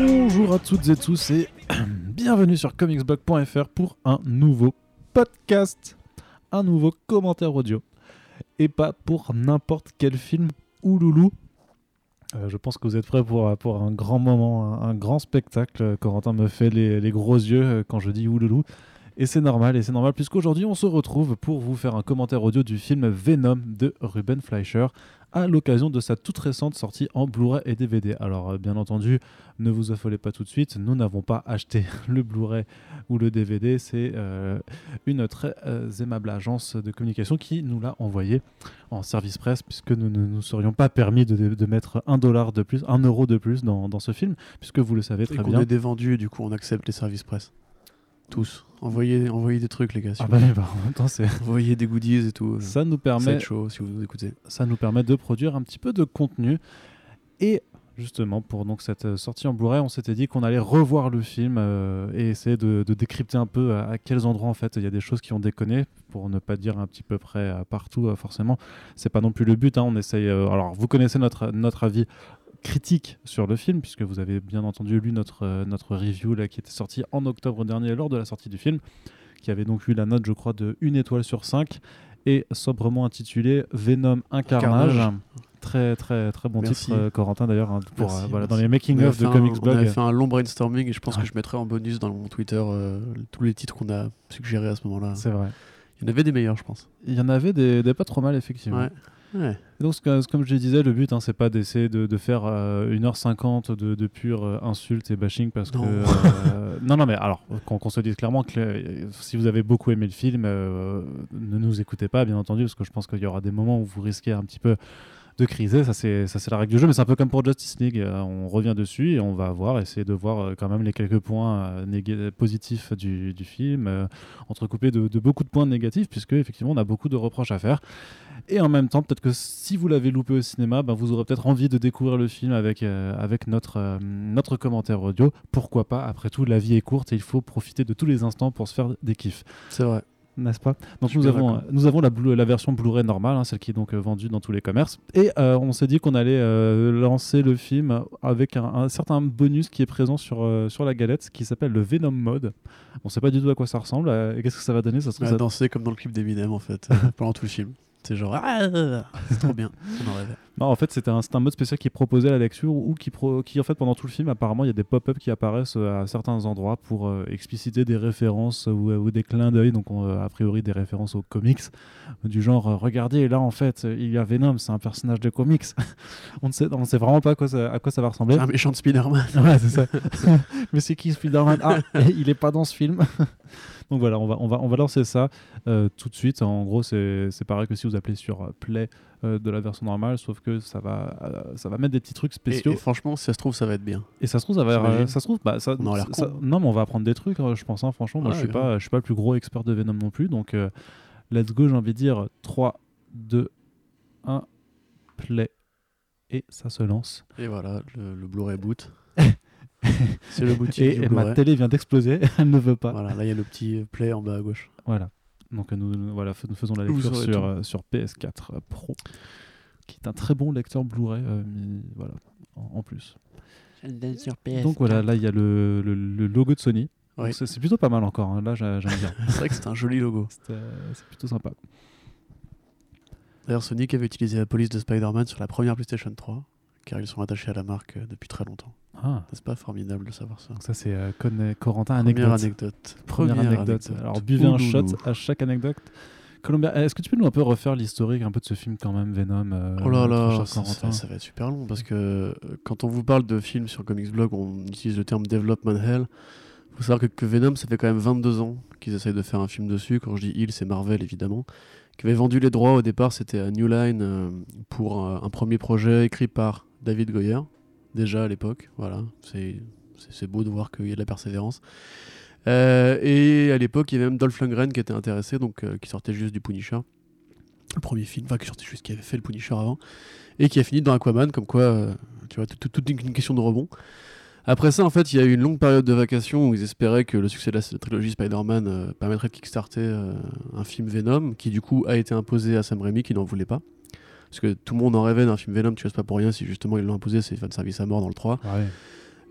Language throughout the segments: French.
Bonjour à toutes et tous et bienvenue sur comicsblog.fr pour un nouveau podcast, un nouveau commentaire audio. Et pas pour n'importe quel film ou loulou. Euh, je pense que vous êtes prêts pour, un grand moment, un, grand spectacle. Corentin me fait les, les gros yeux euh, quand je dis ouloulou. Et c'est normal, et c'est normal, puisqu'aujourd'hui on se retrouve pour vous faire un commentaire audio du film Venom de Ruben Fleischer à l'occasion de sa toute récente sortie en Blu-ray et DVD. Alors, euh, bien entendu, ne vous affolez pas tout de suite, nous n'avons pas acheté le Blu-ray ou le DVD, c'est euh, une très euh, aimable agence de communication qui nous l'a envoyé en service presse, puisque nous ne nous serions pas permis de, de mettre un dollar de plus, un euro de plus dans, dans ce film, puisque vous le savez Et très qu'on bien. est des vendus, du coup, on accepte les services presse. Tous. Envoyez, envoyez des trucs, les gars. si Ah bah, bah, en même temps, c'est- Envoyez des goodies et tout. ça nous permet si vous nous écoutez. ça nous permet de produire un petit peu de contenu. Et justement, pour donc cette euh, sortie en Blu-ray, on s'était dit qu'on allait revoir le film euh, et essayer de, de décrypter un peu à, à quels endroits en fait il y a des choses qui ont déconné, pour ne pas dire un petit peu près euh, partout euh, forcément. C'est pas non plus le but. hein, on essaye. euh, alors, vous connaissez notre notre avis critique sur le film puisque vous avez bien entendu lu notre euh, notre review là qui était sorti en octobre dernier lors de la sortie du film qui avait donc eu la note je crois de 1 étoile sur 5 et sobrement intitulé Venom un carnage. Carnage. Très très très bon Merci. titre euh, Corentin d'ailleurs hein, pour Merci, euh, voilà merci. dans les making On of de un- Comics On Blog. avait fait un long brainstorming et je pense Ouais. que je mettrai en bonus dans mon Twitter euh, tous les titres qu'on a suggérés à ce moment-là. C'est vrai. Il y en avait des meilleurs, je pense. Il y en avait des, des pas trop mal effectivement. Ouais. Ouais. Donc, comme je disais, le but, hein, c'est pas d'essayer de, de faire euh, 1h50 de, de pure euh, insulte et bashing parce Non. que. euh, non, non, mais alors, qu'on qu'on se dise clairement que euh, si vous avez beaucoup aimé le film, euh, ne nous écoutez pas, bien entendu, parce que je pense qu'il y aura des moments où vous risquez un petit peu de criser. Ça, c'est la règle du jeu, mais c'est un peu comme pour Justice League. euh, on revient dessus et on va voir, essayer de voir euh, quand même les quelques points euh, positifs du, du film, entrecoupés de, beaucoup de points négatifs, puisque effectivement, on a beaucoup de reproches à faire. Et en même temps, peut-être que si vous l'avez loupé au cinéma, ben, vous aurez peut-être envie de découvrir le film avec, avec notre, notre commentaire audio. Pourquoi pas? Après tout, la vie est courte et il faut profiter de tous les instants pour se faire des kiffs. C'est vrai. N'est-ce pas? Donc Je nous avons, euh, nous avons la, Blu- la version Blu-ray normale, hein, celle qui est donc euh, vendue dans tous les commerces. Et euh, on s'est dit qu'on allait euh, lancer le film avec un, un certain bonus qui est présent sur, euh, sur la galette, qui s'appelle le Venom Mode. On sait pas du tout à quoi ça ressemble. et Qu'est-ce que ça va donner ça se ça- dansé comme dans le clip d'Eminem, en fait, pendant tout le film. C'est genre, ah, c'est trop bien. On en rêvait. Non, en fait, c'était un, c'est un mode spécial qui est proposé à la lecture ou qui, pro- qui, en fait, pendant tout le film, apparemment, il y a des pop-up qui apparaissent euh, à certains endroits pour euh, expliciter des références ou, ou des clins d'œil, donc on, euh, a priori des références aux comics, du genre, euh, regardez, là, en fait, il y a Venom, c'est un personnage de comics. on ne sait, on sait vraiment pas à quoi ça, à quoi ça va ressembler. Un méchant de Spider-Man. Ouais, c'est ça. Mais c'est qui Spider-Man? Ah, il est pas dans ce film. Donc voilà, on va, on va, on va lancer ça euh, tout de suite. En gros, c'est pareil que si vous appelez sur euh, Play euh, de la version normale, sauf que ça va, euh, ça va mettre des petits trucs spéciaux. et franchement, si ça se trouve, ça va être bien. Et, ça se trouve, ça va, euh, ça se trouve, bah, ça, non, mais on va apprendre des trucs, euh, je pense. hein, franchement, moi, Ouais, je suis grave. pas, je suis pas le plus gros expert de Venom non plus. Donc, euh, let's go. J'ai envie de dire 3, 2, 1, play. Et ça se lance. Et voilà, le, le Blu-ray boot. c'est le boutique Et, du et ma télé vient d'exploser. Elle ne veut pas. Voilà, là, il y a le petit play en bas à gauche. Voilà. Donc nous, voilà, nous faisons la lecture sur, euh, sur PS4 euh, Pro, qui est un très bon lecteur Blu-ray, euh, voilà, en, en plus. Donc voilà, là il y a le, le- le logo de Sony. Oui. C'est plutôt pas mal encore. hein. Là j'a- j'aime bien. C'est vrai que c'est un joli logo. C'est euh, plutôt sympa. D'ailleurs, Sonic avait utilisé la police de Spider-Man sur la première PlayStation 3, car ils sont attachés à la marque euh, depuis très longtemps. Ah, N'est-ce pas formidable de savoir ça donc ça c'est euh, Corentin anecdote. Première anecdote. Première anecdote. Alors buvez un shot à chaque anecdote. Columbia, est-ce que tu peux nous un peu refaire l'historique un peu de ce film quand même, Venom euh, Oh là là, ça, Corentin ça- ça va être super long parce que euh, quand on vous parle de films sur Comics Blog, on utilise le terme Development Hell. faut savoir que, que Venom, ça fait quand même 22 ans qu'ils essayent de faire un film dessus. Quand je dis ils, c'est Marvel évidemment. Qui avait vendu les droits au départ, c'était à New Line euh, pour un premier projet écrit par David Goyer, déjà à l'époque. Voilà, c'est beau de voir qu'il y a de la persévérance. Euh, et à l'époque, il y avait même Dolph Lundgren qui était intéressé, donc euh, qui sortait juste du Punisher. Le premier film, enfin qui sortait juste, qui avait fait le Punisher avant, et qui a fini dans Aquaman, comme quoi, euh, tu vois, tout- tout- toute une question de rebond. Après ça, en fait, il y a eu une longue période de vacation où ils espéraient que le succès de la, la trilogie Spider-Man permettrait de kickstarter un film Venom, qui du coup a été imposé à Sam Raimi, qui n'en voulait pas. Parce que tout le monde en rêvait d'un film Venom, tu vois, c'est pas pour rien, si justement ils l'ont imposé, c'est fan service à mort dans le 3. Ouais.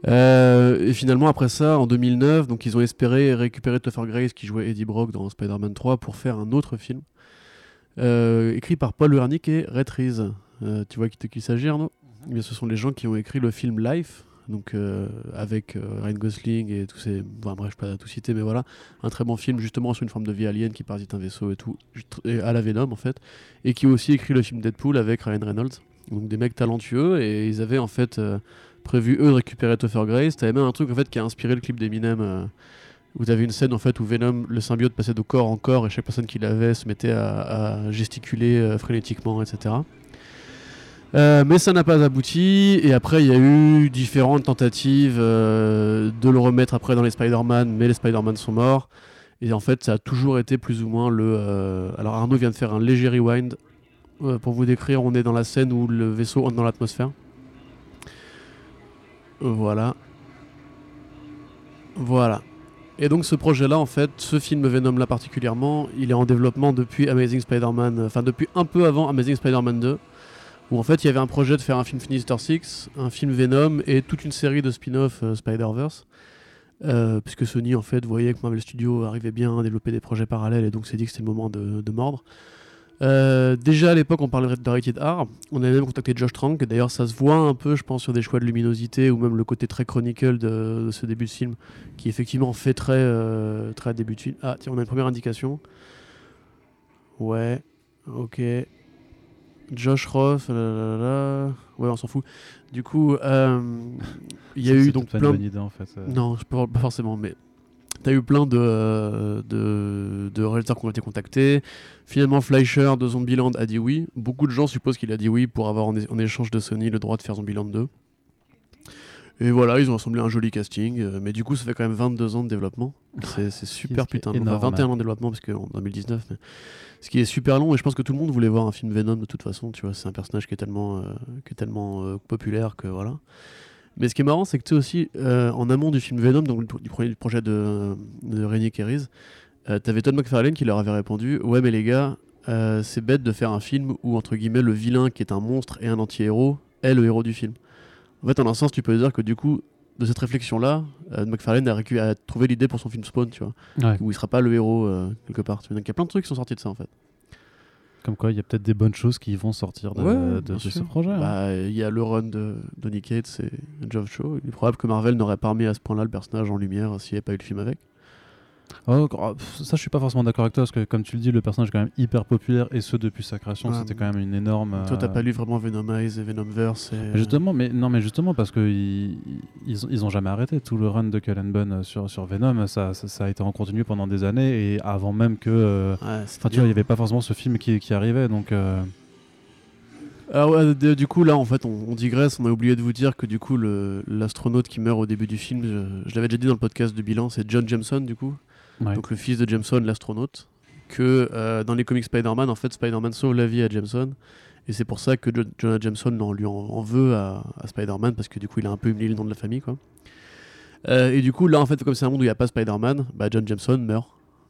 Euh, et finalement, après ça, en 2009, donc ils ont espéré récupérer Topher Grace qui jouait Eddie Brock dans Spider-Man 3 pour faire un autre film. Euh, écrit par Paul Wernick et Red. Euh, tu vois qui de qui il s'agit, Arnaud? Eh bien, Ce sont les gens qui ont écrit le film Life, donc euh, avec euh, Ryan Gosling et tous ces. Bon, bref, je ne pas tout citer, mais voilà. Un très bon film, justement, sur une forme de vie alien qui parasite un vaisseau et tout, et à la Venom en fait. Et qui aussi écrit le film Deadpool avec Ryan Reynolds. Donc des mecs talentueux, et ils avaient en fait. euh, prévu eux de récupérer Topher Grace. T'avais même un truc en fait qui a inspiré le clip d'Eminem où t'avais une scène en fait où Venom, le symbiote passait de corps en corps et chaque personne qui l'avait se mettait à, gesticuler frénétiquement, etc. Euh, mais ça n'a pas abouti et après il y a eu différentes tentatives euh, de le remettre après dans les Spider-Man, mais les Spider-Man sont morts. Et en fait, ça a toujours été plus ou moins le. euh, Alors Arnaud vient de faire un léger rewind pour vous décrire. On est dans la scène où le vaisseau entre dans l'atmosphère. Voilà. Voilà. Et donc ce projet-là, en fait, ce film Venom-là particulièrement, il est en développement depuis Amazing Spider-Man, enfin depuis un peu avant Amazing Spider-Man 2, en fait il y avait un projet de faire un film Sinister Six, un film Venom et toute une série de spin-off euh, Spider-Verse. Euh, puisque Sony en fait voyait que Marvel Studios arrivait bien à développer des projets parallèles et donc s'est dit que c'était le moment de, mordre. Euh, déjà à l'époque on parlait de Rated R, on avait même contacté Josh Trank, d'ailleurs ça se voit un peu je pense sur des choix de luminosité ou même le côté très chronicle de, ce début de film qui effectivement fait très, très début de film. Ah tiens on a une première indication. Ouais, ok. Josh Roth, là, là, là, là. ouais on s'en fout. Du coup, euh, il y a eu donc pas une bonne idée en fait. euh. non, pas forcément, mais t'as eu plein de, euh, de, de réalisateurs qui ont été contactés. Finalement, Fleischer de Zombieland a dit oui. Beaucoup de gens supposent qu'il a dit oui pour avoir en, en échange de Sony le droit de faire Zombieland 2. Et voilà, ils ont assemblé un joli casting. euh, mais du coup, ça fait quand même 22 ans de développement. C'est super putain. Enfin, énorme, 21 ans de développement, parce qu'en 2019. mais- Ce qui est super long, et je pense que tout le monde voulait voir un film Venom de toute façon. Tu vois, c'est un personnage qui est tellement, euh, qui est tellement euh, populaire que voilà. Mais ce qui est marrant, c'est que tu sais aussi, en amont du film Venom, donc du, du premier du projet de, de Rainier Kerris, t'avais Todd McFarlane qui leur avait répondu Ouais, mais les gars, c'est bête de faire un film où, entre guillemets, le vilain qui est un monstre et un anti-héros est le héros du film. En fait, en un sens, tu peux dire que du coup, de cette réflexion-là, euh, McFarlane a, trouvé l'idée pour son film Spawn, tu vois, Ouais. où il sera pas le héros euh, quelque part. Tu vois. Il y a plein de trucs qui sont sortis de ça en fait. Comme quoi, il y a peut-être des bonnes choses qui vont sortir de, Ouais, de- bien de ce projet. hein. Bah, Il y a le run de Donny Cates et Geoff Shaw. Il est probable que Marvel n'aurait pas remis à ce point-là le personnage en lumière s'il n'y avait pas eu le film avec. Oh, oh, pff, ça, je suis pas forcément d'accord avec toi parce que, comme tu le dis, le personnage est quand même hyper populaire et ce depuis sa création, Ah, c'était quand même une énorme. Toi, t'as euh, pas lu vraiment Venomize et Venomverse et... Justement, mais non, mais justement parce que ils, ils, ont- ils ont jamais arrêté tout le run de Cullen Bunn sur sur Venom, ça, ça, ça a été en continu pendant des années et avant même que. euh, Ouais, Enfin, tu vois, il n'y avait pas forcément ce film qui, qui arrivait, donc. euh, Alors ouais, du coup là en fait on, on digresse, on a oublié de vous dire que du coup l'astronaute qui meurt au début du film, je, je l'avais déjà dit dans le podcast de bilan, c'est John Jameson du coup, ouais. donc le fils de Jameson, l'astronaute, que euh, dans les comics Spider-Man en fait Spider-Man sauve la vie à Jameson et c'est pour ça que Jo- Jonah Jameson en lui en, en veut à, à Spider-Man parce que du coup il a un peu humilié le nom de la famille quoi. Euh, et du coup là en fait comme c'est un monde où il n'y a pas Spider-Man, bah John Jameson meurt.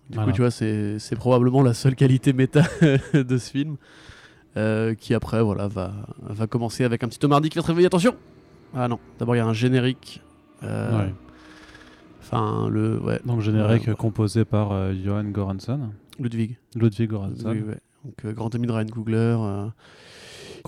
Du Voilà. coup tu vois c'est c'est probablement la seule qualité méta de ce film. Euh, qui après voilà va, va commencer avec un petit Tom Hardy qui va se réveiller attention ah non d'abord il y a un générique Ouais. Enfin le ouais Donc générique Ouais, ouais. composé par euh, Johan Goransson, Ludwig Ludwig Goransson. Oui, ouais. donc euh, grand ami de Ryan Coogler euh,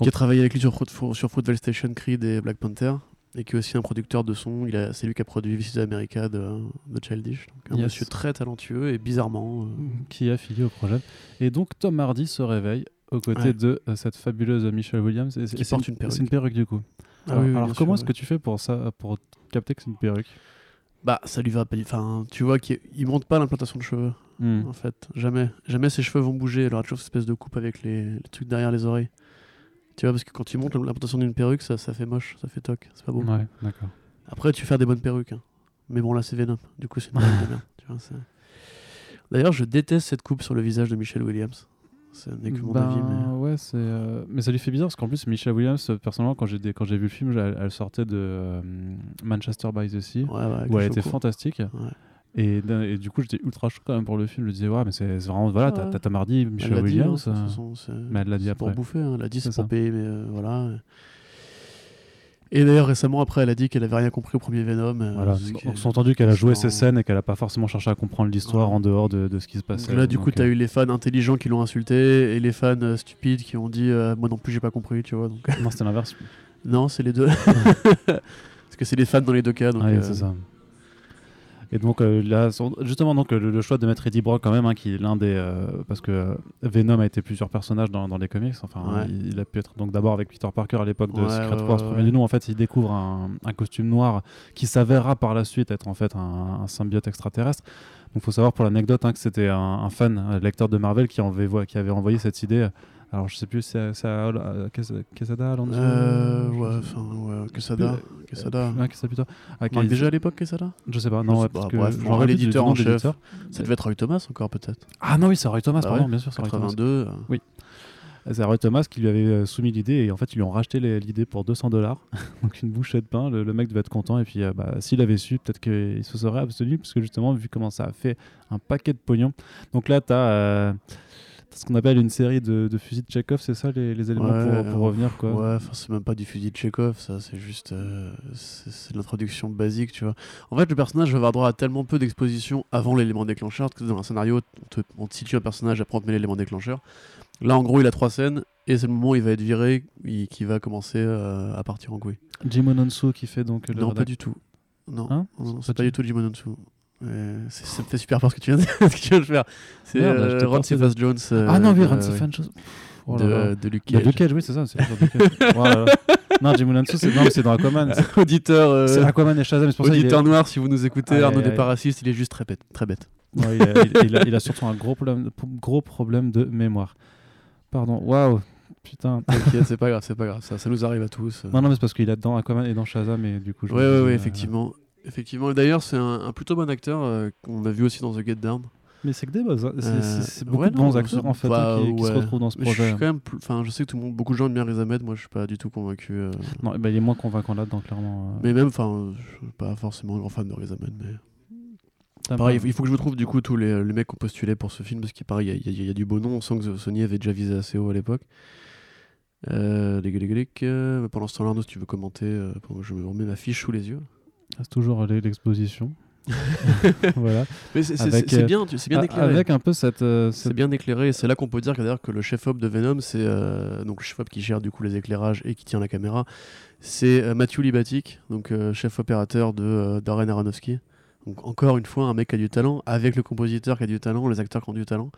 qui a travaillé avec lui sur, sur Fruitvale Station Creed et Black Panther et qui est aussi un producteur de son il a c'est lui qui a produit Vices America de, de Childish donc un Yes. monsieur très talentueux et bizarrement euh, qui est affilié au projet. Et donc Tom Hardy se réveille aux côtés Ouais. de euh, cette fabuleuse Michelle Williams. Et Qui porte une perruque. C'est une perruque du coup. Ah alors oui, oui, alors comment est-ce que tu fais pour ça, pour capter que c'est une perruque? Bah ça lui va pas enfin tu vois qu'il il monte pas l'implantation de cheveux Hmm. en fait. Jamais. Jamais ses cheveux vont bouger. Alors, toujours cette espèce de coupe avec les, les trucs derrière les oreilles. Tu vois, parce que quand tu montes l'implantation d'une perruque, ça, ça fait moche, ça fait toc, c'est pas beau. Ouais, d'accord. Après, tu fais des bonnes perruques. hein. Mais bon, là, c'est Venom. Du coup, c'est une perruque de merde. D'ailleurs, je déteste cette coupe sur le visage de Michelle Williams. Ce n'est que mon Ben, avis. Mais... ouais, c'est. euh, Mais ça lui fait bizarre parce qu'en plus, Michelle Williams, euh, personnellement, quand j'ai quand j'ai vu le film, elle, elle sortait de euh, Manchester by the Sea, Ouais, ouais, où le elle était fantastique. Ouais. Et, du coup, j'étais ultra chaud quand même pour le film. Je disais, ouais, mais c'est vraiment. Voilà, t'as t'as Elle Michelle l'a dit, hein, Williams. c'est- mais elle l'a dit c'est pour après. bouffer, hein, elle a dit c'est C'est pour ça. payer, mais euh, voilà. Et d'ailleurs, récemment, après, elle a dit qu'elle avait rien compris au premier Venom. euh, Voilà, on est- s'est entendu qu'elle a joué ses scènes et qu'elle a pas forcément cherché à comprendre l'histoire Ouais. en dehors de, de ce qui se passait. Donc là, du coup, Donc, t'as euh, eu les fans intelligents qui l'ont insulté et les fans euh, stupides qui ont dit Moi non plus, j'ai pas compris, tu vois. Donc, Non, c'était l'inverse. non, c'est les deux. Parce que c'est les fans dans les deux cas. Donc, Ouais, euh, c'est ça. Et donc euh, là, justement, donc le, le choix de mettre Eddie Brock quand même, hein, qui est l'un des, euh, parce que euh, Venom a été plusieurs personnages dans, dans les comics. Enfin, Ouais. il, il a pu être donc d'abord avec Peter Parker à l'époque de Ouais, Secret Wars, premier du nom. En fait, il découvre un, un costume noir qui s'avérera par la suite être en fait un, un symbiote extraterrestre. Donc, faut savoir pour l'anecdote hein, que c'était un, un fan, un lecteur de Marvel qui avait envoyé cette idée. Alors, je sais plus, c'est Quesada, Euh, ouais, enfin, ouais, Quesada. Quesada. Ouais, Quesada. Ah, qui- déjà à l'époque, Quesada? Je sais pas, non, ouais, parce que genre l'éditeur en chef. Ça devait être Roy Thomas encore, peut-être. Ah non, oui, c'est Roy Thomas, Bah pardon, ouais, bien sûr, c'est Roy Thomas. 82. euh, C'est Roy Thomas qui lui avait euh, soumis l'idée et en fait, ils lui ont racheté l'idée pour 200 dollars. Donc une bouchée de pain, le, le mec devait être content et puis euh, bah, s'il avait su, peut-être qu'il se serait abstenu parce que justement, vu comment ça a fait un paquet de pognon. Donc là, tu as. Ce qu'on appelle une série de, de fusils de Chekhov, c'est ça les, les éléments Ouais, pour, pour revenir quoi? Ouais, enfin, c'est même pas du fusil de Chekhov, ça, c'est juste. euh, c'est l'introduction basique, tu vois. En fait, le personnage va avoir droit à tellement peu d'exposition avant l'élément déclencheur, parce que dans un scénario, on te, on te situe un personnage, après on te met l'élément déclencheur. Là, en gros, il a trois scènes, et c'est le moment où il va être viré, qui va commencer euh, à partir en couille. Jim Ononsu qui fait donc le Non, pas du tout. Non, Hein? non, C'est pas pas du- tout Jimon Onsu. C'est- ça me fait super peur ce que tu viens de, ce que tu viens de faire. C'est Merde, euh, Ron. Cephas Jones. euh, Ah non, oui, de- Ron Cephas Jones. Oh de, de Luke Cage. Luke Cage, oui, c'est ça. c'est. Oh là là. Non, Jim Ononsu, c'est non, mais c'est dans Aquaman. C'est- auditeur, euh, C'est Aquaman et Shazam, c'est pour ça qu'il est- auditeur noir, si vous nous écoutez, Aïe, Arnaud n'est pas raciste, il est juste très bête. Très bête. Ouais, il, a, il- il a- il a surtout un gros problème, gros problème de mémoire. Pardon, waouh, putain. T'inquiète, c'est pas grave, c'est pas grave, ça, ça nous arrive à tous. Non, non, mais c'est parce qu'il est dans Aquaman et dans Shazam, et du coup, je ouais, ouais, ouais, euh, effectivement. Effectivement, et d'ailleurs, c'est un, un plutôt bon acteur euh, qu'on a vu aussi dans The Get Down. Mais c'est que des bons, c'est- Euh, c'est beaucoup ouais, de non, bons acteurs en fait bah, hein, qui, qui se retrouvent dans ce Mais je suis projet. quand même, enfin, je sais que tout le monde, beaucoup de gens aiment bien Riz Ahmed, moi je suis pas du tout convaincu. euh, Non, eh ben, il est moins convaincant là-dedans, clairement. euh. Mais même, enfin, je suis pas forcément un grand fan de Riz Ahmed, mais. Pareil, il faut que je vous trouve du coup tous les, les mecs qui ont postulé pour ce film parce qu'il il y, a- y y du beau nom. On sent que Sony avait déjà visé assez haut à l'époque. Euh, les les- les- pendant ce temps-là, Arnaud, si tu veux commenter, je me remets ma fiche sous les yeux. C'est toujours euh, l'exposition. voilà. Mais c'est euh, bien, c'est bien éclairé. Avec un peu cette. euh, C'est bien éclairé c'est là qu'on peut dire que, le chef-op de Venom, c'est euh, donc le chef-op qui gère du coup les éclairages et qui tient la caméra, c'est euh, Matthew Libatic, donc euh, chef opérateur de euh, Darren Aronofsky. Donc encore une fois un mec qui a du talent, avec le compositeur qui a du talent, les acteurs qui ont du talent.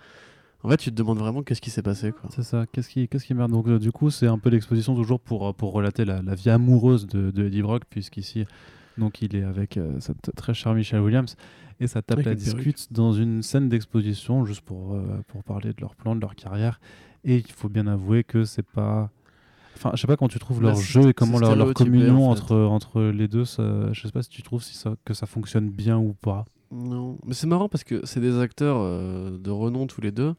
En fait, tu te demandes vraiment qu'est-ce qui s'est passé. C'est ça, qu'est-ce qui, qu'est-ce qui merde Donc, euh, du coup, c'est un peu l'exposition toujours pour, euh, pour relater la, la vie amoureuse de, de Eddie Brock, puisqu'ici, donc, il est avec euh, cette très chère Michelle Williams, et ça tape la discute dans une scène d'exposition, juste pour, euh, pour parler de leur plan, de leur carrière. Et il faut bien avouer que c'est pas. Enfin, je sais pas quand tu trouves Bah, leur jeu et comment leur, leur communion en fait. entre, entre les deux, ça, je sais pas si tu trouves si ça, que ça fonctionne bien ou pas. Non, mais c'est marrant parce que c'est des acteurs euh, de renom tous les deux,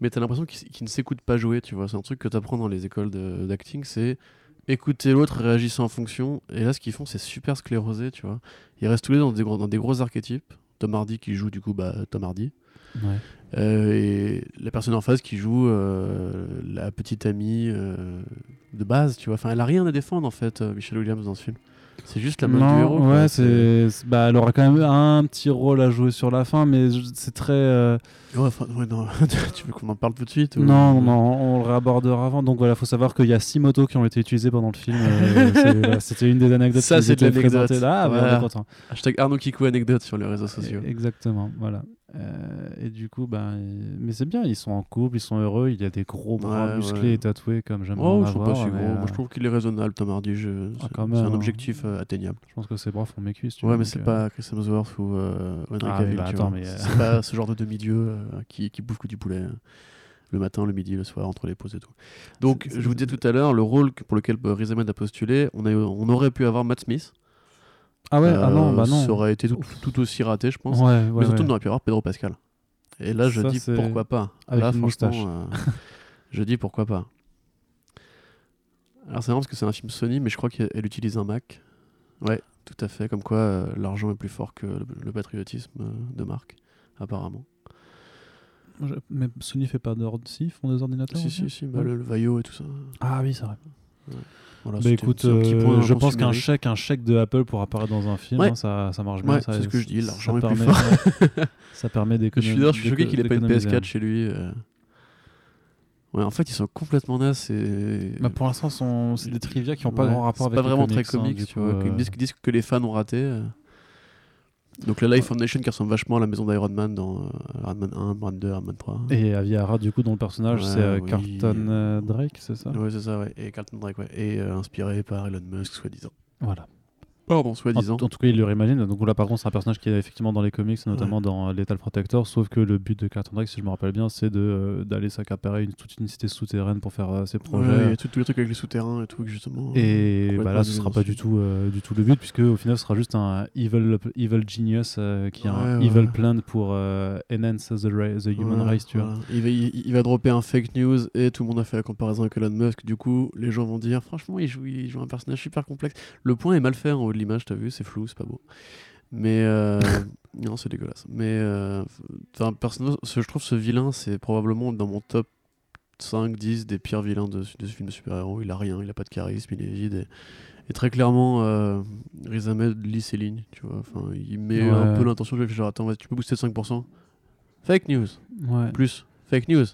mais t'as l'impression qu'ils ne s'écoutent pas jouer, tu vois. C'est un truc que t'apprends dans les écoles d'acting, c'est écouter l'autre, réagir en fonction. Et là, ce qu'ils font, c'est super sclérosé, tu vois. Ils restent tous les deux dans des, gros, dans des gros archétypes. Tom Hardy qui joue du coup bah, Tom Hardy. Ouais. Euh, et la personne en face qui joue euh, la petite amie euh, de base, tu vois. Enfin, elle a rien à défendre en fait, Michelle Williams dans ce film. C'est juste la meuf Non, du héros. ouais, c'est, bah, elle aura quand même un petit rôle à jouer sur la fin, mais c'est très. euh, Ouais, enfin, ouais, non. tu veux qu'on en parle tout de suite ou- Non, non, on le réabordera avant. Donc voilà, faut savoir qu'il y a six motos qui ont été utilisées pendant le film. euh, C'était une des anecdotes Ça, c'est de l'anecdote. présentées là. Bah. Hashtag Arnaud Kikou anecdote sur les réseaux sociaux. Exactement, voilà. Euh, et du coup, ben, euh, mais c'est bien, ils sont en couple, ils sont heureux. Il y a des gros bras Ouais, musclés ouais. et tatoués comme j'aime Oh, je pas si gros. euh, Moi, je trouve qu'il est raisonnable, Tom Hardy. Je... Ah, c'est un hein. objectif euh, atteignable. je pense que ses bras font mes cuisses. tu Ouais, vois, mais c'est euh, pas Chris Hemsworth ou euh, Ah, Cavill. bah, euh, C'est pas ce genre de demi-dieu euh, qui, qui bouffe que du poulet. euh, Le matin, le midi, le soir, entre les pauses et tout. Donc, je vous disais tout à l'heure, le rôle pour lequel euh, Riz Ahmed a postulé, on, a, on aurait pu avoir Matt Smith. Ah ouais, ah non, Euh, bah non. Ça aurait été tout, tout aussi raté, je pense. Ouais, ouais, mais surtout, on aurait pu avoir Pedro Pascal. Et là, je Ça, dis pourquoi pas. avec là, une franchement, euh, je dis pourquoi pas. Alors c'est marrant parce que c'est un film Sony, mais je crois qu'elle elle utilise un Mac. Ouais, tout à fait. Comme quoi, euh, l'argent est plus fort que le, le patriotisme euh, de marque, apparemment. Je- Mais Sony fait pas d'ordre. Si, ils font des ordinateurs Si, si, si, bah, Ouais. le, le Vaio et tout ça. Ah oui, c'est vrai. Voilà, Bah écoute, c'est euh, je pense qu'un chèque, un chèque de Apple pour apparaître dans un film, Ouais. hein, ça, ça marche bien. Ouais, c'est ce que je dis, ça l'argent est plus permet- fort. ouais, ça permet Je d'économiser. suis je suis choqué qu'il ait pas une d'économiser. PS4 chez lui. euh. Ouais, en fait, ils sont complètement nazes. Et... Bah, pour l'instant, c'est des trivia qui n'ont pas grand rapport c'est avec pas les vraiment très hein, tu vois. euh, ils disent que les fans ont raté. Donc la Life Foundation qui ressemble vachement à la maison d'Iron Man dans euh, Iron Man 1, Iron Man 2, Iron Man 3. Et Aviara, du coup, dont le personnage, Ouais, c'est euh, oui. Carlton euh, Drake, c'est ça? Ouais, c'est ça, ouais. Et Carlton Drake, ouais. Et inspiré par Elon Musk, soi-disant. Voilà. Pardon, En, soi-disant. en tout cas, il le réimagine. Donc là, par contre, c'est un personnage qui est effectivement dans les comics, notamment dans euh, Lethal Protector. Sauf que le but de Carlton Drake, si je me rappelle bien, c'est de, euh, d'aller s'accaparer une, toute une cité souterraine pour faire euh, ses Ouais, projets. il y a tout- tous les trucs avec les souterrains et tout, justement. Et bah là, ce sera pas du tout, euh, du tout le but, puisque au final, ce sera juste un evil, evil genius euh, qui a un Ouais, evil ouais. plan pour enhance the, the human race, tu vois. Il va, il, il va dropper un fake news et tout le monde a fait la comparaison avec Elon Musk. Du coup, les gens vont dire franchement, il joue, il joue un personnage super complexe. Le point est mal fait en haut l'image, t'as vu, c'est flou, c'est pas beau. Mais euh, non, c'est dégueulasse. Mais euh, enfin, ce- je trouve ce vilain, c'est probablement dans mon top 5, 10 des pires vilains de, de ce film de super-héros. Il a rien, il a pas de charisme, il est vide. Et, et très clairement, euh, Riz Ahmed lit ses lignes, tu vois. Enfin, il met un peu l'intention de genre, attends, tu peux booster de 5% Fake news. Ouais. Plus. Fake news.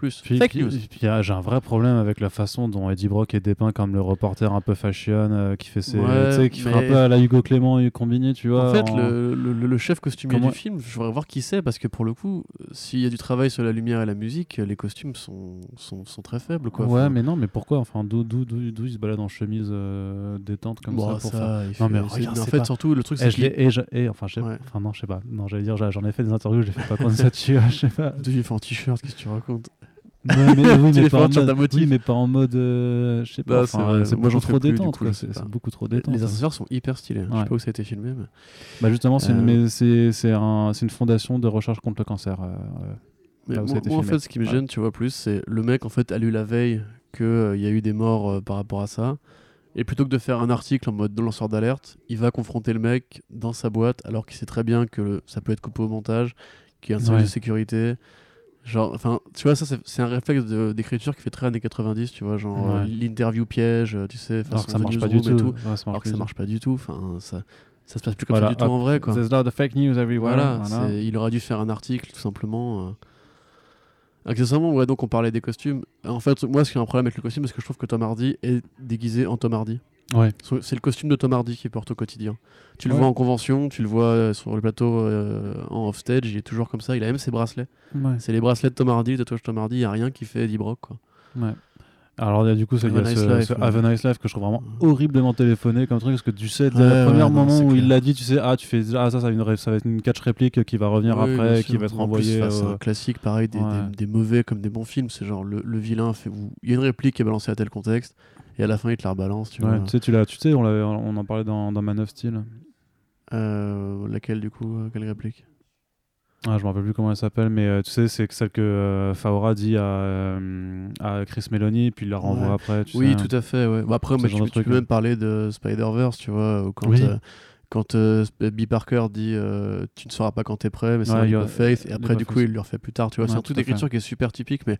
Plus. Puis, Fake puis- news. puis, euh, j'ai un vrai problème avec la façon dont Eddie Brock est dépeint comme le reporter un peu fashion euh, qui fait ses, Ouais, tu qui fait un mais- peu à la Hugo Clément et combiné, tu vois. En fait, en- le, le- le chef costumier Comment- du film, je voudrais voir qui c'est parce que pour le coup, s'il y a du travail sur la lumière et la musique, les costumes sont, sont, sont très faibles. Quoi. ouais, Enfin, mais non, mais pourquoi Enfin, d'où, d'où, d'où, d'où il se balade en chemise euh, détente comme bon, ça pour ça, faire. il fait- mais c'est- regarde, en fait, pas- surtout, le truc, Et c'est je et, je- et enfin, je sais- Ouais. enfin, non, je sais pas. Non, j'allais dire, j'en ai fait des interviews, j'ai fait pas comme ça dessus, je sais pas. il fait en t-shirt, qu'est-ce que tu racontes? Mais, oui, Tu mais les pas fais en mode, motif. oui, mais pas en mode, euh, je sais pas. Bah, enfin, c'est c'est Moi, j'en trop plus, du détente, coup, quoi. je sais C'est, beaucoup trop détente. Les hein. ascenseurs sont hyper stylés. Je Ouais. sais pas où ça a été filmé. Mais... Bah justement, c'est, une, Euh, mais c'est, c'est, un, c'est une fondation de recherche contre le cancer. euh, euh. Mais Là où ça a moi, été moi, en fait, ce qui me Ouais. gêne, tu vois, plus, c'est le mec, en fait, a lu la veille qu'il y a eu des morts euh, par rapport à ça. Et plutôt que de faire un article en mode lanceur d'alerte, il va confronter le mec dans sa boîte, alors qu'il sait très bien que le- ça peut être coupé au montage, qu'il y a un service Ouais. de sécurité. Genre, enfin, tu vois, ça, c'est un réflexe d'écriture qui fait très années 90, tu vois, genre euh, l'interview piège, euh, tu sais, Alors que ça marche pas du tout. et Ouais, marche alors que ça marche pas du tout. Enfin, ça, ça se passe plus comme Voilà, ça du tout en vrai, quoi. There's a lot of fake news everywhere. Voilà, voilà. c'est- il aurait dû faire un article tout simplement. euh. Accessoirement, ouais, donc on parlait des costumes. En fait, moi, ce qui a un problème avec le costume, c'est que je trouve que Tom Hardy est déguisé en Tom Hardy. Ouais. C'est le costume de Tom Hardy qui porte au quotidien. Tu le Ouais. vois en convention, tu le vois euh, sur le plateau euh, en offstage, il est toujours comme ça. Il a même ses bracelets. Ouais. C'est les bracelets de Tom Hardy, le tatouage Tom Hardy, il n'y a rien qui fait Eddie Brock. Quoi. Ouais. Alors, il y a du coup, c'est Have il y a nice ce, life, ce ouais. Have a Nice Life que je trouve vraiment horriblement téléphoné comme truc parce que tu sais, dès Ouais, le premier moment où il l'a dit, tu sais, ah, tu fais, ah, ça, ça va, une, ré- ça va être une catch réplique qui va revenir Oui, après, qui va être envoyée. enfin, C'est un classique, pareil, des, Ouais. des- des mauvais comme des bons films. C'est genre le, le vilain fait. où Il y a une réplique qui est balancée à tel contexte, et à la fin, il te la rebalance. Tu Ouais, vois. tu sais, tu l'as, tu sais, on, en parlait dans, dans Man of Steel. Euh, laquelle, du coup euh, Quelle réplique? Ah, je me rappelle plus comment elle s'appelle, mais euh, tu sais, c'est celle que euh, Faora dit à, euh, à Chris Meloni, puis il la renvoie Ouais. après. Tu Oui, sais. tout à fait. Ouais. Bah, après, genre tu, peux même parler de Spider-Verse, tu vois, quand, Oui. quand B. Parker dit Tu ne sauras pas quand t'es prêt, mais c'est Ouais, un a- of faith, et après, du coup, il le refait plus tard, tu vois. C'est un truc d'écriture qui est super typique, mais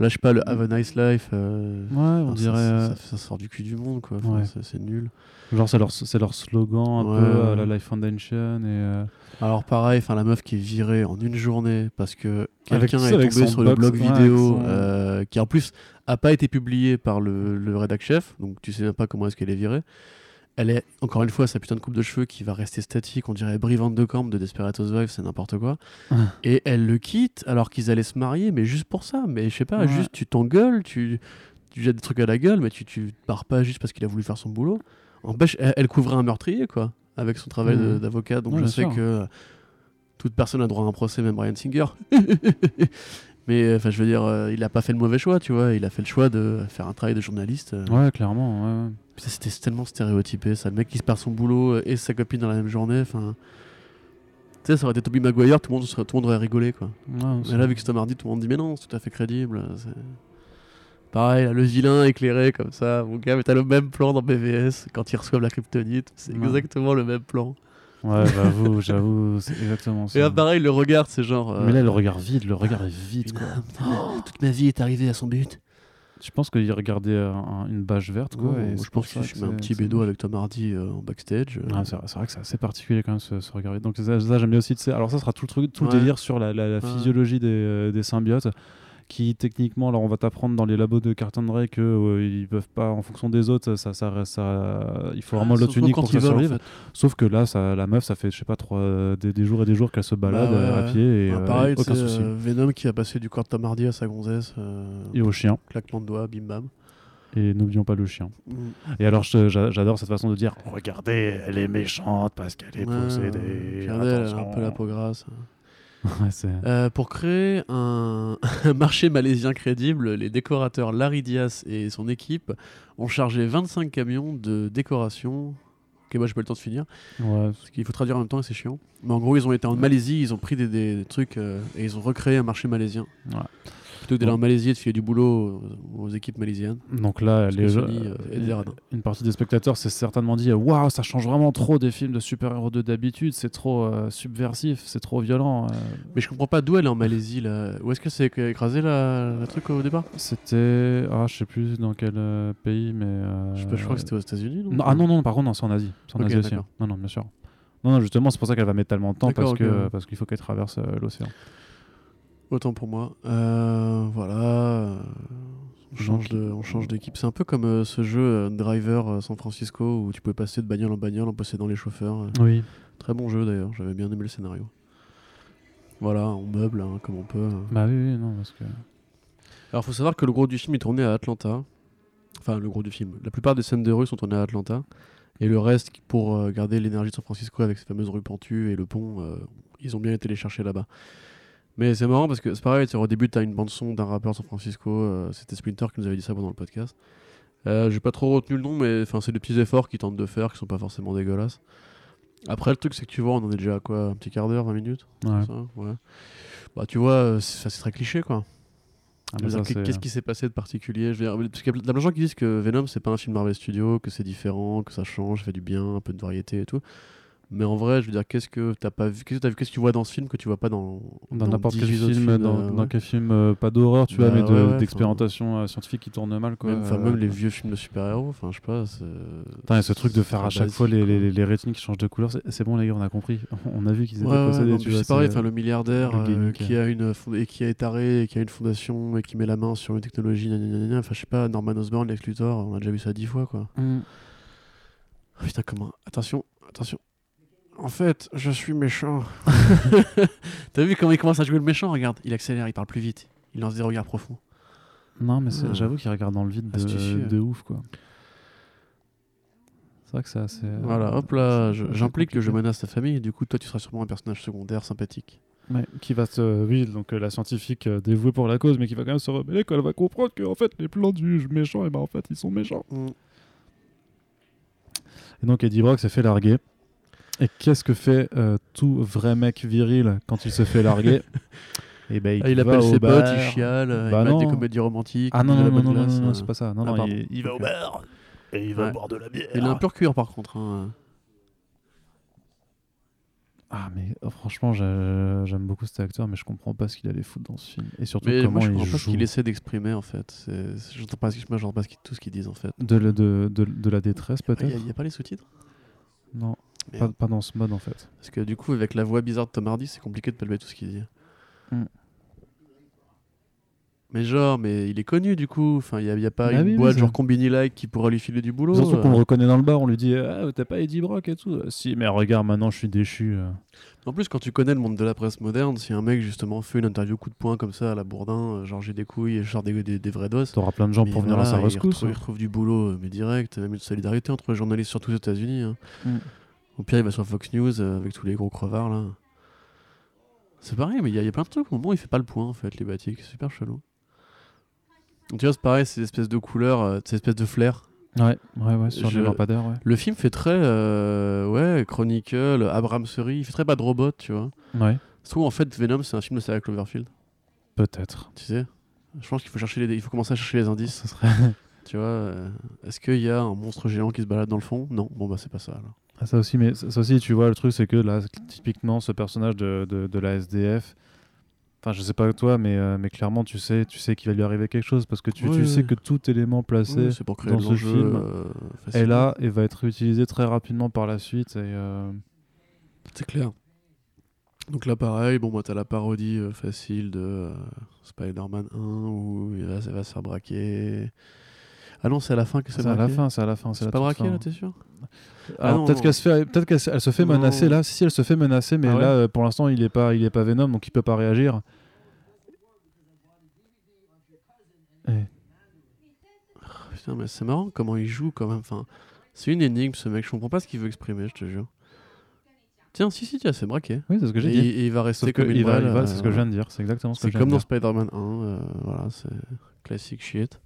là, je sais pas, le Have a Nice Life. euh, Ouais, on enfin, dirait. Ça, euh, ça- ça sort du cul du monde, quoi. Enfin, Ouais. c'est- nul. Genre, c'est leur, slogan un Ouais, peu, euh, la Life Foundation. Et, Alors, pareil, enfin, la meuf qui est virée en une journée parce que quelqu'un est tombé sur le blog vidéo son- qui, en plus, a pas été publié par le, le rédac chef, donc tu sais même pas comment est-ce qu'elle est virée. Elle est, encore une fois, sa putain de coupe de cheveux qui va rester statique, on dirait Brie Van de Camp de Desperate Housewives, c'est n'importe quoi. Ouais. Et elle le quitte alors qu'ils allaient se marier, mais juste pour ça. Mais je sais pas, Ouais. juste tu t'engueules, tu, tu jettes des trucs à la gueule, mais tu, tu pars pas juste parce qu'il a voulu faire son boulot. Empêche, elle, elle couvrait un meurtrier, quoi, avec son travail Mhm. d'avocat, donc je sais sûr. que toute personne a droit à un procès, même Brian Singer. Mais euh, enfin, je veux dire, euh, il a pas fait le mauvais choix, tu vois. Il a fait le choix de faire un travail de journaliste. euh. Ouais, clairement. Ouais, ouais. Putain, C'était tellement stéréotypé, ça. Le mec qui se perd son boulot euh, et sa copine dans la même journée. Enfin, tu sais, ça aurait été Toby Maguire, tout le monde, serait, tout le monde aurait rigolé, quoi. Ouais, Mais là, vu que c'est Tom Hardy, tout le monde dit, mais non, c'est tout à fait crédible. c'est- Pareil, là, le vilain éclairé comme ça, mon gars, mais t'as le même plan dans BVS quand ils reçoivent la kryptonite. C'est Ouais. exactement le même plan. Ouais, j'avoue, j'avoue, c'est exactement ça. Et là, pareil, le regard, c'est genre. euh, Mais là, le regard vide, le regard est vide, quoi. Oh, toute ma vie est arrivée à son but. Je pense qu'il regardait un- une bâche verte, quoi. et je pense que je mets un petit bédo avec Tom Hardy euh, en backstage. euh, Ah, c'est vrai, que c'est assez particulier quand même ce, ce regard. Donc ça, ça, j'aime bien aussi. tu sais, Alors ça sera tout le truc, tout le Ouais. délire sur la, la- la Ouais. physiologie des, euh, des symbiotes, qui techniquement, alors on va t'apprendre dans les labos de Carton Ray que euh, ils peuvent pas, en fonction des autres, ça, ça, il faut vraiment Ah, l'autre surtout unique pour que ça en survive. fait. Sauf que là, ça, la meuf, ça fait je sais pas trois, des, des jours et des jours qu'elle se balade Bah ouais, euh, à pied et Ah, euh, pareil, aucun souci. euh, Venom qui a passé du corps de Tom Hardy à sa gonzesse. euh, Et au chien. claquement de doigts, bim bam. Et n'oublions pas le chien. Et alors, j'adore cette façon de dire Regardez, elle est méchante parce qu'elle est possédée. regardez, elle a un peu la peau grasse. Ouais, Euh, pour créer un, un marché malaisien crédible, les décorateurs Larry Diaz et son équipe ont chargé 25 camions de décoration. Ok, moi j'ai pas le temps de finir, ouais, parce qu'il faut traduire en même temps et c'est chiant. Mais en gros, ils ont été en Malaisie, ils ont pris des, des trucs euh, et ils ont recréé un marché malaisien. Ouais. Plutôt que d'aller en Malaisie et de filer du boulot aux, équipes malaisiennes. Donc là, les gens- euh, une partie des spectateurs s'est certainement dit Waouh, ça change vraiment trop des films de super-héros de d'habitude, c'est trop euh, subversif, c'est trop violent. euh. Mais je comprends pas d'où elle est en Malaisie là. Où est-ce que c'est écrasé la, le truc au départ? C'était. Ah, je sais plus dans quel pays, mais. je, sais pas, je crois que c'était aux États-Unis. non, ah non, non, par contre, non, c'est en Asie. C'est en Asie aussi. hein. Non, non, bien sûr. Non, non, justement, c'est pour ça qu'elle va mettre tellement de temps parce que parce qu'il faut qu'elle traverse euh, l'océan. Autant pour moi. Euh, voilà. euh, On change, Donc- de, on change d'équipe. C'est un peu comme euh, ce jeu euh, Driver San Francisco où tu pouvais passer de bagnole en bagnole en possédant les chauffeurs. Oui. Très bon jeu d'ailleurs. J'avais bien aimé le scénario. Voilà, on meuble hein, comme on peut. Bah oui, oui, non, parce que. Alors, faut savoir que le gros du film est tourné à Atlanta. Enfin, le gros du film. La plupart des scènes de rue sont tournées à Atlanta. Et le reste, pour garder l'énergie de San Francisco avec ces fameuses rues pentues et le pont, ils ont bien été les chercher là-bas. Mais c'est marrant parce que c'est pareil, au début, tu as une bande-son d'un rappeur de San Francisco. euh, C'était Splinter qui nous avait dit ça pendant le podcast. Euh, J'ai pas trop retenu le nom, mais c'est des petits efforts qu'ils tentent de faire qui sont pas forcément dégueulasses. Après, le truc, c'est que tu vois, on en est déjà à quoi Un petit quart d'heure, 20 minutes? Ouais. ça, ouais. Bah, tu vois, euh, c'est très cliché quoi. Ah, Qu'est-ce qui s'est passé de particulier? Je veux dire, Parce qu'il y a plein de gens qui disent que Venom c'est pas un film Marvel Studios, que c'est différent, que ça change, fait du bien, un peu de variété et tout. Mais en vrai, je veux dire, qu'est-ce que t'as pas vu Qu'est-ce que vu Qu'est-ce que tu vois dans ce film que tu vois pas dans dans n'importe quel 18 autres film, films, dans, euh, dans ouais. quel film, euh, pas d'horreur, tu vois, Bah mais ouais, ouais, d'expérimentation euh, scientifique qui tourne mal, quoi. Même, les vieux films de super-héros, enfin, je sais pas. Putain, et ce truc de faire à chaque fois les, les, les rétines qui changent de couleur, c'est bon les gars, on a compris. On a vu qu'ils étaient possédés. vois, c'est pareil, enfin, le milliardaire le qui a une et qui est taré, et qui a une fondation et qui met la main sur une technologie, enfin je sais pas, Norman Osborn, Lex Luthor, on a déjà vu ça dix fois quoi. Mm. Ah, putain, comment Attention, attention. En fait, je suis méchant. T'as vu comment il commence à jouer le méchant? Regarde, il accélère, il parle plus vite. Il lance des regards profonds. Non, mais c'est- Ah. j'avoue qu'il regarde dans le vide de, Astucieux. de ouf, quoi. C'est vrai que c'est assez. euh, Voilà, hop là, j'implique que je menace ta famille et du coup, toi, tu seras sûrement un personnage secondaire sympathique. Ouais, qui va se. Oui, donc euh, la scientifique euh, dévouée pour la cause, mais qui va quand même se rebeller quand elle va comprendre que en fait, les plans du méchant, et ben en fait, ils sont méchants. Et donc Eddie Brock s'est fait larguer. Et qu'est-ce que fait euh, tout vrai mec viril quand il se fait larguer Et ben, Ah, il va appelle ses potes, bar. il chiale, euh, Bah il met des comédies romantiques. Ah il non, non, non, non, non, c'est pas ça. Non, Ah, non, il, il va au bar et il va Ouais. boire de la bière. Il a un pur cuir par contre. hein. Ah, mais euh, franchement, j'ai- j'aime beaucoup cet acteur, mais je comprends pas ce qu'il allait foutre dans ce film. Et surtout, Mais comment moi, je il comprends pas ce joue. qu'il essaie d'exprimer en fait. J'entends pas, ce pas ce tout ce qu'ils disent en fait. De, le- de, de, de la détresse, Il peut-être n'y a, pas les sous-titres? Non, pas, dans ce mode en fait. Parce que du coup, avec la voix bizarre de Tom Hardy, c'est compliqué de palper tout ce qu'il dit. Mm. Mais genre, mais il est connu du coup. Enfin, il n'y a, pas Bah une oui, boîte genre Combini Like qui pourra lui filer du boulot. Surtout qu'on le euh. reconnaît dans le bar, on lui dit Ah, t'as pas Eddie Brock et tout. Euh, Si, mais regarde, maintenant je suis déchu. euh. En plus, quand tu connais le monde de la presse moderne, si un mec justement fait une interview coup de poing comme ça à la Bourdin, euh, genre j'ai des couilles et je sors des, des, des vrais dos. T'auras plein de gens pour venir voilà, à sa il rescousse. il retrouve du boulot, euh, mais direct, même une solidarité entre les journalistes, surtout aux États-Unis. hein. Mm. Au pire, il va sur Fox News euh, avec tous les gros crevards là. C'est pareil, mais il y, a- il y a plein de trucs. Au moment il fait pas le point en fait, les batiks, c'est super chelou. Donc, tu vois, c'est pareil, ces espèces de couleurs, euh, ces espèces de flair. Ouais, ouais, ouais, sur Je- les lampadaires, ouais. Le film fait très, euh, ouais, Chronicle, Abraham Seri, il fait très bad robot, tu vois. Ouais, Je trouve en fait Venom, c'est un film de Sarah Cloverfield, peut-être. tu sais. Je pense qu'il faut chercher les, il faut commencer à chercher les indices. Ce serait... Tu vois, euh, est-ce qu'il y a un monstre géant qui se balade dans le fond? Non, bon bah c'est pas ça. Alors. Ah, ça aussi, mais ça aussi, tu vois, le truc, c'est que là, typiquement, ce personnage de, de, de la SDF, enfin, je sais pas toi, mais, euh, mais clairement, tu sais, tu sais qu'il va lui arriver quelque chose parce que tu, Oui, tu oui. sais que tout élément placé Oui, c'est pour créer dans ce film euh, est là et va être utilisé très rapidement par la suite. Euh, C'est clair. Donc là, pareil, bon, bah, t'as la parodie facile de Spider-Man 1 où il va, ça va se faire braquer. Ah non, c'est à la fin que c'est c'est à la braqué. fin, c'est à la fin. C'est la pas braqué fin. là, t'es sûr Ah Alors non, peut-être qu'elle se fait, peut-être qu'elle se- fait Non. menacer là. Si, si, elle se fait menacer, mais Ah ouais là, euh, pour l'instant, il est pas, il est pas Venom, donc il peut pas réagir. Et- Putain, mais c'est marrant comment il joue quand même. Enfin, c'est une énigme ce mec, je comprends pas ce qu'il veut exprimer, je te jure. Tiens, si, si, tiens, c'est braqué. Oui, c'est ce que j'ai dit. et il va rester Sauf comme il va, va- euh, c'est ce que je viens de dire. C'est exactement ce que C'est je viens comme de dans dire. Spider-Man 1, euh, voilà, c'est classique shit.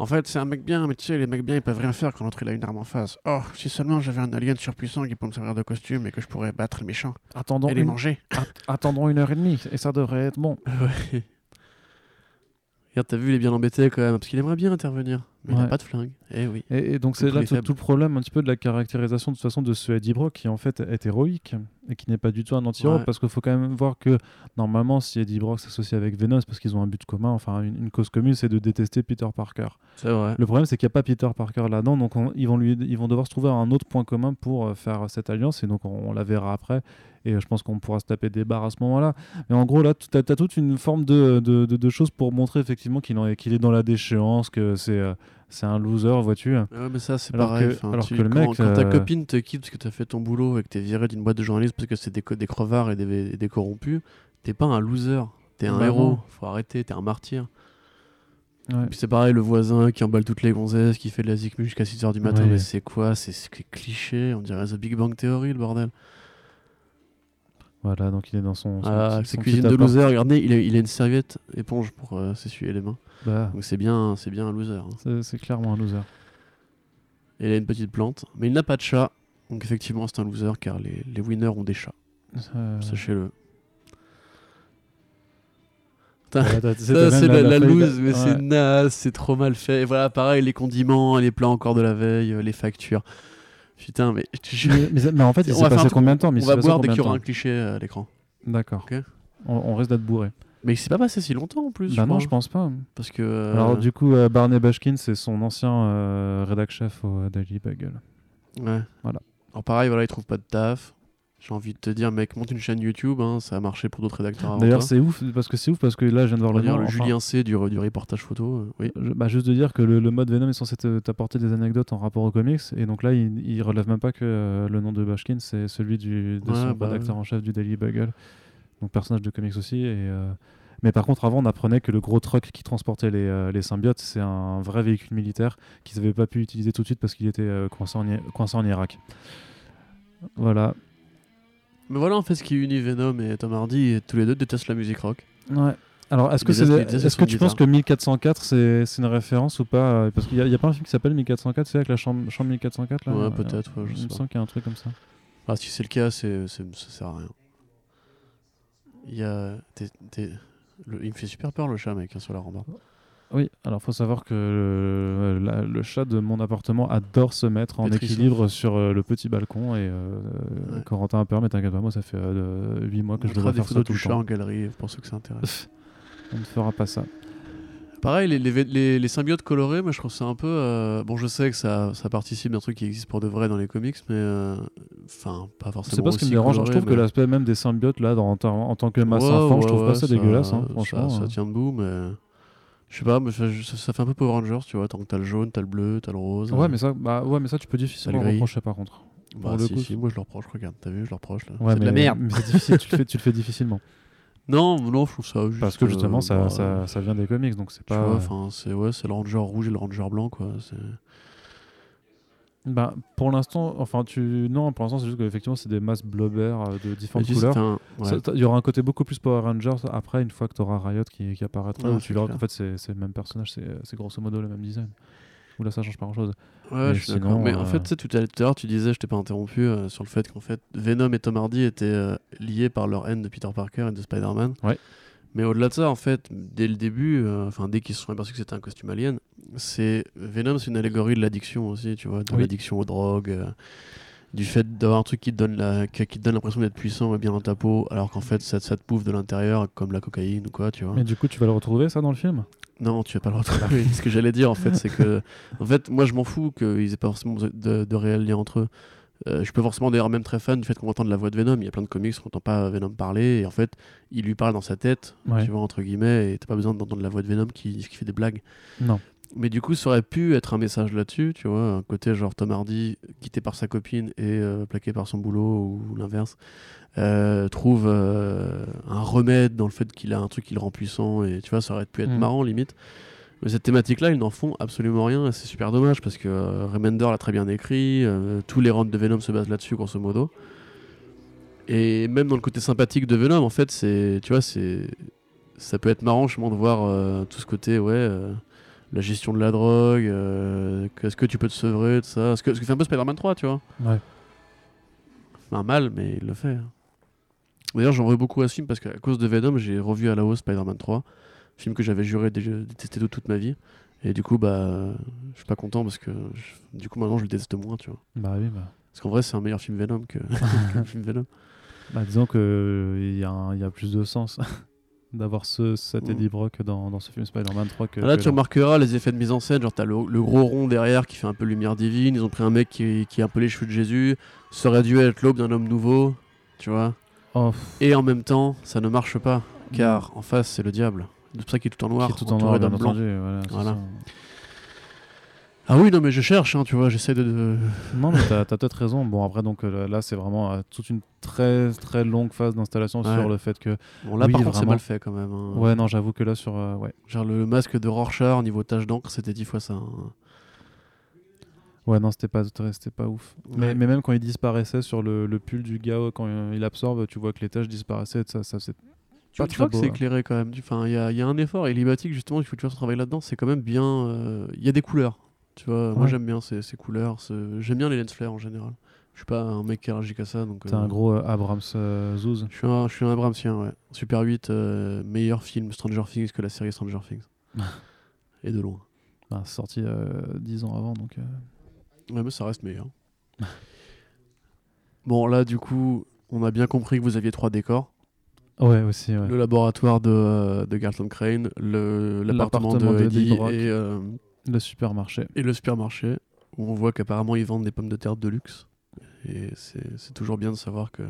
En fait, c'est un mec bien, mais tu sais, les mecs bien, ils peuvent rien faire quand l'autre il a une arme en face. Oh, si seulement j'avais un alien surpuissant qui peut me servir de costume et que je pourrais battre les méchants Attendons et les une, manger. at- attendons une heure et demie et ça devrait être bon. Ouais. Regarde, t'as vu, il est bien embêté quand même, parce qu'il aimerait bien intervenir, mais il a Ouais. pas de flingue. Eh oui. Et, et donc C'est là tout, tout le problème un petit peu de la caractérisation de toute façon de ce Eddie Brock qui en fait est héroïque et qui n'est pas du tout un anti-héros Ouais. parce qu'il faut quand même voir que normalement si Eddie Brock s'associe avec Venom parce qu'ils ont un but commun, enfin une, une cause commune c'est de détester Peter Parker. C'est vrai. Le problème c'est qu'il n'y a pas Peter Parker là-dedans donc on- ils, vont lui, ils vont devoir se trouver un autre point commun pour euh, faire cette alliance et donc on, on la verra après et euh, je pense qu'on pourra se taper des barres à ce moment-là. Mais en gros là tu as, toute une forme de, de, de- de choses pour montrer effectivement qu'il est dans la déchéance, que c'est euh, c'est un loser vois-tu. Ouais, mais ça, c'est pareil. que- enfin, alors tu- que le mec, quand ta euh, copine te quitte parce que t'as fait ton boulot et que t'es viré d'une boîte de journalistes parce que c'est des, des crevards et des, des corrompus, t'es pas un loser. T'es un Bah héros. Faut arrêter, t'es un martyr. Ouais. Puis c'est pareil, le voisin qui emballe toutes les gonzesses, qui fait de la zikmu jusqu'à 6h du matin. Ouais. Mais c'est quoi? C'est c'est cliché. On dirait The Big Bang Theory, le bordel. Voilà, donc il est dans son. son Ah, c'est cuisine de loser. Regardez, il a, il a une serviette éponge pour euh, s'essuyer les mains. Bah, Donc c'est bien, c'est bien un loser. hein. c'est- clairement un loser. Et il a une petite plante. Mais il n'a pas de chat. Donc effectivement, c'est un loser car les, les winners ont des chats. Euh, Sachez-le. c'est la, la loose, mais c'est naze, c'est trop mal fait. Et voilà, pareil, les condiments, les plats encore de la veille, euh, les factures. Putain, mais je te jure, Mais, mais- mais en fait, il s'est passé combien de temps mais on va boire dès qu'il y aura un cliché à l'écran. D'accord. On, on risque d'être bourré. Mais il s'est pas passé si longtemps en plus. Bah non, crois. je pense pas. Parce que. euh, Alors, du coup, euh, Barney Bashkin, c'est son ancien euh, rédac chef au euh, Daily Bugle. Ouais. Voilà. Alors pareil, voilà, il trouve pas de taf. J'ai envie de te dire, mec, monte une chaîne YouTube, hein, ça a marché pour d'autres rédacteurs D'ailleurs, c'est ouf parce que c'est ouf parce que là, je viens de voir le dire nom. le enfin, Julien C du, du reportage photo. euh, oui. je- bah, juste de dire que le, le mode Venom est censé te- t'apporter des anecdotes en rapport aux comics et donc là il, il relève même pas que euh, le nom de Bashkin c'est celui du, de Ouais, son bah rédacteur ouais. en chef du Daily Bugle donc personnage de comics aussi et, euh, mais par contre avant on apprenait que le gros truck qui transportait les, les symbiotes c'est un vrai véhicule militaire qu'ils n'avaient pas pu utiliser tout de suite parce qu'il était coincé, en, coincé en Irak voilà Mais voilà en fait ce qui unit Venom et Tom Hardy, et tous les deux détestent la musique rock. ouais alors, est-ce que, as est-ce que tu penses que 1404 c'est, une référence ou pas euh, Parce qu'il y, a- pas un film qui s'appelle 1404, c'est avec la chambre, chambre 1404 là Ouais, euh, peut-être, ouais, je Il sais me semble qu'il y a un truc comme ça. Ah, si c'est le cas, c'est, ça sert à rien. Il y a. le- il me fait super peur le chat, mec, hein, sur la rambarde. Oui, alors faut savoir que le, la- le chat de mon appartement adore se mettre en équilibre sur euh, le petit balcon et euh, Ouais. Corentin a peur, mais t'inquiète pas, moi ça fait 8 mois que On je devrais faire ça tout du le chat temps. en galerie pour ceux que ça intéresse. On ne fera pas ça. Pareil, les, les, les- les symbiotes colorés, moi je trouve ça un peu. euh, Bon, je sais que ça, ça participe d'un truc qui existe pour de vrai dans les comics, mais. euh, Enfin, pas forcément. C'est pas ce qui me dérange, je trouve que mais- l'aspect même des symbiotes là, dans, en, en tant que masse Ouais, enfant, je trouve pas ça, dégueulasse, hein, ça- franchement. Ça, hein. tient debout, mais. Je sais pas, mais ça, fait un peu Power Rangers, tu vois. Tant que t'as le jaune, t'as le bleu, t'as le rose. Ouais, mais ça, bah, ouais, mais ça tu peux difficilement le reprocher par contre. Bah, si, coup, si, moi je le reproche, regarde, t'as vu, je le reproche là. Ouais, c'est de la merde. Mais c'est difficile, tu, le fais, tu le fais difficilement. Non, non, je trouve ça juste. Parce que justement, euh, ça, bah, ça, ça vient des comics, donc c'est Tu pas. vois, enfin, c'est ouais, c'est le ranger rouge et le ranger blanc, quoi. Bah, pour l'instant, enfin, tu. Non, pour l'instant, c'est juste qu'effectivement, c'est des masses blobber euh, de différentes couleurs. ouais. Il y aura un côté beaucoup plus Power Rangers après, une fois que tu auras Riot qui, qui apparaîtra, tu verras qu'en fait, c'est le même personnage, c'est grosso modo le même design. Où là, ça change pas grand chose. Ouais, Mais je suis d'accord. Mais en euh, fait, tu sais, tout à tout à l'heure, tu disais, je t'ai pas interrompu, euh, sur le fait qu'en fait, Venom et Tom Hardy étaient euh, liés par leur haine de Peter Parker et de Spider-Man. Ouais. Mais au-delà de ça, en fait, dès le début, euh, enfin dès qu'ils se sont aperçus que c'était un costume alien, c'est Venom, c'est une allégorie de l'addiction aussi, tu vois, de Oui. l'addiction aux drogues, euh, du fait d'avoir un truc qui te donne la, qui te donne l'impression d'être puissant et bien dans ta peau, alors qu'en fait ça, ça te bouffe de l'intérieur, comme la cocaïne ou quoi, tu vois. Mais du coup, tu vas le retrouver ça dans le film? Non, tu vas pas le retrouver. Ce que j'allais dire, en fait, c'est que, en fait, moi, je m'en fous qu'ils aient pas forcément de, de réels liens entre eux. Euh, je pas forcément d'ailleurs même très fan du fait qu'on entende la voix de Venom. Il y a plein de comics où on entend pas Venom parler et en fait, il lui parle dans sa tête, Ouais. tu vois entre guillemets, et t'as pas besoin d'entendre la voix de Venom qui, qui fait des blagues. Non. Mais du coup, ça aurait pu être un message là-dessus, tu vois, un côté genre Tom Hardy quitté par sa copine et euh, plaqué par son boulot ou l'inverse, euh, trouve un remède dans le fait qu'il a un truc qui le rend puissant et tu vois, ça aurait pu être Mm. marrant limite. Mais cette thématique-là, ils n'en font absolument rien et c'est super dommage parce que euh, Remender l'a très bien écrit, euh, tous les runs de Venom se basent là-dessus grosso modo. Et même dans le côté sympathique de Venom, en fait, c'est, tu vois, c'est, ça peut être marrant justement de voir euh, tout ce côté, ouais, euh, la gestion de la drogue, que- est-ce que tu peux te sevrer de ça, ce que, ce que fait un peu Spider-Man 3, tu vois. Ouais. Enfin, mal, mais il le fait. hein. D'ailleurs, j'en veux beaucoup à ce film parce qu'à cause de Venom, j'ai revu à la hausse Spider-Man 3, film que j'avais juré de de détester de toute ma vie. Et du coup, bah, je suis pas content parce que je- du coup, maintenant, je le déteste moins, tu vois. Bah oui, bah. Parce qu'en vrai, c'est un meilleur film Venom que, que le film Venom. Bah, disons qu'il y, a un- y a plus de sens d'avoir ce, cet Mm. Eddie Brock dans, dans ce film Spider-Man 3 que. Là, que tu remarqueras les effets de mise en scène. Genre, t'as le, le gros rond derrière qui fait un peu lumière divine. Ils ont pris un mec qui, qui a un peu les cheveux de Jésus. Ça aurait dû être l'aube d'un homme nouveau, tu vois. Oh, Et en même temps, ça ne marche pas, car en face, c'est le diable. C'est pour ça qu'il est tout en noir, qui est tout en noir, bien entendu. Voilà, c'est Voilà. ça. Ah oui, non, mais je cherche, hein, tu vois, j'essaie de, de- Non, mais t'as peut-être raison. Bon, après, donc euh, là, c'est vraiment euh, toute une très très longue phase d'installation Ouais. sur le fait que. Bon, là, Oui, par contre, c'est mal fait quand même. hein. Ouais, non, j'avoue que là, sur. euh, ouais. Genre, le masque de Rorschach, niveau tache d'encre, c'était dix fois ça. hein. Ouais, non, c'était pas, c'était pas ouf. Mais, Ouais. mais même quand il disparaissait sur le, le pull du gars, quand il absorbe, tu vois que les taches disparaissaient. Ça, ça, c'est Tu, tu vois que c'est là. éclairé quand même? Enfin, il y a, il y a un effort. Et Libatic, justement, il faut toujours travailler là-dedans. C'est quand même bien. euh, Il y a des couleurs. Tu vois, moi j'aime bien ces, ces couleurs. ce- J'aime bien les lens flares en général. Je suis pas un mec qui est allergique à ça. Donc, T'es euh, un gros euh, Abrams euh, Zouz. Je suis un, je suis un Abramsien, ouais. Super 8, euh, meilleur film Stranger Things que la série Stranger Things. Et de loin. Bah, sorti euh, 10 ans avant, donc. Ouais, mais ça reste meilleur. bon, là, du coup, on a bien compris que vous aviez trois décors. Ouais, aussi, ouais. Le laboratoire de, euh, de Garton Crane, le- l'appartement L'appartement de de Eddie et, euh, Le supermarché. et le supermarché, où on voit qu'apparemment ils vendent des pommes de terre de luxe. Et c'est c'est toujours bien de savoir que...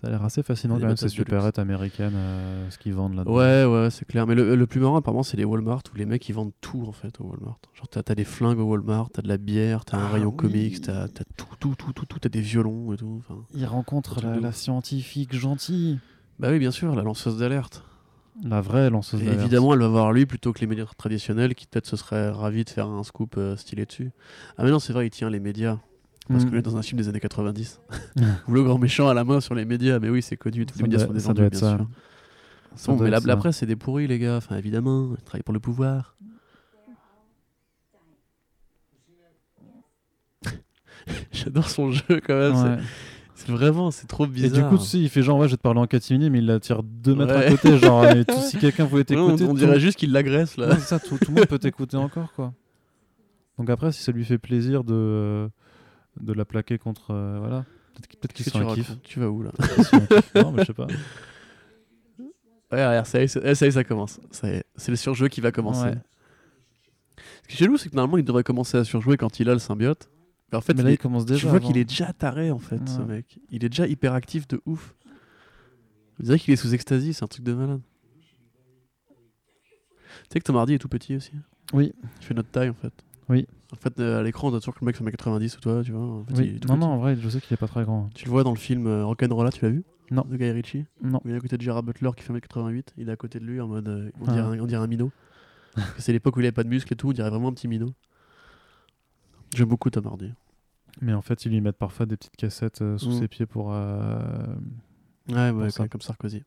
Ça a l'air assez fascinant quand même, ces supérettes américaines, euh, ce qu'ils vendent là-dedans. Ouais, ouais, c'est clair. Mais le, le plus marrant, apparemment, c'est les Walmart, où les mecs, ils vendent tout, en fait, au Walmart. Genre, t'as as des flingues au Walmart, t'as de la bière, t'as un Ah rayon oui. comics, t'as t'as tout, tout, tout, tout, tout, t'as des violons et tout. Ils rencontrent la, scientifique gentille. Bah oui, bien sûr, la lanceuse d'alerte. La vraie lanceuse d'alerte. évidemment, elle va voir lui plutôt que les médias traditionnels qui peut-être se seraient ravis de faire un scoop euh, stylé dessus. Ah mais non, c'est vrai, il tient les médias. Parce Mm. que est dans un film des années 90. Ou le grand méchant à la main sur les médias. Mais oui, c'est connu, tous Ça les médias doit- sont être bien ça. sûr. Ça Bon, mais la, la presse, c'est des pourris, les gars. Enfin, évidemment, ils travaillent pour le pouvoir. J'adore son jeu quand même. Ouais. Vraiment, c'est trop Et bizarre. du coup, tu sais, il fait genre, ouais, je vais te parler en catimini, mais il la tire deux mètres à côté. Genre, mais tout- si quelqu'un voulait on, t'écouter, on tout- dirait juste qu'il l'agresse là. Ouais, ça, tout, tout le monde peut t'écouter encore, quoi. Donc après, si ça lui fait plaisir de, de la plaquer contre. euh, voilà. Peut-être qu'il peut un kiff. Tu vas où là. Non, mais je sais pas. Ouais, regarde, ça y est, ça ça y est, ça commence. C'est le surjeu qui va commencer. Ouais. Ce qui est chelou, c'est que normalement, il devrait commencer à surjouer quand il a le symbiote. Mais en fait, mais il là, il commence déjà. tu vois qu'il est déjà taré en fait, ce mec. Il est déjà hyperactif de ouf. On dirait qu'il est sous extasie, c'est un truc de malade. Tu sais que Tom Hardy est tout petit aussi Oui. Il fait notre taille en fait. Oui. En fait, euh, à l'écran, on a toujours que le mec fait 90 ou toi, tu vois. En fait, il Oui. Non, non, en vrai, je sais qu'il est pas très grand. Tu le vois dans le film euh, Rock'n'Rolla, tu l'as vu? Non. De Guy Ritchie? Non. Il est à côté de Gerard Butler qui fait 1m88. Il est à côté de lui en mode. euh, on, Ah. dirait un, on dirait un minot. Parce que c'est l'époque où il avait pas de muscles et tout, on dirait vraiment un petit minot. J'aime beaucoup Tom Hardy. Mais en fait, ils lui mettent parfois des petites cassettes euh, sous Mm. ses pieds pour. euh, Ouais, ouais, ça. comme, Sarkozy.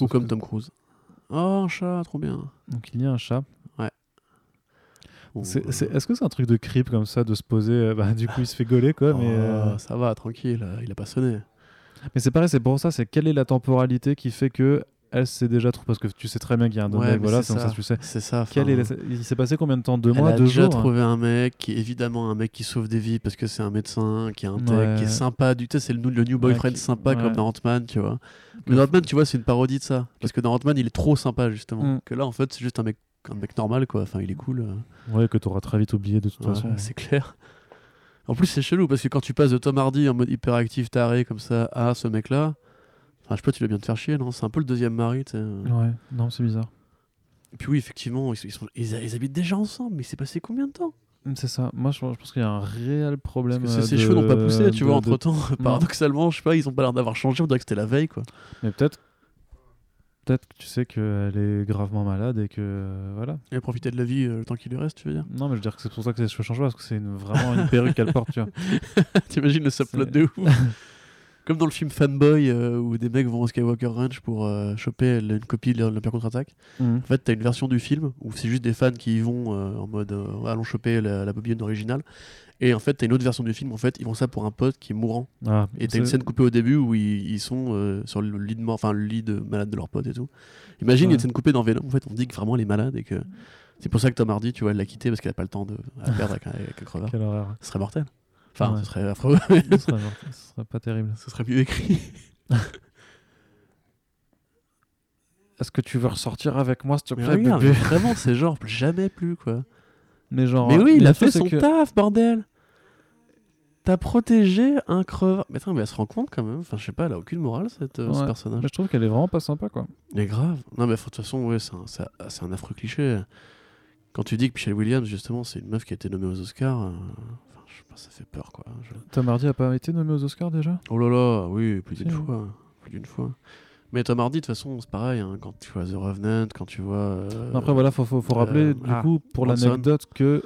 Ou comme que- Tom Cruise. Oh, un chat, trop bien. Donc il y a un chat. C'est- euh, Est-ce que c'est un truc de creep comme ça, de se poser bah, Du coup, il se fait gauler, quoi. Mais, oh, Ça va, tranquille, il a pas sonné. mais c'est pareil, c'est pour ça. C'est quelle est la temporalité qui fait que elle sait déjà trop parce que tu sais très bien qu'il y a un Ouais, mec, voilà, c'est ça ça. tu sais. C'est ça. Quel est la- Il s'est passé combien de temps? Deux elle mois, a deux déjà jours? trouvé un mec qui est évidemment un mec qui sauve des vies parce que c'est un médecin, qui est un tech, Ouais. qui est sympa. Du c'est le, le new boyfriend qui- sympa comme dans Ant-Man, tu vois. Mais dans Ant-Man, tu vois, c'est une parodie de ça. Parce que dans Ant-Man, il est trop sympa justement. Mm. Que là, en fait, c'est juste un mec, un mec normal, quoi. Enfin, il est cool. euh. Ouais, que t'auras très vite oublié de toute façon. c'est clair. En plus, c'est chelou parce que quand tu passes de Tom Hardy en mode hyperactif, taré comme ça à ce mec-là, enfin, je sais pas, tu dois bien te faire chier, non? C'est un peu le deuxième mari, tu sais. Ouais, non, c'est bizarre. Et puis oui, effectivement, ils, sont- ils sont, ils, ils habitent déjà ensemble, mais c'est passé combien de temps? C'est ça. Moi, je, pense qu'il y a un réel problème. Parce que de- cheveux n'ont pas poussé, tu de- vois, de- entre temps. Paradoxalement, je sais pas, ils ont pas l'air d'avoir changé, on dirait que c'était la veille, quoi. Mais peut-être. Peut-être que tu sais qu'elle est gravement malade et que. euh, voilà. Et profiter de la vie euh, le temps qu'il lui reste, tu veux dire? Non, mais je veux dire que c'est pour ça que les cheveux changent pas, parce que c'est une- vraiment une perruque qu'elle porte, tu vois. T'imagines le subplot de ouf Comme dans le film Fanboy, euh, où des mecs vont au Skywalker Ranch pour euh, choper une copie de l'Empire contre-attaque. En fait, t'as une version du film où c'est juste des fans qui y vont euh, en mode allons choper la, la bobine originale. Et en fait, t'as une autre version du film. En fait, ils font ça pour un pote qui est mourant. Ah, Et t'as une scène coupée au début où ils, ils sont sur le lit de mort, enfin le lit de malade de leur pote et tout. Imagine, il y a Ouais. une scène coupée dans Venom. En fait, on dit que vraiment elle est malade et que c'est pour ça que Tom Hardy, tu vois, elle l'a quitté parce qu'elle a pas le temps de à perdre avec un, avec un crevard. Quelle horreur. Ce serait mortel. Enfin, Ouais. ce serait affreux, mais ce, serait, ce serait pas terrible. ce serait mieux écrit. Est-ce que tu veux ressortir avec moi, s'il te Mais plaît, regarde, bébé? vraiment, c'est genre jamais plus quoi. Mais genre. mais oui, il a fait son que- taf, bordel. T'as protégé un crevard. Mais attends, mais elle se rend compte quand même. Enfin, je sais pas, elle a aucune morale cette, euh, ce personnage. Mais je trouve qu'elle est vraiment pas sympa, quoi. Mais grave. Non, mais de toute façon, ouais, c'est un, c'est un- c'est un affreux cliché. Quand tu dis que Michelle Williams, justement, c'est une meuf qui a été nommée aux Oscars, euh, ça fait peur quoi. Je- Tom Hardy a pas été nommé aux Oscars déjà? Oh là là, oui, plus d'une fois. Plus d'une fois. Mais Tom Hardy, de toute façon, c'est pareil. hein, quand tu vois The Revenant, quand tu vois. euh, Après, voilà, faut, faut, faut euh, rappeler, du ah, coup, pour l'anecdote, que,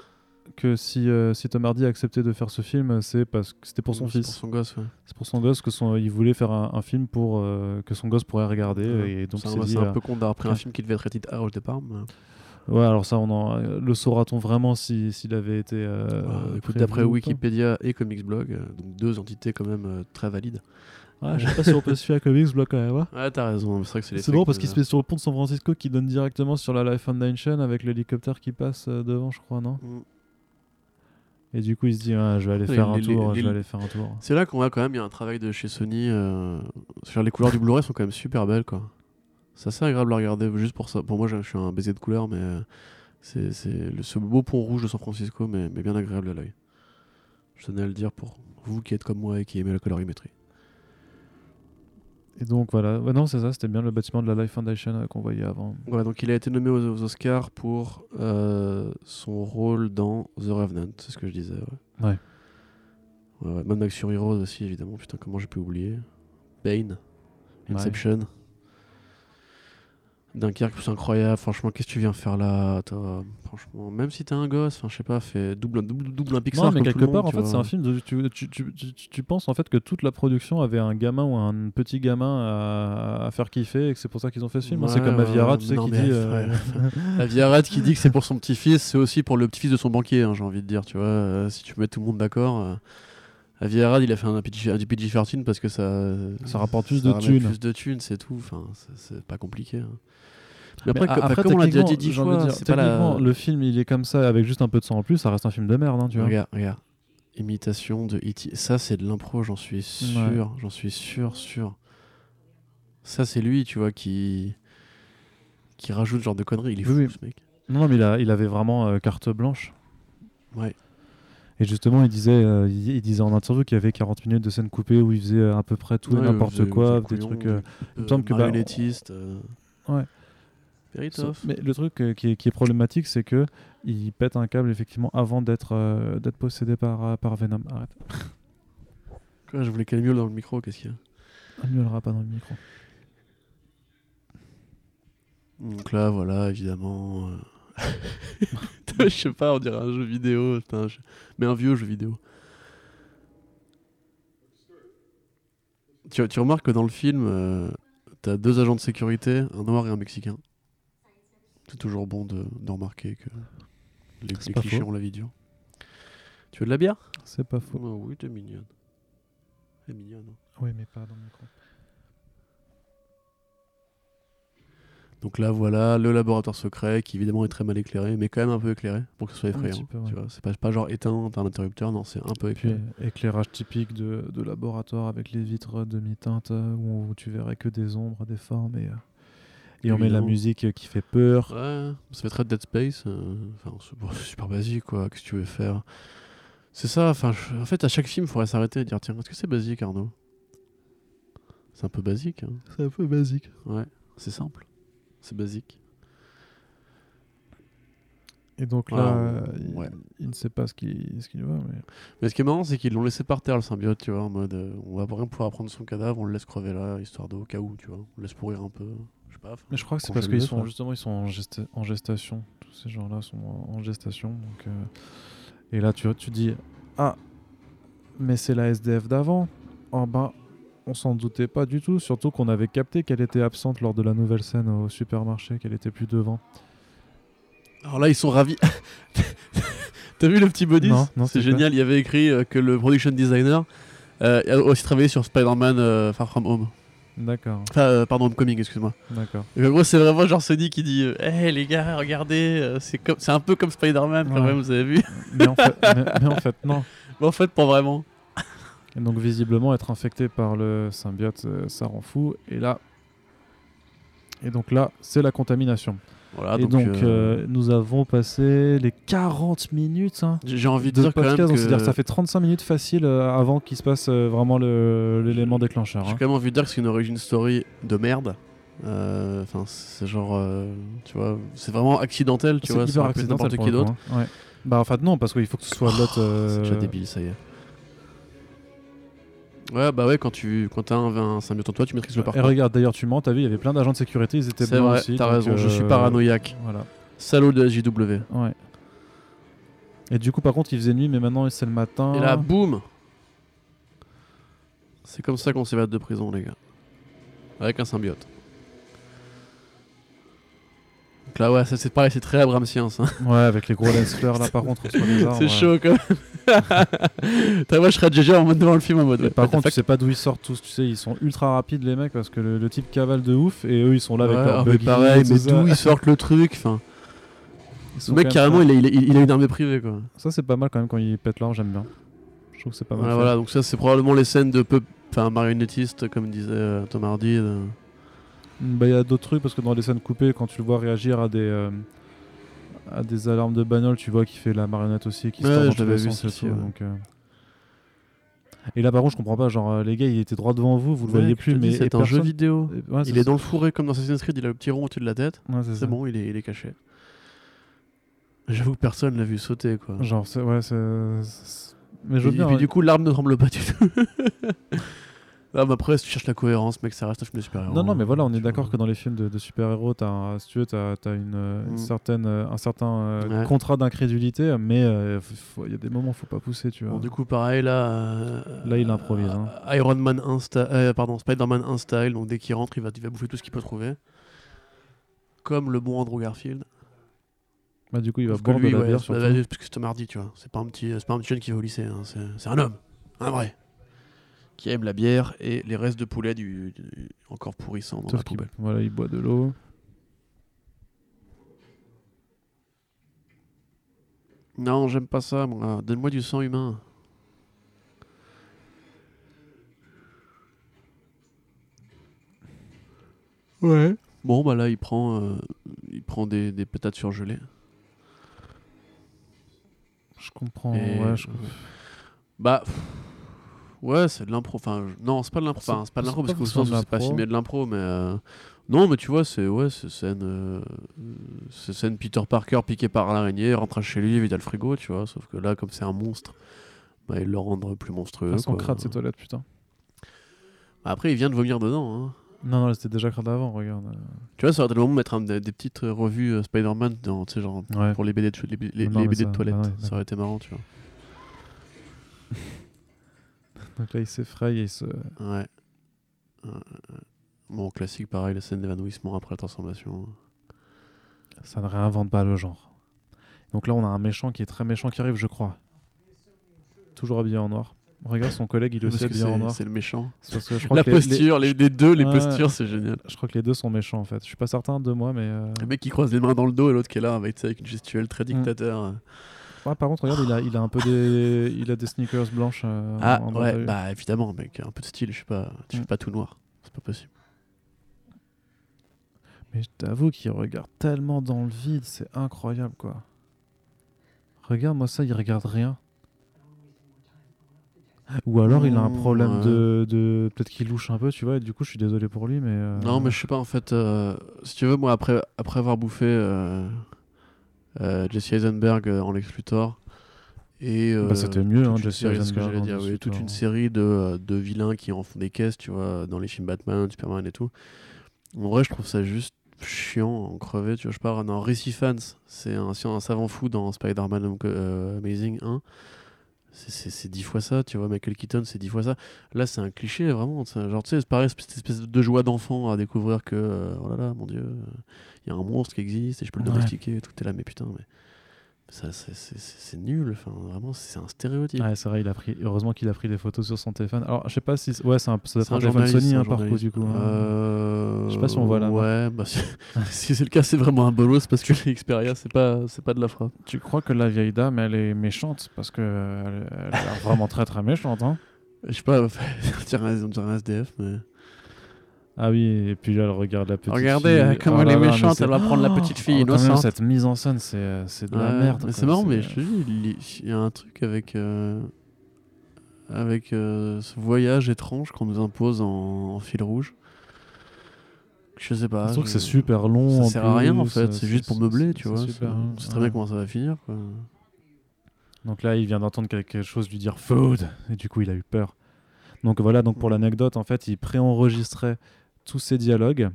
que si, euh, si Tom Hardy a accepté de faire ce film, c'est parce que c'était pour son c'est fils. Pour son gosse, ouais. C'est pour son gosse que son, il voulait faire un, un film pour euh, que son gosse pourrait regarder. Ouais. Et donc, C'est un, s'est dit, c'est un peu con d'avoir pris un film qui devait être rated R au départ. mais- Ouais, alors ça, on en, le saura-t-on vraiment si- s'il avait été. euh, écoute, d'après Wikipédia et Comics Blog, euh, donc deux entités quand même euh, très valides. Ouais, je sais pas si on peut se fier à Comics Blog quand même. hein. Ouais, t'as raison, c'est vrai que c'est les C'est bon parce qu'il se met sur le pont de San Francisco qui donne directement sur la Life Foundation avec l'hélicoptère qui passe devant, je crois, non Mm. Et du coup, il se dit, ah, je vais aller Les- faire un les- tour, les- je vais aller faire un tour. C'est là qu'on voit quand même, il y a un travail de chez Sony. euh, sur les couleurs du Blu-ray sont quand même super belles, quoi. C'est assez agréable à regarder, juste pour ça. Pour moi, je suis un baiser de couleurs, mais euh, c'est ce beau pont rouge de San Francisco, mais, mais bien agréable à l'œil. Je tenais à le dire pour vous qui êtes comme moi et qui aimez la colorimétrie. Et donc voilà, ouais, non, c'est ça, c'était bien le bâtiment de la Life Foundation euh, qu'on voyait avant. Ouais, donc il a été nommé aux, aux Oscars pour euh, son rôle dans The Revenant, c'est ce que je disais. Ouais. Ouais. Ouais, ouais. Road aussi, évidemment. Putain, comment j'ai pu oublier? Bane. Inception. Dunkerque, c'est incroyable. Franchement, qu'est-ce que tu viens faire là, toi? Franchement, même si t'es un gosse, enfin, je sais pas, fais double, double, double un Pixar. non, mais quelque part, monde, en fait, c'est un film. De, tu, tu, tu, tu- tu penses en fait que toute la production avait un gamin ou un petit gamin à, à faire kiffer et que c'est pour ça qu'ils ont fait ce film. c'est comme ouais, Aviara, tu sais, qui dit. euh, qui dit que c'est pour son petit-fils, c'est aussi pour le petit-fils de son banquier, hein, j'ai envie de dire, tu vois. euh, si tu mets tout le monde d'accord. Euh, Aviarad, il a fait un un PG-13 parce que ça. Ça rapporte plus ça de thunes. plus de thunes, c'est tout. Enfin, c'est- pas compliqué. hein. Mais Mais après, après, comme on l'a déjà dit de fois, dire, c'est pas la. techniquement, le film il est comme ça avec juste un peu de sang en plus, ça reste un film de merde, hein, tu vois. Regarde, regarde. Imitation de E.T. Ça, c'est de l'impro, j'en suis sûr. J'en suis sûr, sûr. Ça, c'est lui, tu vois, qui. qui rajoute ce genre de conneries. Il est fou, Oui, ce mec. Non, non, mais il, a- il avait vraiment euh, carte blanche. Ouais. Et justement, il disait, euh, il, disait en interview qu'il y avait 40 minutes de scène coupée où il faisait euh, à peu près tout et n'importe quoi, des couillon, trucs. euh, il me semble que, bah, marionnettiste. euh, Ouais. Mais le truc euh, qui, est, qui est problématique, c'est que il pète un câble effectivement avant d'être euh, d'être possédé par, euh, par Venom. Arrête. Quoi, je voulais qu'elle miaule dans le micro, qu'est-ce qu'il y a? Il miaulera pas dans le micro. Donc là, voilà, évidemment. euh, je sais pas, on dirait un jeu vidéo, putain, je- mais un vieux jeu vidéo. Tu, tu remarques que dans le film, euh, t'as deux agents de sécurité, un noir et un mexicain. C'est toujours bon de, de remarquer que les, clichés faux. ont la vie dure. Tu veux de la bière? C'est pas faux. Oh, Oui, t'es mignonne. T'es mignonne. hein. Oui, mais pas dans le micro. Donc là, voilà, le laboratoire secret qui évidemment est très mal éclairé, mais quand même un peu éclairé pour que ce soit effrayant. peu, ouais. tu vois. C'est pas, pas genre éteint, t'as un interrupteur, non, c'est un peu Puis éclairé. éclairage typique de, de laboratoire avec les vitres demi-teintes euh, où, tu verrais que des ombres, des formes et, euh, et on met la musique qui fait peur. Ouais, ça fait très Dead Space. euh, Enfin, c'est bon, super basique, quoi. Qu'est-ce que tu veux faire? C'est ça. Enfin, je- en fait, à chaque film, il faudrait s'arrêter et dire tiens, est-ce que c'est basique, Arnaud? C'est un peu basique. Hein. C'est un peu basique. Ouais, c'est simple. C'est basique. Et donc là, euh, il, ouais. il ne sait pas ce qu'il ce qu'il veut. Mais... Mais ce qui est marrant, c'est qu'ils l'ont laissé par terre, le symbiote, tu vois, en mode euh, on va rien pouvoir prendre son cadavre, on le laisse crever là, histoire d'au cas où, tu vois. On le laisse pourrir un peu. Je sais pas. Mais je crois que c'est parce qu'ils sont justement ils sont en, gesta- en gestation. Tous ces gens-là sont en, gestation. Donc, euh, Et là, tu, tu dis Ah, mais c'est la SDF d'avant. Oh ben, on s'en doutait pas du tout. Surtout qu'on avait capté qu'elle était absente lors de la nouvelle scène au supermarché, qu'elle était plus devant. Alors là, ils sont ravis. T'as vu le petit bonus Non, non, C'est génial. Il y avait écrit euh, que le production designer euh, a aussi travaillé sur Spider-Man euh, Far From Home. D'accord, Enfin, euh, pardon, Homecoming, excuse-moi. d'accord. Et en gros, c'est vraiment genre Sony qui dit euh, Hey les gars, regardez, c'est comme, c'est un peu comme Spider-Man quand Ouais. même, vous avez vu mais, en fait, mais- mais en fait, non. Mais en fait, pas vraiment. Et donc visiblement être infecté par le symbiote, euh, ça rend fou. Et là, et donc là, c'est la contamination. Voilà, et donc, donc, euh, euh, nous avons passé les 40 minutes hein, j'ai envie de, de dire quand même que ça fait 35 minutes facile euh, avant qu'il se passe vraiment l'élément déclencheur. j'ai hein. quand même envie de dire que c'est une origin story de merde. Enfin, c'est genre, tu vois, c'est vraiment accidentel, tu C'est vois. accidentel n'importe qui d'autre. hein. Ouais. Bah en fait non, parce qu'il faut que ce soit l'autre. euh, C'est déjà débile, ça y est. Ouais, bah ouais, quand tu quand t'as un, un symbiote en toi, tu maîtrises le Et parcours. regarde, d'ailleurs, tu mens, t'as vu, il y avait plein d'agents de sécurité, ils étaient blancs vrai, aussi. t'as raison, je suis euh, paranoïaque. Voilà. Salaud de JW. Ouais. Et du coup, par contre, il faisait nuit, mais maintenant c'est le matin. Et là, boum C'est comme ça qu'on s'évade de prison, les gars. Avec un symbiote. Donc là, ouais, c'est pareil, c'est très Abramsien, ça. Ouais, avec les gros lance-fleurs là, par contre, c'est ouais. chaud, quand même. T'as moi, je serais GG en mode devant le film en mode. Par contre, tu sais pas d'où ils sortent tous, tu sais, ils sont ultra rapides les mecs parce que le, le type cavale de ouf et eux ils sont là avec leur ah, mais pareil, mais d'où ils sortent le truc enfin, Le mec, carrément, il a, il, a, il a une armée privée, quoi. Ça c'est pas mal quand même quand ils pètent l'arme, j'aime bien. Je trouve que c'est pas mal. Voilà, donc ça, c'est probablement les scènes de peu. Enfin, marionnettistes, comme disait euh, Tom Hardy. de- Bah, il y a d'autres trucs parce que dans les scènes coupées, quand tu le vois réagir à des, euh, à des alarmes de bagnole, tu vois qu'il fait la marionnette aussi, qui Ouais, se vu, sens et celle-ci, tout, ouais. donc, euh. Et là, par contre, je comprends pas. Genre, euh, les gars, il était droit devant vous, vous le Ouais, voyez plus, mais c'est et un jeu vidéo. et- Il est dans le fourré comme dans Assassin's Creed, il a le petit rond au-dessus de la tête. C'est bon, il est, il est caché. J'avoue que personne l'a vu sauter, quoi. Genre, c'est- ouais, c'est. Mais je Et veux bien. puis hein. du coup, l'arme ne tremble pas du tout. ah, mais après, si tu cherches la cohérence, mec, ça reste un film de super-héros. Non, non, mais voilà, on est d'accord que dans les films de, de super-héros, t'as si tu veux, t'as as une, euh, une Mm. certaine, euh, un certain euh, Ouais. contrat d'incrédulité, mais il y a des moments, faut pas pousser, tu vois. Bon, du coup, pareil, là. Là, il improvise, hein. Iron Man insta euh, pardon, Spider-Man instyle, donc dès qu'il rentre, il va, il va bouffer tout ce qu'il peut trouver. Comme le bon Andrew Garfield. Bah, du coup, il va boire de la ouais, bière, surtout. bah, parce que c'est Tom Hardy, tu vois. C'est pas un petit, c'est pas un petit jeune qui va au lycée, hein, c'est un homme, un vrai, qui aime la bière et les restes de poulet du, du- encore pourrissants dans Sauf la poubelle. voilà, il boit de l'eau. Non, j'aime pas ça, moi. Donne-moi du sang humain. Ouais. Bon, bah là, il prend, euh, il prend des, des pétates surgelées. Je comprends. Et- Ouais, je... Bah, pff, ouais, c'est de l'impro. Enfin, je- non, c'est pas de l'impro. C'est- Enfin, c'est pas de l'impro pas parce de où c'est pas l'impro. filmé de l'impro, mais euh, non, mais tu vois, c'est ouais, c'est scène, euh, c'est scène Peter Parker piqué par l'araignée, rentre chez lui, vide le frigo, tu vois. Sauf que là, comme c'est un monstre, bah, ils le rendent plus monstrueux. Quoi. crade, ses toilettes, putain. Après, il vient de vomir dedans. hein. Non, non, c'était déjà crade avant, regarde. Tu vois, ça aurait été le moment de mettre un- des, des petites euh, revues euh, Spider-Man dans, genre Ouais. pour les BD de, les, les- Non, les mais BD ça- de toilette. bah ouais, ça aurait été marrant, tu vois. Donc là, il s'effraie et il se. Ouais. Bon, classique, pareil, la scène d'évanouissement après la transformation. Ça ne réinvente pas le genre. Donc là, on a un méchant qui est très méchant qui arrive, je crois. Toujours habillé en noir. Regarde son collègue, il le Parce sait que bien en noir. c'est le méchant. C'est parce que je crois La que les- les- posture, les, les deux, les Ouais. postures, c'est génial. Je crois que les deux sont méchants en fait. Je suis pas certain de moi, mais. euh, Le mec qui croise les mains dans le dos et l'autre qui est là avec, avec une gestuelle très dictateur. Ouais, par contre, regarde, il a, il a un peu des, il a des sneakers blanches. euh, Ah en- ouais, bah évidemment, mec, un peu de style, je suis pas, tu Mm. fais pas tout noir, c'est pas possible. Mais je t'avoue qu'il regarde tellement dans le vide, c'est incroyable quoi. Regarde, moi ça, il regarde rien. Ou alors il a un Mm, problème ouais. de, de- peut-être qu'il louche un peu, tu vois. Et du coup, je suis désolé pour lui, mais. euh, Non, mais je sais pas, en fait, euh, si tu veux, moi, après, après avoir bouffé euh, Jesse Eisenberg euh, en Lex Luthor, et. euh, Bah, c'était mieux, hein, Jesse série, Eisenberg en dire, oui, toute une série de, euh, de vilains qui en font des caisses, tu vois, dans les films Batman, Superman et tout. En vrai, je trouve ça juste chiant, en crevé, tu vois. Je pars dans Fans, c'est un, un savant fou dans Spider-Man euh, Amazing 1. C'est- dix fois ça, tu vois. Michael Keaton, c'est dix fois ça. Là, c'est un cliché, vraiment. Genre, tu sais, c'est pareil, cette espèce de joie d'enfant à découvrir que, euh, oh là là, mon dieu, il y a un monstre qui existe et je peux le Ouais. domestiquer et tout. T'es là, mais putain, mais. Ça, c'est- nul, enfin, vraiment, c'est un stéréotype. Ouais, c'est vrai, il a pris. Heureusement qu'il a pris des photos sur son téléphone. Alors, je sais pas si. Ouais, c'est un... ça doit être un, un téléphone Sony, un hein, par coup, du coup. hein. Euh, Je sais pas si on voit là. Ouais, bah, si, si c'est le cas, c'est vraiment un bolos parce que Xperia, c'est pas, c'est pas de la frappe. Tu crois que la vieille dame, elle est méchante? Parce que elle, elle a l'air vraiment très très méchante. Hein Je sais pas, on dirait un, on dirait un SDF, mais. Ah oui, et puis là, elle regarde la petite Regardez fille. euh, comme Oh elle est méchante, elle va prendre la petite fille Oh, même, innocente. cette mise en scène, c'est euh, de la merde. C'est marrant, mais C'est- je te dis, il y a un truc avec. euh, avec euh, ce voyage étrange qu'on nous impose en, en fil rouge. Je sais pas. Je trouve que c'est super long. Ça sert à rien en fait, euh, c'est juste pour meubler, tu vois. c'est c'est très bien comment ça va finir. Quoi. Donc là, il vient d'entendre quelque chose lui dire food, et du coup, il a eu peur. Donc voilà, donc pour Mm. l'anecdote, en fait, il préenregistrait tous ses dialogues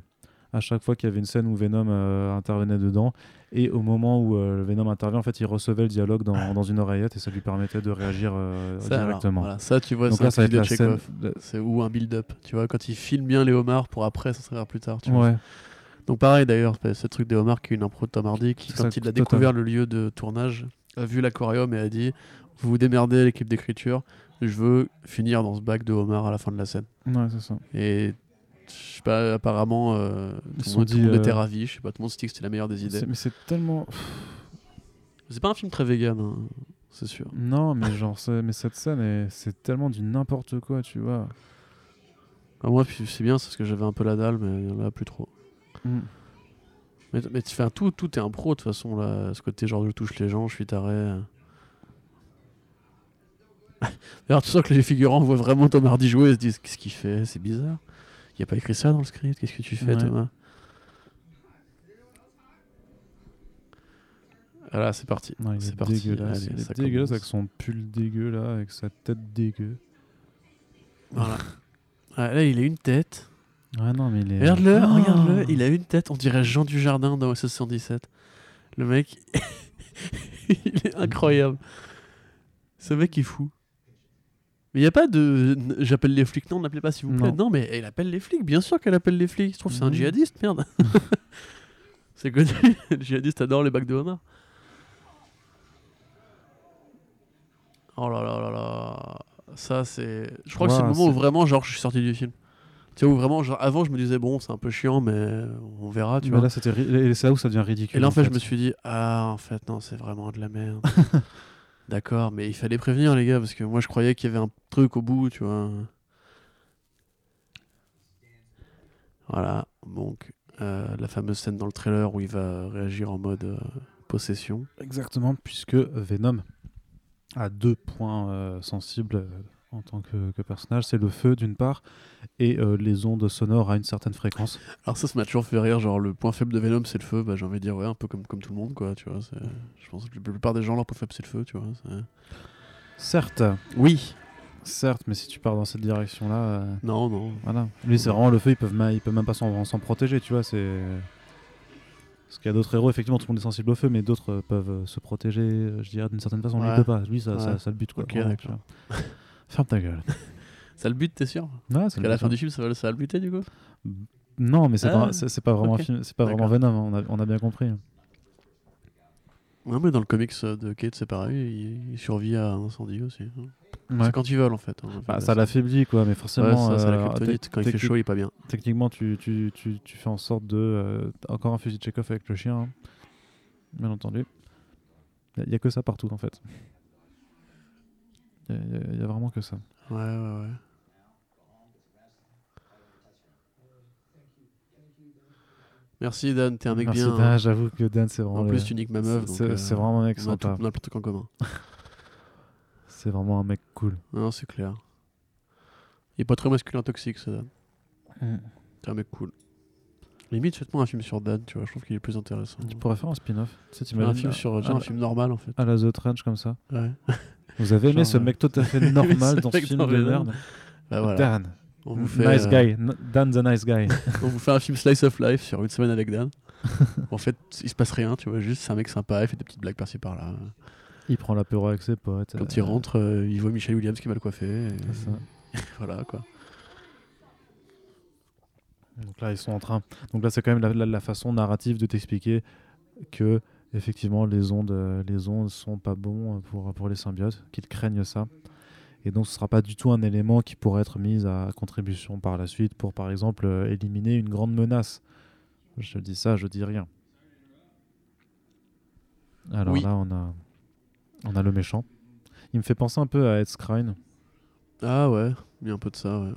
à chaque fois qu'il y avait une scène où Venom euh, intervenait dedans. Et au moment où euh, Venom intervient, en fait, il recevait le dialogue dans, dans une oreillette et ça lui permettait de réagir euh, Ça, alors, directement. voilà, ça, tu vois, Donc c'est là, un ça va scène. C'est ou un build-up, tu vois, quand il filme bien les homards pour après s'en servir plus tard. Tu vois. Ouais. Donc pareil d'ailleurs, ce truc des homards qui est une impro de Tom Hardy qui, quand ça, il a découvert le lieu de tournage, a vu l'aquarium et a dit Vous vous démerdez l'équipe d'écriture, je veux finir dans ce bac de homards à la fin de la scène. Ouais, c'est ça. Et je sais pas, apparemment, euh, Ils tout, se le monde, sont tout le monde dit, était euh, ravi, je sais pas, tout le monde se dit que c'était la meilleure des idées. C'est- Mais c'est tellement. C'est pas un film très vegan, hein, c'est sûr. Non, mais genre, mais cette scène, est- c'est tellement du n'importe quoi, tu vois. Ah, moi, c'est bien, c'est parce que j'avais un peu la dalle, mais là, plus trop. Mm. Mais, mais tu fais un tout, tout est un pro de toute façon là. Ce côté genre je touche les gens, je suis taré. D'ailleurs, tu sens que les figurants voient vraiment Tom Hardy jouer et se disent qu'est-ce qu'il fait, c'est bizarre. Il a pas écrit ça dans le script, qu'est-ce que tu fais Ouais. Thomas? Voilà, c'est parti. Non, il C'est est parti. dégueulasse. Allez, il est dégueulasse avec son pull dégueu là, avec sa tête dégueu. Voilà. Ah, là, il a une tête. Ah non, mais il est. Regarde-le, Ah regarde-le. Il a une tête, on dirait Jean Dujardin dans OSS 117. Le mec, il est incroyable. Ce mec est fou. Mais il n'y a pas de. J'appelle les flics. Non, n'appelez pas s'il vous plaît. Non. Non. mais elle appelle les flics. Bien sûr qu'elle appelle les flics. Je trouve que c'est un Mhm. djihadiste, merde. c'est connu. les djihadistes adorent les bacs de homard. Oh là là là là. Ça, c'est. Je crois que c'est le moment où vraiment, genre, je suis sorti du film. Tu vois, où vraiment, genre, avant, je me disais, bon, c'est un peu chiant, mais on verra, tu Mais vois. là, c'était ri- et c'est là où ça devient ridicule. Et là, en fait, je me suis dit, ah, en fait, non, c'est vraiment de la merde. D'accord, mais il fallait prévenir, les gars, parce que moi, je croyais qu'il y avait un truc au bout, tu vois. Voilà, donc, euh, la fameuse scène dans le trailer où il va réagir en mode euh, possession. Exactement, puisque Venom a deux points euh, sensibles en tant que, que personnage c'est le feu d'une part et euh, les ondes sonores à une certaine fréquence. Alors, ça, ça m'a toujours fait rire, genre, le point faible de Venom, c'est le feu. Bah, j'ai envie de dire, ouais, un peu comme, comme tout le monde, quoi, tu vois. Je pense que la plupart des gens, leur point faible, c'est le feu, tu vois. Certes, Oui. certes, mais si tu pars dans cette direction-là, euh, Non, non. voilà. Lui, c'est vraiment le feu, ils peuvent, ma- ils peuvent même pas s'en protéger, tu vois. C'est parce qu'il y a d'autres héros, effectivement, tout le monde est sensible au feu, mais d'autres euh, peuvent euh, se protéger, euh, je dirais, d'une certaine façon. Lui, Ouais. il peut pas. Lui, ça, Ouais. ça, ça le bute, quoi. Ok, vraiment, tu d'accord. vois. Ferme ta gueule. Ça le bute, t'es sûr? Ouais, Parce qu'à la fin but, du film, ça va, ça va le buter, du coup? Non, mais c'est Ah, pas, c'est c'est pas vraiment ok. un film, c'est pas vraiment. Venom. hein, On a, on a bien compris. Ouais, mais dans le comics euh, de Kate, c'est pareil, il, il survit à un incendie aussi. hein. Ouais. C'est quand ils veulent en fait. hein, en fait, Bah, ça l'affaiblit quoi, mais Ouais, forcément. ça, c'est la euh, kryptonite. Quand il fait technique- chaud, il est pas bien. Techniquement, tu, tu, tu, tu fais en sorte de. euh, encore un fusil de Chekhov avec le chien, hein. bien entendu. Il n'y a, que ça partout en fait. Il y, a vraiment que ça. Ouais, ouais, ouais. Merci Dan, t'es un mec Merci bien. Dan, hein. J'avoue que Dan, c'est vraiment. En plus, tu niques ma meuf. c'est euh, vraiment un mec on a, tout, sympa. on a plein de trucs en commun. C'est vraiment un mec cool. Non, c'est clair. Il est pas très masculin toxique, ce Dan. C'est un mec cool. Limite, faites-moi un film sur Dan, tu vois, je trouve qu'il est plus intéressant. Tu pourrais faire un spin-off. Tu sais, un film sur genre un film normal en fait. à la The Trench comme ça. Ouais. Vous avez aimé Genre, ce euh, mec tout à fait normal dans ce film de merde Bah voilà. Dan. On vous fait, nice euh, guy. Dan the nice guy. on vous fait un film slice of life sur une semaine avec Dan. en fait, il se passe rien, tu vois, juste c'est un mec sympa, il fait des petites blagues par-ci par-là. il prend l'apéro avec ses potes. Quand euh, il rentre, euh, il voit Michel Williams qui va le coiffer. et ça. voilà quoi. Donc là, ils sont en train. Donc là, c'est quand même la, la- la façon narrative de t'expliquer que effectivement les ondes, euh, les ondes sont pas bons pour pour les symbiotes, qu'ils craignent ça. Et donc, ce sera pas du tout un élément qui pourrait être mis à contribution par la suite pour, par exemple, euh, éliminer une grande menace. Je dis ça, je dis rien. Alors Oui. là, on a, on a le méchant. Il me fait penser un peu à Ed Skrein, Ah ouais, il y a un peu de ça, ouais.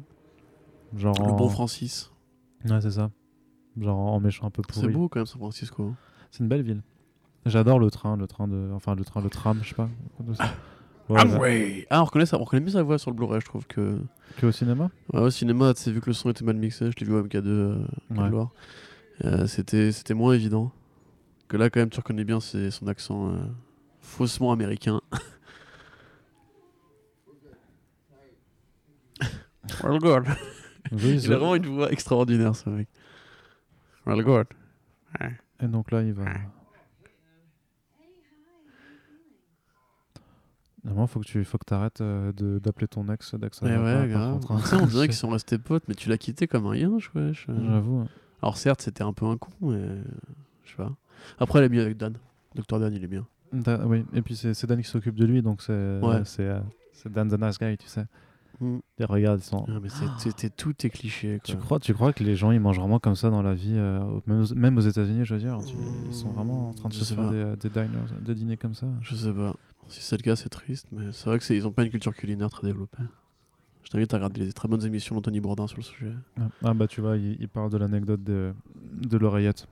genre Le en- bon Francis. Ouais, c'est ça. Genre en méchant un peu C'est pourri. beau quand même San Francisco. hein. C'est une belle ville. J'adore le train, le train de, enfin le train, le tram, je sais pas. Ouais, Amway Ah, on reconnaît, ça, on reconnaît mieux sa voix sur le Blu-ray, je trouve que. que au cinéma? Ouais, au cinéma, tu sais, vu que le son était mal mixé, je l'ai vu au MK2 euh, Ouais. Loire. Euh, c'était, c'était moins évident. Que là, quand même, tu reconnais bien c'est son accent euh, faussement américain. well good. Oui, Il a vraiment une voix extraordinaire, ce mec. Well good. Et donc là, il va. Normalement, faut que tu, faut que t'arrêtes euh, d'appeler ton ex ça va ouais, par grave. contre, hein. On dirait qu'ils sont restés potes, mais tu l'as quitté comme un yinche, wesh. J'avoue. hein. Alors certes, c'était un peu un con, mais je sais pas. Après, elle est bien avec Dan. Docteur Dan, il est bien. Da- oui. Et puis c'est Dan qui s'occupe de lui, donc c'est Ouais. c'est euh, c'est Dan the nice guy, tu sais. Mm. Et regarde, ils sont. Ah, mais c'était tout tes clichés. Tu crois, tu crois que les gens ils mangent vraiment comme ça dans la vie, euh, même aux, États-Unis, je veux dire, tu- ils sont vraiment en train de se faire des, euh, des diners, des dîners comme ça. Je sais pas. Si c'est le cas, c'est triste, mais c'est vrai que c'est- ils ont pas une culture culinaire très développée. Je t'invite à regarder les très bonnes émissions d'Anthony Bourdin sur le sujet. Ah, Ah bah tu vois, il, il parle de l'anecdote de, de l'oreillette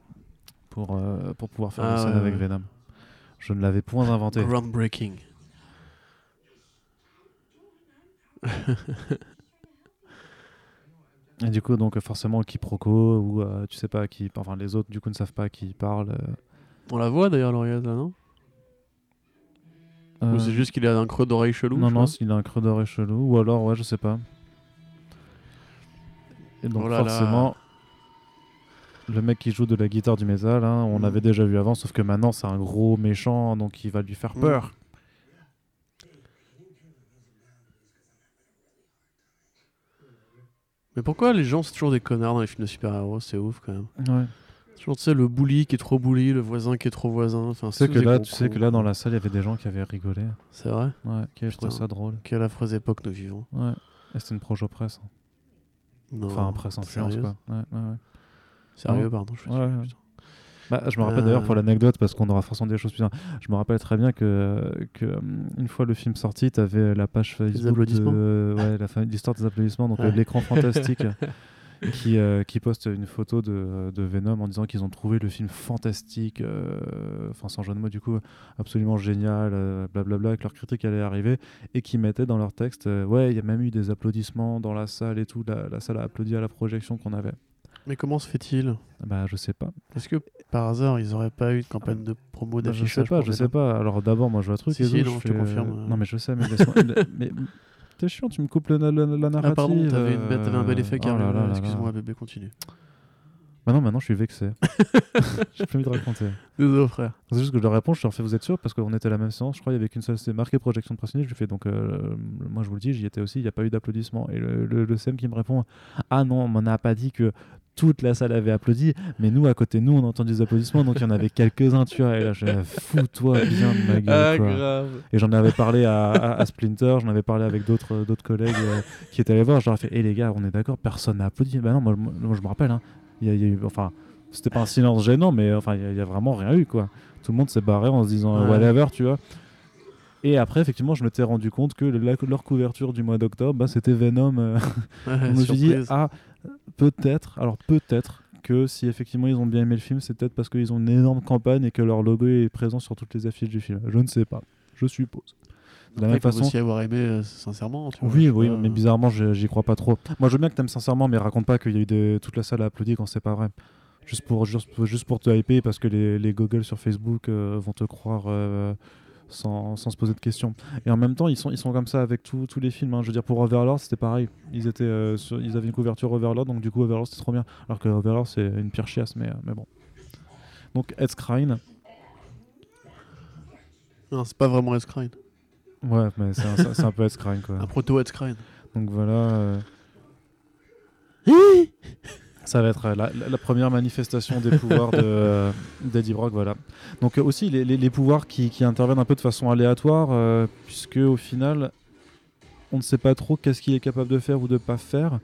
pour, euh, pour pouvoir faire Ah une scène ouais, avec ouais. Venom. Je ne l'avais point inventé. Groundbreaking. Et du coup, donc forcément, quiproquo, ou euh, tu sais pas qui. Enfin, les autres, du coup, ne savent pas qui parle. euh, On la voit d'ailleurs, l'oreillette, là, non? Ou c'est juste qu'il a un creux d'oreille chelou Non, non, il a un creux d'oreille chelou, ou alors, ouais, je sais pas. Et donc, Oh là là. forcément, le mec qui joue de la guitare du métal, hein, on Mm. l'avait déjà vu avant, sauf que maintenant, c'est un gros méchant, donc il va lui faire Mm. peur. Mais pourquoi les gens, c'est toujours des connards dans les films de super-héros? C'est ouf quand même. Ouais. Toujours, tu sais, le bully qui est trop bully, le voisin qui est trop voisin. Enfin, Tu sais que là, tu sais que là, dans la salle, il y avait des gens qui avaient rigolé, C'est vrai ouais, qui avaient trouvé ça drôle. Quelle affreuse époque nous vivons. Ouais. Et c'était une projo presse. hein. Non. Enfin, presse influence, Sérieux quoi. Ouais, ouais, ouais. Sérieux, pardon. Je fais Ouais. Bah, je me rappelle d'ailleurs pour Euh. l'anecdote parce qu'on aura forcément des choses plus. Je me rappelle très bien que, que euh, une fois le film sorti, tu avais la page Facebook applaudissements. de ouais, l'histoire des applaudissements, donc l'écran fantastique qui, euh, qui poste une photo de, de Venom en disant qu'ils ont trouvé le film fantastique, euh, enfin sans jeu de mots du coup, absolument génial, euh, blablabla, que leur critique allait arriver et qui mettaient dans leur texte, euh, ouais, il y a même eu des applaudissements dans la salle et tout, la, la salle a applaudi à la projection qu'on avait. Mais comment se fait-il? Bah je sais pas. Est-ce que par hasard, ils auraient pas eu de campagne de promo Bah, je d'affichage sais pas, je sais pas. Alors d'abord, moi je vois le truc. Si, si, non, je te confirme. Non mais je sais, mais laisse-moi. le- mais t'es chiant, tu me coupes la, la, la narrative. Ah pardon, t'avais, une bête, t'avais un bel effet euh, oh là là là. Excuse-moi, bébé, continue. Bah non, maintenant je suis vexé. J'ai plus envie de raconter. Désolé, frère. C'est juste que je leur réponds, je leur fais, vous êtes sûr? Parce qu'on était à la même séance, je crois, il y avait qu'une seule, c'est marqué projection de personnage. Je lui fais, donc, euh, moi je vous le dis, j'y étais aussi, il n'y a pas eu d'applaudissements. Et le, le, le CM qui me répond, ah non, on m'en a pas dit que toute la salle avait applaudi, mais nous, à côté de nous, on entend des applaudissements, donc il y en avait quelques-uns, tu vois, et là, je fous-toi bien de ma gueule, Ah, grave. Et j'en avais parlé à, à- à Splinter, j'en avais parlé avec d'autres collègues euh, qui étaient allés voir. Je leur ai fait Hé les gars, on est d'accord, personne n'a applaudi. Bah non, moi, moi, je me rappelle, hein, il y a, il y a eu. Enfin, c'était pas un silence gênant, mais enfin, il y a- y, a vraiment rien eu, quoi. Tout le monde s'est barré en se disant Ouais. whatever, tu vois. Et après, effectivement, je m'étais rendu compte que la- leur couverture du mois d'octobre, bah, c'était Venom. euh, Ouais, je me suis dit, ah, peut-être, alors peut-être que si effectivement ils ont bien aimé le film, c'est peut-être parce qu'ils ont une énorme campagne et que leur logo est présent sur toutes les affiches du film. Je ne sais pas, je suppose. De la Après, même façon. aussi avoir aimé euh, sincèrement. tu Oui, oui, pas. mais bizarrement, j'y crois pas trop. Moi, je veux bien que t'aimes sincèrement, mais raconte pas qu'il y a eu des... toute la salle a applaudi quand c'est pas vrai. Juste pour, juste, juste pour te hyper, parce que les, les goggles sur Facebook euh, vont te croire euh, sans, sans se poser de questions. Et en même temps, ils sont, ils sont comme ça avec tous tous les films. hein. Je veux dire, pour Overlord, c'était pareil. Ils, étaient, euh, sur- ils avaient une couverture Overlord, donc du coup, Overlord, c'était trop bien. Alors que Overlord, c'est une pire chiasse, mais, euh, mais bon. Donc, Ed Skrein, Non, c'est pas vraiment Ed Skrein. ouais, mais c'est un, peu Ed Skrein, quoi. Un proto Ed Skrein. Donc voilà. euh, Ça va être la, première manifestation des pouvoirs de, euh, d'Eddie Brock, voilà. Donc euh, aussi les, les- les pouvoirs qui, qui interviennent un peu de façon aléatoire, euh, puisque au final, on ne sait pas trop qu'est-ce qu'il est capable de faire ou de pas faire,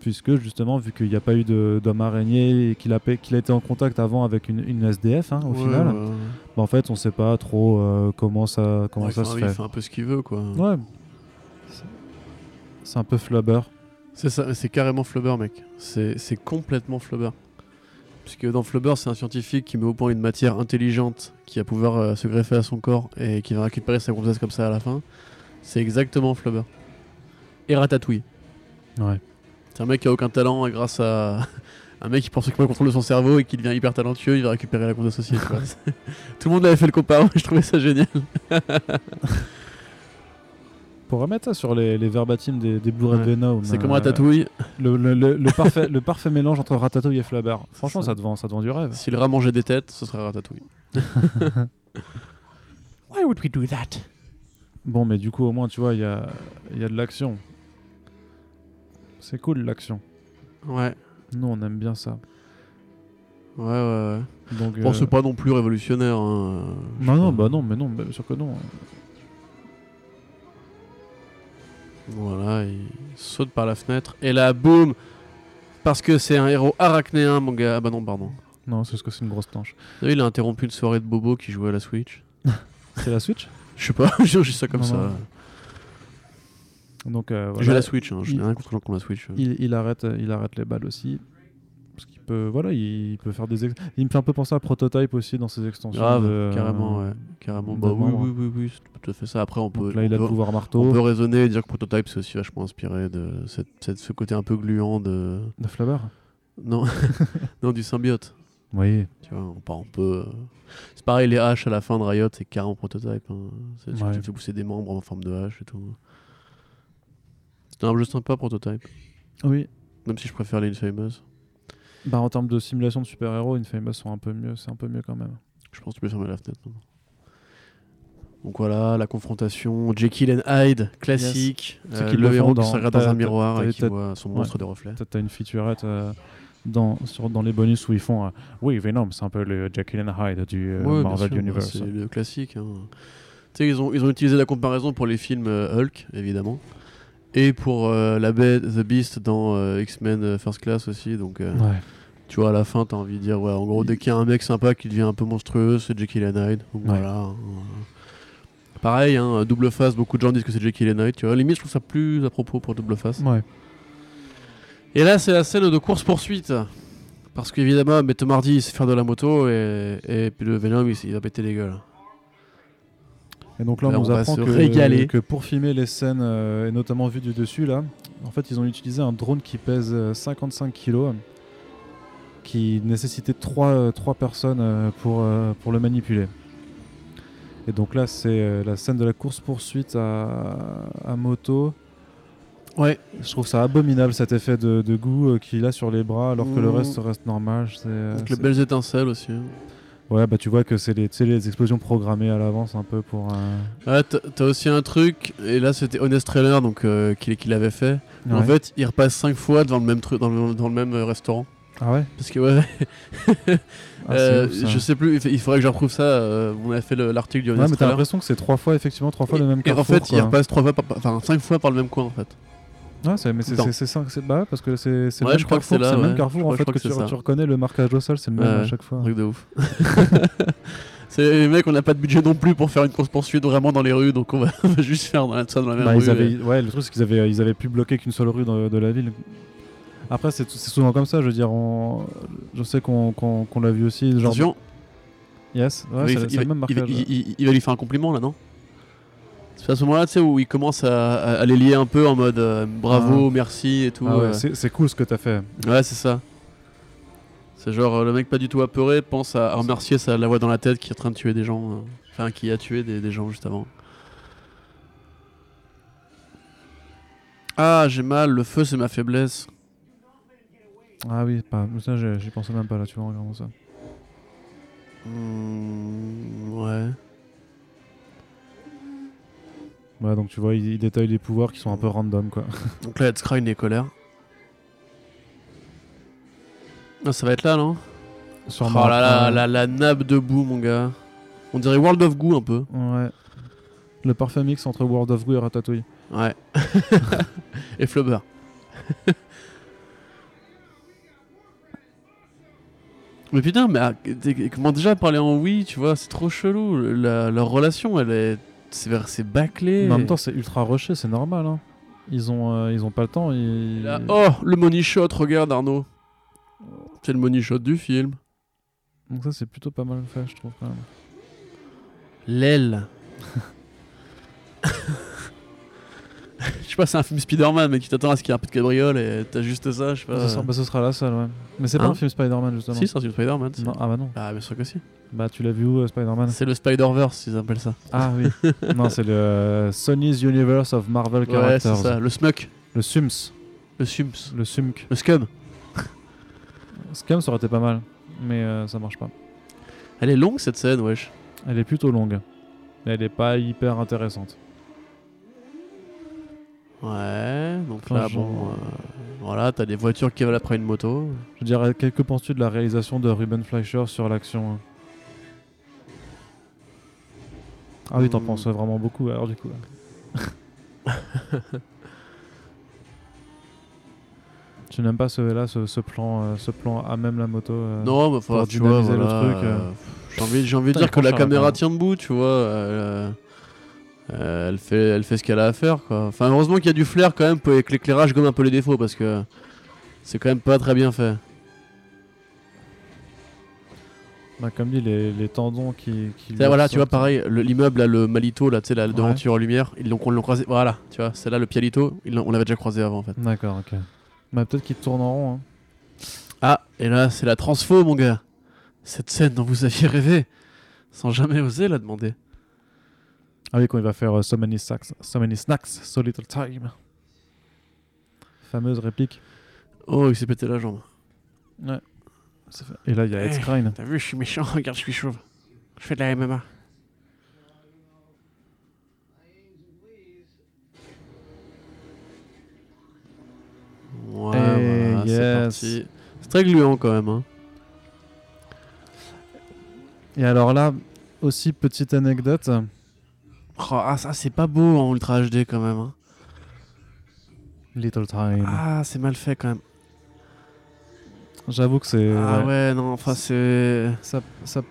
puisque justement, vu qu'il n'y a pas eu de- d'homme araignée et qu'il a, pa- qu'il a été en contact avant avec une, une SDF, hein, au Ouais, final, ouais, ouais. bah, en fait, on ne sait pas trop euh, comment ça, comment ça se il fait. fait un peu ce qu'il veut, quoi. Ouais. C'est- C'est un peu flubber. C'est ça, c'est carrément Flubber, mec. C'est c'est complètement Flubber. Puisque dans Flubber, c'est un scientifique qui met au point une matière intelligente qui va pouvoir euh, se greffer à son corps et qui va récupérer sa grossesse comme ça à la fin. C'est exactement Flubber. Et Ratatouille. Ouais. C'est un mec qui a aucun talent et grâce à un mec qui pense qu'il peut contrôler son cerveau et qui devient hyper talentueux, il va récupérer la grosse associée. Tout le monde avait fait le comparo et je trouvais ça génial. Pour remettre ça sur les, les verbatim des, des Blu-ray Ouais. Venom. C'est comme euh, Ratatouille. Le, le- le- le parfait, le parfait mélange entre Ratatouille et Flabber. Franchement, ça. ça te, vend, ça te vend du rêve. Si le rat mangeait des têtes, ce serait Ratatouille. Why would we do that? Bon, mais du coup, au moins, tu vois, il y a, il y a de l'action. C'est cool l'action. Ouais. Nous, on aime bien ça. Ouais, ouais, ouais. Donc, Bon, euh, c'est pas non plus révolutionnaire. Hein. Non, non, bah non, mais non, bien sûr que non. Voilà, il saute par la fenêtre. Et là, boum Parce que c'est un héros arachnéen, mon gars. Ah bah non, pardon. Non, c'est parce que c'est une grosse savez, il a interrompu une soirée de Bobo qui jouait à la Switch. C'est la Switch? Je sais pas, dis ça comme Non, ça. non. Donc, euh, J'ai la Switch, hein. je n'ai rien contre les gens qui ont la Switch. il, il arrête, il arrête les balles aussi. Peut, voilà, il peut faire des. ex- Il me fait un peu penser à Prototype aussi dans ses extensions. Grave, de- carrément, ouais. Carrément. Bah oui, oui, oui, oui, c'est tout à fait ça. Après, on peut, Donc là, il a on le peut, pouvoir marteau on peut raisonner et dire que Prototype, c'est aussi vachement inspiré de cette, cette- ce côté un peu gluant de. de Flabber. Non, non du symbiote. Oui. Tu vois, on part un peu. euh, C'est pareil, les haches à la fin de Riot, c'est carrément prototype. hein. C'est- Tu Ouais. tu fais pousser des membres en forme de hache et tout. C'est un jeu sympa, prototype. Oui. Même si je préfère les Infamous. Bah, en termes de simulation de super-héros, Infamous sont un peu mieux. C'est un peu mieux quand même. Je pense que tu peux fermer la fenêtre. Donc voilà, la confrontation. Jekyll and Hyde, classique. C'est Euh, le héros qui se dans- regarde dans t'as- un miroir et qui voit son ouais. monstre de reflet. T'as une featurette euh, dans, sur, dans les bonus où ils font euh, Oui, Venom, c'est un peu le Jekyll and Hyde du euh, Ouais, Marvel sûr, bah, Universe. C'est le classique. hein. Tu sais, ils ont, ils ont utilisé la comparaison pour les films euh, Hulk, évidemment. Et pour euh, la The Beast dans X-Men First Class aussi. Donc, Ouais. Tu vois, à la fin, t'as envie de dire, ouais, en gros, dès qu'il y a un mec sympa qui devient un peu monstrueux, c'est Jekyll and Hyde. Donc, Ouais. voilà. hein. Pareil, hein, double face, beaucoup de gens disent que c'est Jekyll and Hyde. Tu vois, limite, je trouve ça plus à propos pour double face. Ouais. Et là, c'est la scène de course-poursuite. Parce qu'évidemment, mais Tom Hardy, il sait faire de la moto et, et puis le Venom, il, il va péter les gueules. Et donc là, on Là, nous on apprend que, régaler. que pour filmer les scènes, euh, et notamment vues du dessus, là, en fait, ils ont utilisé un drone qui pèse euh, 55 kg, qui nécessitait 3, personnes euh, pour, euh, pour le manipuler. Et donc là, c'est euh, la scène de la course-poursuite à, à moto. Ouais. Je trouve ça abominable cet effet de, de goût euh, qu'il a sur les bras alors que le Mmh. reste reste normal. C'est, euh, Donc les belles étincelles aussi. hein. Ouais, bah tu vois que c'est les, les explosions programmées à l'avance un peu pour. euh, Ouais, t'as aussi un truc, et là c'était Honest Trailer donc euh, qu'il qu'il avait fait. En fait, il repasse 5 fois devant le même truc, dans le, dans le même euh, restaurant. Ah ouais? Parce que ouais, Ah, euh, ouf, je sais plus, il fa- il faudrait que je retrouve ça. euh, on a fait le- l'article du Ouais, mais t'as l'impression que c'est trois fois, effectivement, trois fois le même Et en carrefour. fait, il repasse trois fois, par- enfin cinq fois par le même coin en fait. Ouais, c'est, mais c'est, ça- c'est- bah, parce que c'est, Ouais, le même je crois que carrefour, c'est le même carrefour en fait que, tu, reconnais le marquage au sol, c'est le même à chaque fois. Truc de ouf. c'est les mecs, on n'a pas de budget non plus pour faire une course poursuite vraiment dans les rues, donc on va, juste faire dans la, ça dans la même Bah, rue. ils avaient, et- ouais, le truc c'est qu'ils avaient, ils avaient pu bloquer qu'une seule rue de, de la ville. Après, c'est, souvent comme ça, je veux dire, on- je sais qu'on, l'a vu aussi. Genre, Attention, yes, ouais, il, c'est, va- il même il va- marquage. il- il- il va lui faire un compliment là, non? C'est à ce moment-là, tu sais, où il commence à, à- à les lier un peu en mode euh, bravo, merci et tout. Ah ouais, euh. c'est, cool ce que t'as fait. Ouais, c'est ça. C'est genre euh, le mec pas du tout apeuré pense à, à remercier sa, la voix dans la tête qui est en train de tuer des gens. Enfin, qui a tué des, des gens juste avant. Ah, j'ai mal, le feu c'est ma faiblesse. Ah oui, pas, ça j'ai- j'y pensais même pas là, tu vois, en regardant ça. Hmm, ouais. Ouais, donc tu vois, il, il détaille les pouvoirs qui sont un peu random quoi. Donc là, Headscrine est colère. Ah, ça va être là, non? Sûrement. Oh là là, la nappe de boue, mon gars. On dirait World of Goo un peu. Ouais. Le parfait mix entre World of Goo et Ratatouille. Ouais. et Flubber. mais putain, mais ah, comment déjà parler en oui, tu vois, c'est trop chelou. La, leur relation, elle est. C'est bâclé. Mais en même temps, c'est ultra rushé, c'est normal. Hein. Ils, ont, euh, ils ont pas le temps. Ils... Là- oh, le money shot, regarde Arnaud. C'est le money shot du film. Donc ça, c'est plutôt pas mal fait, je trouve. L'aile. Je sais pas, c'est un film Spider-Man, mais qui t'attend à ce qu'il y ait un peu de cabriole et t'as juste ça, je sais pas. Sera, bah, ce sera la seule, ouais. Mais c'est pas Hein un film Spider-Man, justement. Si, c'est un film Spider-Man. Non, ah bah non. Ah, bien sûr que si. Bah tu l'as vu où, euh, Spider-Man? C'est le Spider-Verse, ils appellent ça. Ah oui. non, c'est le euh, Sony's Universe of Marvel Ouais, c'est Characters. ça. Le Smuck. le SUMS. Le Sums. Le SUMC. Le Scum. Scum, ça aurait été pas mal. Mais euh, ça marche pas. Elle est longue cette scène, wesh. Elle est plutôt longue. Mais elle est pas hyper intéressante. Ouais, donc Enfin, là, bon. euh, voilà, t'as des voitures qui volent après une moto. Je dirais, que que penses-tu de la réalisation de Ruben Fleischer sur l'action hein Ah oui, t'en Hmm. penses vraiment beaucoup alors du coup. tu n'aimes pas ce, là, ce, ce plan, euh, ce plan à même la moto euh, non, mais enfin, tu vois, le truc, euh. J'ai envie, j'ai envie de dire que la caméra tient debout, tu vois. Euh, elle, fait, elle fait ce qu'elle a à faire, quoi. Enfin, heureusement qu'il y a du flair quand même, que l'éclairage gomme un peu les défauts, parce que c'est quand même pas très bien fait. bah, Comme dit, les, les tendons qui. voilà, tu vois, pareil, le- l'immeuble, le Malito, là, tu sais, la Ouais. devanture en lumière, ils l'ont, on l'a croisé, voilà, tu vois, c'est là le Pialito, ils on l'avait déjà croisé avant, en fait. D'accord, ok. Bah, peut-être qu'ils tournent en rond. hein. Ah, et là, c'est la transfo, mon gars. Cette scène dont vous aviez rêvé, sans jamais oser la demander. Ah oui, quand il va faire euh, so, many snacks, so many snacks, so little time. Fameuse réplique. Oh, il s'est pété la jambe. Fait- Et là, il y a Ed Eh. Skrein. T'as vu, je suis méchant, regarde, je suis chauve. Je fais de la MMA. Ouais, Eh, voilà, c'est parti. C'est très gluant quand même. Hein. Et alors là, aussi petite anecdote. Oh, ah, ça c'est pas beau en Ultra HD quand même. hein. Little time. Ah, c'est mal fait quand même. J'avoue que c'est. Ah ouais. ouais, non, enfin c'est. Ça, ça-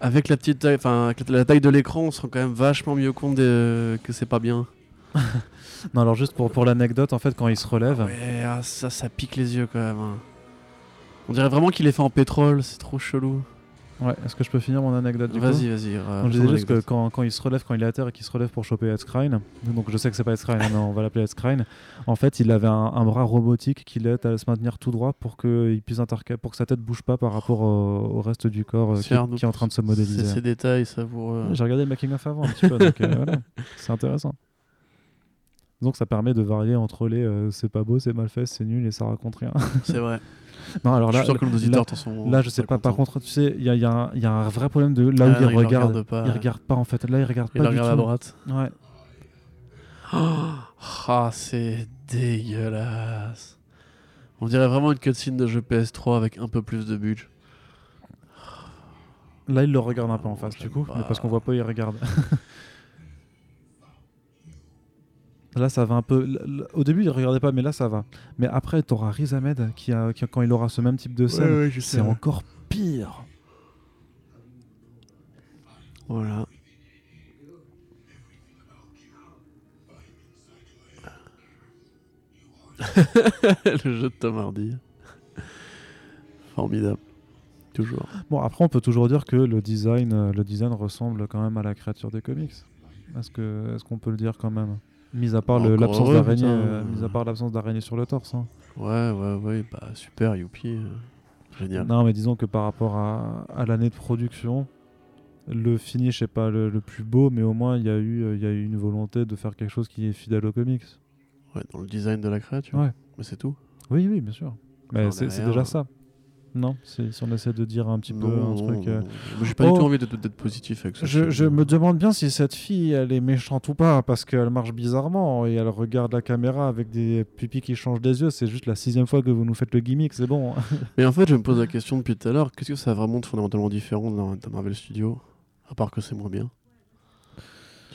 Avec la petite taille, enfin, avec la taille de l'écran, on se rend quand même vachement mieux compte de- que c'est pas bien. Non, alors juste pour, pour l'anecdote, en fait, quand il se relève, Ouais, ah, ça, ça pique les yeux quand même. hein. On dirait vraiment qu'il est fait en pétrole, c'est trop chelou. Ouais, est-ce que je peux finir mon anecdote du coup Vas-y, vas-y. euh, Donc, je disais juste que quand, quand il se relève, quand il est à terre et qu'il se relève pour choper Headscrine, donc je sais que c'est pas Headscrine, mais on va l'appeler Headscrine, en fait il avait un, un bras robotique qui l'aide à se maintenir tout droit pour que, il puisse pour que sa tête bouge pas par rapport au, au reste du corps euh, qui, C'est est en train de se C'est modéliser. ces détails savoureux. J'ai regardé le making of avant un petit peu, donc euh, voilà, c'est intéressant. Donc ça permet de varier entre les euh, c'est pas beau, c'est mal fait, c'est nul et ça raconte rien. C'est vrai. non, alors je là, suis sûr que là, auditeurs t'en sont. là, je sais pas, par contre, tu sais, il y a, il y a un- il y a un vrai problème de là où Ah, il il regarde. regarde pas. Il regarde pas en fait, là il regarde Il pas du regarde à droite. Ouais. Ah, c'est dégueulasse. On dirait vraiment une cutscene de jeu PS3 avec un peu plus de budget. Là, il le regarde un peu en face, J'aime du coup, mais parce qu'on voit pas, il regarde. là, ça va un peu. Au début, il regardait pas, mais là, ça va. Mais après, t'auras Riz Ahmed qui, a, qui, quand il aura ce même type de scène, c'est encore pire. Voilà. le jeu de Tom Hardy. Formidable. Toujours. Bon, après, on peut toujours dire que le design, euh, le design ressemble quand même à la créature des comics. Est-ce qu'on peut le dire quand même? Mis à part l'absence d'araignée, euh, mis à part l'absence d'araignée sur le torse. hein. Ouais, ouais, ouais. Bah, super, youpi. euh, Génial. Non, mais disons que par rapport à, à l'année de production, le finish n'est pas le, le plus beau, mais au moins il y, a eu, euh, il y a eu une volonté de faire quelque chose qui est fidèle aux comics. Ouais, dans le design de la créature. Ouais. Mais c'est tout. Oui, oui, bien sûr. Mais c'est déjà euh, ça. Non, c'est- si on essaie de dire un petit peu Non, un truc. euh, J'ai pas Oh. du tout envie d'être d'être positif avec ce Je, me demande bien si cette fille, elle est méchante ou pas, parce qu'elle marche bizarrement et elle regarde la caméra avec des pupilles qui changent des yeux. C'est juste la sixième fois que vous nous faites le gimmick, c'est bon. Mais en fait, je me pose la question depuis tout à l'heure qu'est-ce que ça a vraiment de fondamentalement différent dans, dans Marvel Studios À part que c'est moins bien?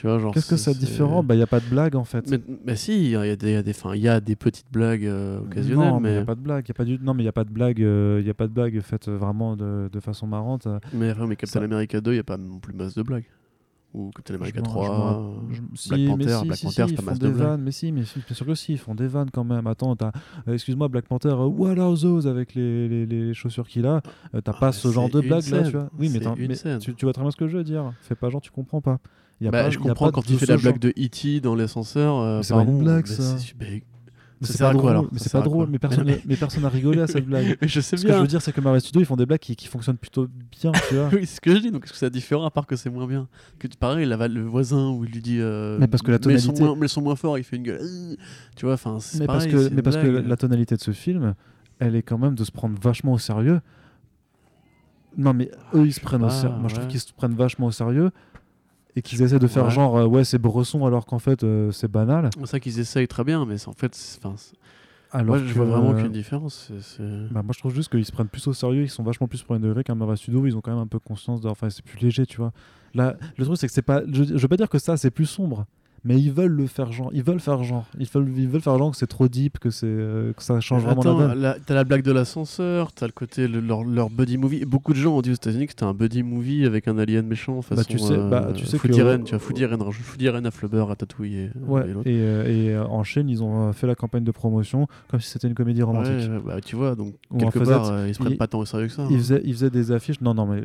Tu vois, genre. Qu'est-ce que c'est c'est- différent Bah, il n'y a pas de blague en fait. Mais, mais si, il y, a des- il y a des, enfin, il y a des petites blagues euh, occasionnelles, non, mais il n'y a pas de blague. y a pas du... Non, mais il n'y a pas de blague. euh, y a pas de blague faite vraiment de, de façon marrante. euh. mais, ouais, mais Captain Ça- America 2, il n'y a pas non plus masse de blagues. Ou Captain America Je m'en- 3, je Black si, Panther, si, Black si, Panther, c'est pas des de blagues. vannes, mais si, mais si, bien sûr que si, ils font des vannes quand même. Attends, euh, excuse-moi, Black Panther, what are those avec les, les, les chaussures qu'il a Euh, T'as Ah, pas ce genre de blague là, tu vois Oui, mais, tu vois très bien ce que je veux dire. Fais pas genre, tu comprends pas. Y a Bah, pas- je y a comprends pas quand fait ce la blague de E.T. dans l'ascenseur. euh, Mais c'est pas une blague, mais ça. c'est- mais- Mais pas drôle, alors mais c'est pas drôle, mais personne, Mais- mais personne n'a rigolé à cette blague. Mais je sais Ce que je bien. veux dire, c'est que Marvel Studios, ils font des blagues qui, qui fonctionnent plutôt bien, tu vois. Oui, c'est ce que je dis. Donc, est-ce que c'est différent à part que c'est moins bien que tu- Pareil, la, le voisin où il lui dit. euh, Mais parce que la tonalité- moins- mets le son moins fort, il fait une gueule. Euh, Tu vois, enfin, c'est mais parce que, mais parce que la tonalité de ce film, elle est quand même de se prendre vachement au sérieux. Non, mais eux, ils se prennent au Ah, sérieux. Moi, je trouve qu'ils se prennent vachement au sérieux et qu'ils essaient de faire Ouais. genre, euh, ouais, c'est Bresson, alors qu'en fait, euh, c'est banal. C'est ça qu'ils essayent très bien, mais en fait, c'est- enfin, Alors moi, je vois vraiment euh, qu'une différence. bah, moi, je trouve juste qu'ils se prennent plus au sérieux, ils sont vachement plus pour une degré qu'un où ils ont quand même un peu conscience de. Enfin, c'est plus léger, tu vois. Là, le truc, c'est que c'est pas. Je, je veux pas dire que ça, c'est plus sombre. Mais ils veulent le faire genre, ils veulent faire genre, ils veulent, ils veulent faire genre que c'est trop deep, que c'est, euh, que ça change vraiment la donne. t'as la blague de l'ascenseur, t'as le côté le- leur, leur buddy movie. Beaucoup de gens ont dit aux États-Unis que c'était un buddy movie avec un alien méchant façon. tu sais- bah, tu sais que- Foudiren, tu vois, Foudiren à Flubber, à Tatooine et, Ouais, et euh, et, euh, en Chine, ils ont euh, fait la campagne de promotion comme si c'était une comédie romantique. Ouais, bah, tu vois, donc quelque part, euh, ils se prennent pas tant au sérieux que ça. Ils hein. faisaient, ils faisaient des affiches. Non, non, mais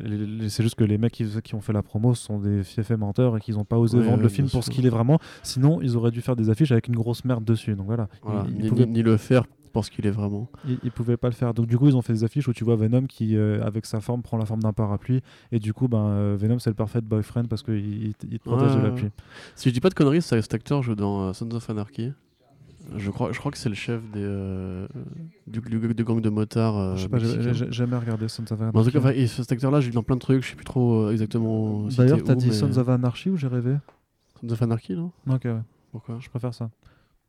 c'est juste que les mecs qui, ont fait la promo sont des fiefs menteurs et qu'ils n'ont pas osé Ouais, vendre le film pour ce qu'il est vraiment. Sinon, ils auraient dû faire des affiches avec une grosse merde dessus. Donc voilà, Voilà, ils, ils ni, pouvaient, ni- le faire pour ce qu'il est vraiment. ils- ils pouvaient pas le faire. Donc du coup, ils ont fait des affiches où tu vois Venom qui, euh, avec sa forme, prend la forme d'un parapluie. Et du coup, ben, euh, Venom, c'est le parfait boyfriend parce qu'il il, te protège de la Ouais, pluie. Si je dis pas de conneries, ça- cet acteur joue dans euh, Sons of Anarchy. Je crois, je crois que c'est le chef des, euh, du, du- du gang de motards. euh, Je sais pas, j'ai- jamais regardé Sons of Mais en tout cas, Anarchy. enfin, cet acteur-là, j'ai vu dans plein de trucs, je sais plus trop euh, exactement. D'ailleurs, t'as dit mais- Sons of Anarchy ou j'ai rêvé? Sons of Anarchy, non? Ok, ouais, Pourquoi? Je préfère ça.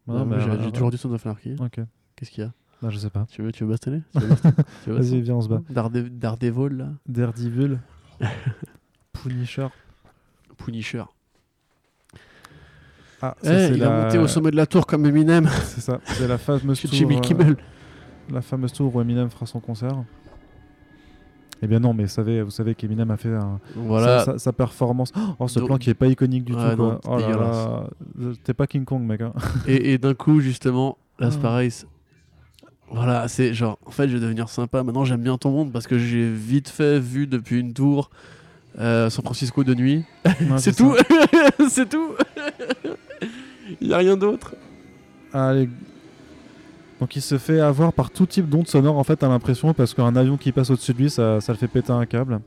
Bah, Non, mais, J'ai euh, j'ai toujours dit Sons of Anarchy. Ok, Qu'est-ce qu'il y a? Bah, je sais pas. Tu veux, tu veux bastonner? Vas-y, viens, on se bat. Darede- Daredevil, là Daredevil, Punisher. Punisher. Ah, Eh, ça, il la... a monté au sommet de la tour comme Eminem. C'est ça, c'est la fameuse tour. Jimmy euh, Kimmel. la fameuse tour où Eminem fera son concert. Eh bien non, mais vous savez, vous savez qu'Eminem a fait un- Voilà. sa, sa- sa performance. Oh, ce Donc- plan qui est pas iconique du Ouais, tout. non, Quoi. Oh là dégueulasse. là, t'es pas King Kong, mec. hein. Et, et d'un coup, justement, là, c'est Ah. pareil. Voilà, c'est genre, en fait, je vais devenir sympa. Maintenant, j'aime bien ton monde parce que j'ai vite fait vu depuis une tour euh, San Francisco de nuit. Ouais, c'est tout, c'est tout. Il y a rien d'autre. Allez. Donc il se fait avoir par tout type d'ondes sonores en fait à l'impression parce qu'un avion qui passe au-dessus de lui ça, ça le fait péter un câble.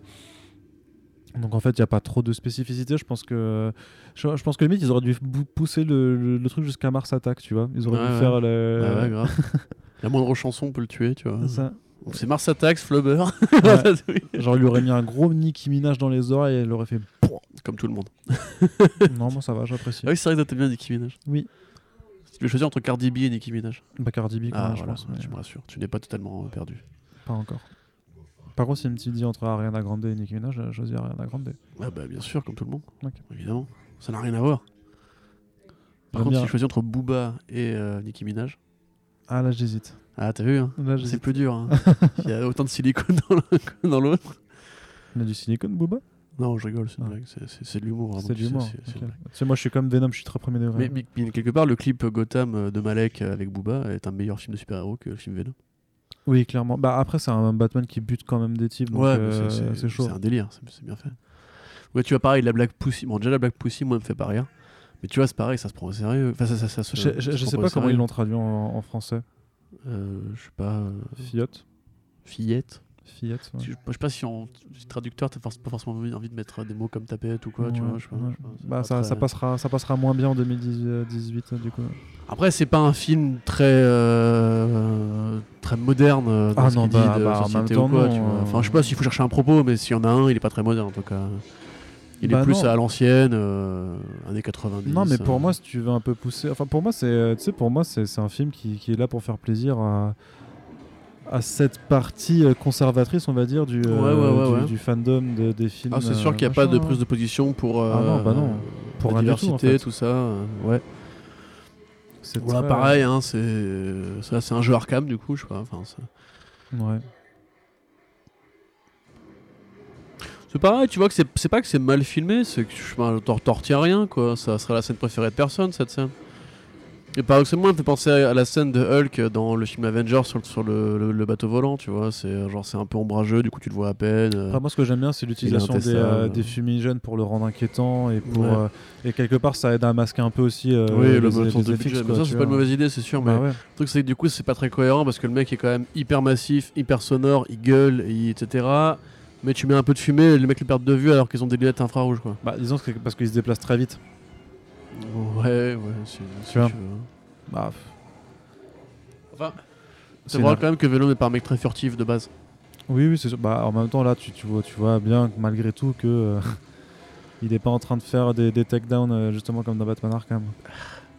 Donc en fait il n'y a pas trop de spécificité. Je pense que je, je pense que limite ils auraient dû pousser le, le- le truc jusqu'à Mars Attack, tu vois. Ils auraient Ouais, dû ouais. faire le. Ouais, ouais, grave. La moindre chanson peut le tuer, tu vois. C'est Mars Attacks, Flubber. Genre il lui aurait mis un gros Nicki Minaj dans les oreilles et il aurait fait. Comme tout le monde. non moi ça va j'apprécie. Ah oui, c'est vrai que t'aimes bien Nicki Minaj. Oui. Tu veux choisir entre Cardi B et Nicki Minaj Bah, Cardi B, quand Ah, même, je pense. tu me rassures. Tu n'es pas totalement euh, perdu. Pas encore. Par contre, si me dis entre Ariana Grande et Nicki Minaj, je choisis Ariana Grande. Ah, bah, bien sûr, comme tout le monde. Évidemment. Ça n'a rien à voir. Par contre, bien. si je choisis entre Booba et euh, Nicki Minaj, Ah, là, j'hésite. ah, t'as vu, hein Là, c'est plus dur. hein. Il y a autant de silicone dans l'un que dans l'autre. Il y a du silicone, Booba? Non, je rigole, c'est une Ah. blague. C'est- C'est c'est de l'humour. C'est vraiment, du humour. c'est-. Tu sais, moi, je suis comme Venom, je suis très premier degré. Mais, mais- mais quelque part, le clip Gotham euh, de Malek avec Booba est un meilleur film de super-héros que le film Venom. Oui, clairement. Bah, après, c'est un Batman qui bute quand même des types. Donc, ouais, euh, c'est- c'est chaud. C'est un délire, c'est c'est bien fait. Ouais, tu vois, pareil, la Black Pussy. Bon, déjà, la Black Pussy, moi, elle me fait pas rire. Mais tu vois, c'est pareil, ça se prend au sérieux. Enfin, ça, ça, ça Je, ça je- je sais pas comment ils l'ont traduit en, en français. Euh, je sais pas. euh, Fiat. fillette. Fillette. ouais. Je, je sais pas si en si traducteur, t'as pas forcément envie, de mettre des mots comme tapette ou quoi, tu vois. Je ouais. je Bah, ça, très- ça, passera, ça passera moins bien en 2018, du coup. Après, c'est pas un film très euh, très moderne euh, dans Ah ce non, bah, dit de bah, en société même ou quoi, temps, tu non, vois. euh. Enfin, je sais pas s'il faut chercher un propos, mais s'il y en a un, il est pas très moderne en tout cas. Il Bah est plus non. à l'ancienne, euh, années 90. Non, mais pour euh. moi, si tu veux un peu pousser. Enfin, pour moi, c'est, euh, tu sais, pour moi, c'est, c'est un film qui, qui est là pour faire plaisir à, à cette partie euh, conservatrice, on va dire, du, euh, Ouais, ouais, ouais, du, ouais. du fandom de- des films. Ah, c'est sûr euh, qu'il n'y a pas de machin, prise de position pour euh, Ah non, bah non. Pour la tout, en diversité, fait. tout ça. euh, ouais. C'est Voilà, pareil, hein, c'est ça, c'est un jeu Arkham du coup, je sais pas. Enfin, c'est- Ouais. C'est pareil, tu vois que c'est c'est pas que c'est mal filmé, c'est que je t'en retiens rien quoi. Ça serait la scène préférée de personne cette scène. Et paradoxalement, elle me fait penser à, la scène de Hulk dans le film Avengers sur, le, sur le, le- le bateau volant, tu vois. C'est genre c'est un peu ombrageux, du coup tu le vois à peine. euh. Moi, ce que j'aime bien, c'est l'utilisation des, euh, des fumigènes pour le rendre inquiétant et pour Ouais. euh, et quelque part, ça aide à masquer un peu aussi euh, oui, les, le les sens de effets, budget. quoi, ça, c'est pas une mauvaise idée, c'est sûr. Mais Bah ouais. le truc, c'est que du coup, c'est pas très cohérent parce que le mec est quand même hyper massif, hyper sonore, il gueule, et etc. Mais tu mets un peu de fumée, les mecs le perdent de vue alors qu'ils ont des lunettes infrarouges, quoi. Bah, disons que c'est parce qu'ils se déplacent très vite. Ouais, ouais, si, si Tu vois. tu veux. Bah, Enfin, c'est c'est vrai quand même que Venom n'est pas un mec très furtif de base. Oui, oui, c'est sûr. Bah, en même temps, là, tu, tu, vois, tu vois bien malgré tout que euh, il est pas en train de faire des, des takedowns euh, justement comme dans Batman Arkham.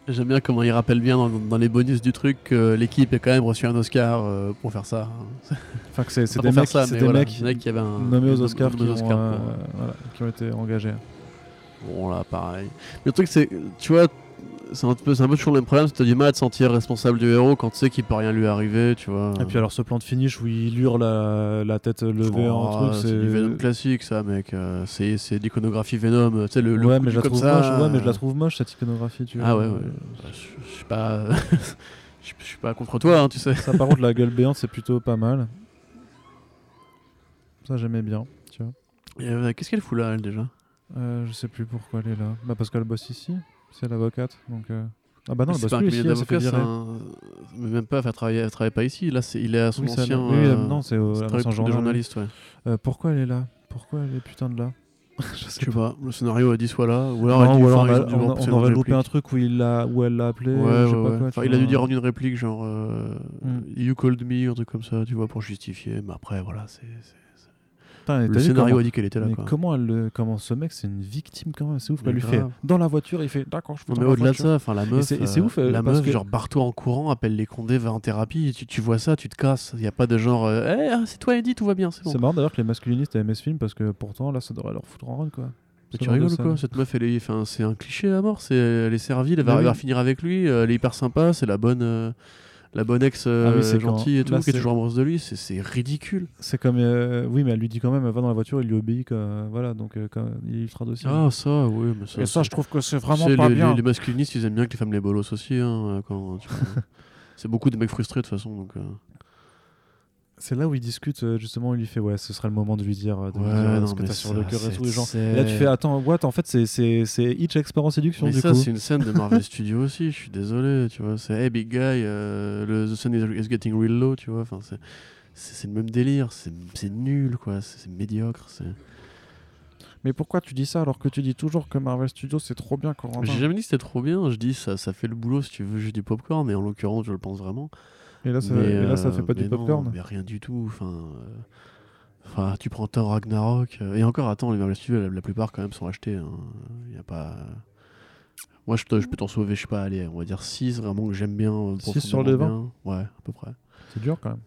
J'aime bien comment il rappelle bien dans, dans les bonus du truc que l'équipe a quand même reçu un Oscar euh, pour faire ça. Enfin, que c'est c'est des mecs, ça, c'est mais des voilà, mecs des mecs qui avaient un nommés aux Oscars qui, nommés aux ont, Oscars pour, voilà, qui ont été engagés. Bon là, pareil. Mais le truc c'est, tu vois, c'est un peu, c'est un peu toujours le même problème, c'est que t'as du mal à te sentir responsable du héros quand tu sais qu'il peut rien lui arriver, tu vois. Et puis alors ce plan de finish où il hurle la, la tête levée en Oh, truc, c'est du Venom classique ça, mec. Euh, c'est, c'est l'iconographie Venom, tu sais le, le ouais, mais je la trouve ça, moche. Ouais, mais je la euh, trouve moche cette iconographie, tu vois. Ah ouais, ouais. Euh, Je suis pas, je je suis pas contre toi, hein, tu sais. Ça, par contre, la gueule béante, c'est plutôt pas mal. Ça, j'aimais bien, tu vois. Et, euh, qu'est-ce qu'elle fout là, elle déjà? Euh, je sais plus pourquoi elle est là. Bah, parce qu'elle bosse ici. C'est l'avocate. Donc, euh, Ah, bah non, elle bosse pas un plus ici, elle s'est fait virer. un... mais même pas, elle travaille, elle travaille pas ici. Là, c'est, il est à son Oui, ancien. oui, euh, non, c'est au journal. journaliste, ouais. Euh, pourquoi elle est là? Pourquoi elle est putain de là? Je sais pas, le scénario a dit soit là, ou alors, Non, dit, ou alors enfin, on, a- a- aurait loupé un truc où, il l'a, où elle l'a appelé. Ouais, je sais ouais, pas ouais. quoi, Enfin, tu il a dû dire rendre une réplique, genre euh, Mm. You called me, un truc comme ça, tu vois, pour justifier. Mais après, voilà, c'est. Putain, Le scénario a dit qu'elle était là, Mais quoi. comment, elle, le- comment ce mec, c'est une victime quand même, c'est ouf. Mais Elle lui fait grave. dans la voiture, il fait d'accord, je dans mais au-delà de ça, enfin, la meuf. c'est- euh, ouf, euh, La parce meuf, que- genre, barre-toi en courant, appelle les condés, va en thérapie, tu, tu vois ça, tu te casses. Il n'y a pas de genre, euh, Eh, ah, c'est toi, Eddie, tout va bien, c'est bon. C'est marrant d'ailleurs que les masculinistes aiment ce film parce que pourtant là ça devrait leur foutre en rôle quoi. Mais tu rigoles ou quoi Cette meuf, elle est, enfin, c'est un cliché à mort. C'est, elle est servile, elle va, Mais elle va oui. finir avec lui. Elle est hyper sympa. C'est la bonne, la bonne ex euh, Ah oui, c'est quand- gentille et tout, là, qui est toujours amoureuse de lui. C'est, ridicule. C'est comme euh, oui mais elle lui dit quand même va dans la voiture il lui obéit quoi. voilà donc euh, quand- il est ultra docile. Ah ça, oui, mais ça. Et ça je trouve que c'est vraiment pas les, bien. Les, les masculinistes, ils aiment bien que les femmes les bolosses aussi. Hein, quand, c'est beaucoup de mecs frustrés de toute façon. Donc, euh. C'est là où ils discutent euh, justement il lui fait ouais ce serait le moment de lui dire euh, de lui Ouais, dire, non, ce que mais t'as sur le cœur et tout genre. c'est- Et là tu fais attends what en fait c'est c'est c'est Hitch expert en séduction Mais du ça, c'est une scène de Marvel Studios aussi. Je suis désolé, tu vois. C'est Hey big guy, euh, le, the sun is, getting real low, tu vois. Enfin, c'est, le même délire. C'est, c'est nul, quoi. C'est, médiocre. C'est... Mais pourquoi tu dis ça alors que tu dis toujours que Marvel Studios c'est trop bien Corentin? J'ai jamais dit que c'était trop bien. Je dis ça, ça fait le boulot si tu veux juste du popcorn. Et en l'occurrence, je le pense vraiment. Et là ça, Mais, et là, ça euh, fait pas du popcorn. mais rien du tout. Enfin, euh, enfin, tu prends Thor Ragnarok. euh, et encore, attends, les Marvel Studios, la, la plupart quand même sont achetés. Il y a pas. Moi, je peux, je peux t'en sauver, je sais pas, allez, on va dire 6 vraiment que j'aime bien. euh, Six sur les profondément bien. Ouais, à peu près. C'est dur quand même.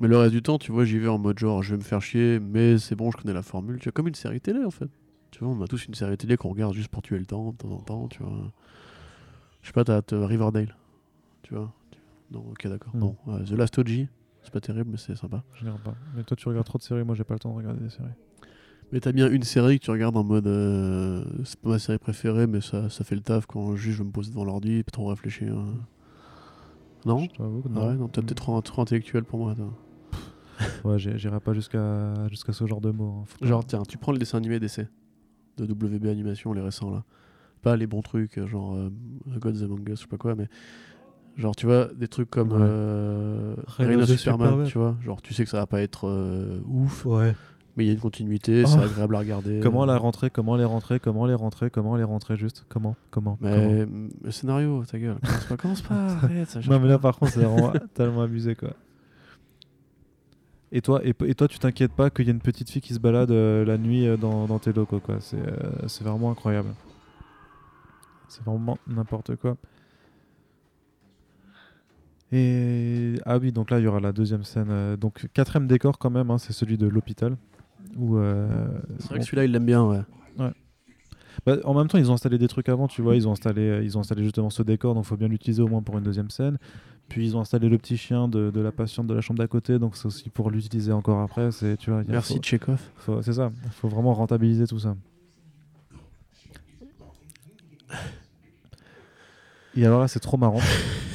Mais le reste du temps, tu vois, j'y vais en mode genre, je vais me faire chier, mais c'est bon, je connais la formule. Tu vois, comme une série télé en fait. Tu vois, on a tous une série télé qu'on regarde juste pour tuer le temps de temps en temps, tu vois. Je sais pas, t'as Riverdale, tu vois. Non, ok, d'accord. Non. Bon, euh, The Last OG, c'est pas terrible, mais c'est sympa. Je regarde pas. Mais toi, tu regardes trop de séries. Moi, j'ai pas le temps de regarder des séries. Mais t'as bien une série que tu regardes en mode. euh, c'est pas ma série préférée, mais ça, ça fait le taf quand juste je me pose devant l'ordi, pas trop réfléchir. hein. Non? Je t'avoue que Ah non. ouais, non, t'es peut-être trop, trop intellectuel pour moi. toi. Ouais, j'irai pas jusqu'à jusqu'à ce genre de mots. hein. Genre, tiens, tu prends le dessin animé d'essai de WB Animation, les récents là. Pas les bons trucs, genre euh, Gods Among Us, je sais pas quoi, mais. Genre, tu vois, des trucs comme Ouais. euh, Reign of Superman, Superman. tu vois. Genre, tu sais que ça va pas être euh, ouf, Ouais. mais il y a une continuité, c'est Oh. agréable à regarder. Comment la rentrer Comment les rentrer Comment les rentrer Comment les rentrer juste Comment Comment Mais le scénario, ta gueule. Commence pas, commence pas, arrête, ça Non mais là par contre c'est vraiment tellement abusé quoi. Et toi, et, et toi tu t'inquiètes pas qu'il y ait une petite fille qui se balade euh, la nuit euh, dans, dans tes locaux quoi. C'est c'est vraiment incroyable. C'est vraiment n'importe quoi. Et ah oui donc là il y aura la deuxième scène. euh, donc quatrième décor quand même, hein, c'est celui de l'hôpital. Où euh, C'est vrai que celui-là, il l'aime bien, ouais. bah, en même temps, ils ont installé des trucs avant, tu vois. Ils ont installé, euh, ils ont installé justement ce décor, donc faut bien l'utiliser au moins pour une deuxième scène. Puis ils ont installé le petit chien de, de la patiente de la chambre d'à côté, donc c'est aussi pour l'utiliser encore après. C'est, tu vois. Merci, faut- Tchekhov. faut- c'est ça. Il faut vraiment rentabiliser tout ça. Et alors là, c'est trop marrant.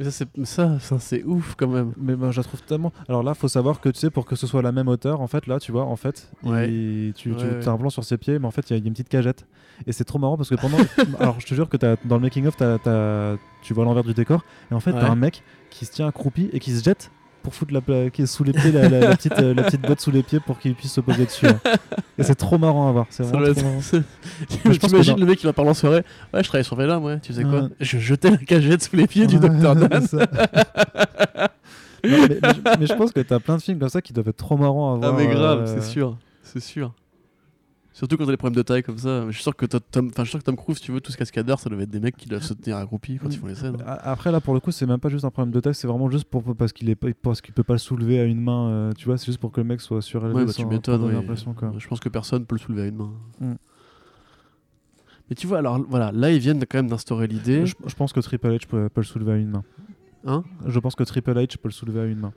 Mais ça, c'est ça, ça, c'est ouf quand même. Mais ben, je la trouve tellement. Alors là, faut savoir que tu sais, pour que ce soit la même hauteur, en fait, là, tu vois, en fait, Ouais. il- tu, tu Ouais, as un plan sur ses pieds, mais en fait, il y, a- il y a une petite cagette. Et c'est trop marrant parce que pendant. alors, je te jure que t'as- dans le making-of, tu vois l'envers du décor, et en fait, Ouais. t'as un mec qui se tient accroupi et qui se jette pour foutre la, qui est sous les pieds, la, la- la petite, euh, la petite botte sous les pieds pour qu'il puisse se poser dessus. hein. Et c'est trop marrant à voir. C'est vraiment trop marrant. je T'imagines le mec qui va parler en soirée Ouais, je travaillais sur Venom, ouais. Tu sais quoi. Je jetais la cagette sous les pieds du docteur Dan. Non, mais, mais je, mais je pense que t'as plein de films comme ça qui doivent être trop marrants à Ah, voir. mais grave, euh, c'est sûr. C'est sûr. Surtout quand t'as des problèmes de taille comme ça. Je suis sûr que Tom, je suis sûr que Tom Cruise, si tu veux, tout ce cascadeur, ça doit être des mecs qui doivent se tenir accroupis quand ils font les scènes. Après là pour le coup c'est même pas juste un problème de taille, c'est vraiment juste pour parce qu'il est parce qu'il peut pas le soulever à une main, euh, tu vois, c'est juste pour que le mec soit surélevé Ouais, bah, tu m'étonnes. ouais. Je pense que personne peut le soulever à une main. Mm. Mais tu vois, alors voilà, là ils viennent quand même d'instaurer l'idée. Je, je pense que Triple H peut, peut le soulever à une main. Hein? Je pense que Triple H peut le soulever à une main.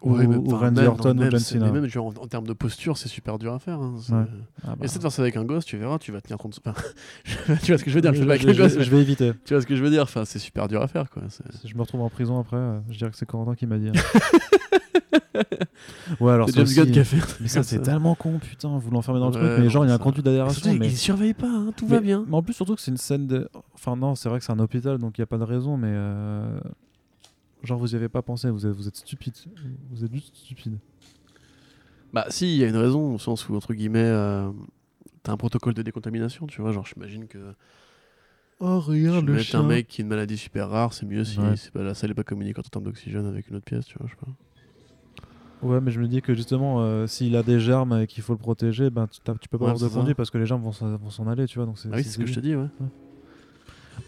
Ouais, ou, ou Randy même, Orton non, ou même, John c'est- Cena. même genre, en, en termes de posture, c'est super dur à faire. hein. Ouais. Ah bah. Essaie de faire ça avec un gosse, tu verras, tu vas tenir 30 enfin, tu vois ce que je veux dire, je avec je- je- gosse, je vais éviter. tu vois ce que je veux dire, enfin, c'est super dur à faire quoi. Si je me retrouve en prison après, euh, je dirais que c'est Corentin qui m'a dit. hein. ouais alors C'est aussi- qui a fait. Mais ça c'est tellement con putain, vous l'enfermez dans le Ouais, truc, mais genre il y a un conduit d'aération. Mais... Il surveille pas, hein, tout va bien. Mais en plus, surtout que c'est une scène de. Enfin, non, c'est vrai que c'est un hôpital, donc il n'y a pas de raison, mais. Genre, vous y avez pas pensé, vous êtes, vous êtes stupide. Vous êtes juste stupide. Bah si, il y a une raison, au sens où, entre guillemets, euh, t'as un protocole de décontamination, tu vois, genre j'imagine que Oh, regarde le mets un chien. mec qui a une maladie super rare, c'est mieux si Ouais. c'est pas, la salle n'est pas communiquante en termes d'oxygène avec une autre pièce, tu vois, je sais pas. Ouais, mais je me dis que justement, euh, s'il a des germes et qu'il faut le protéger, ben, tu, t'as- tu peux pas Ouais, avoir de c'est ça. conduit parce que les germes vont s'en vont s'en aller, tu vois. Donc c'est, Ah oui, c'est ce que je te dis, ouais.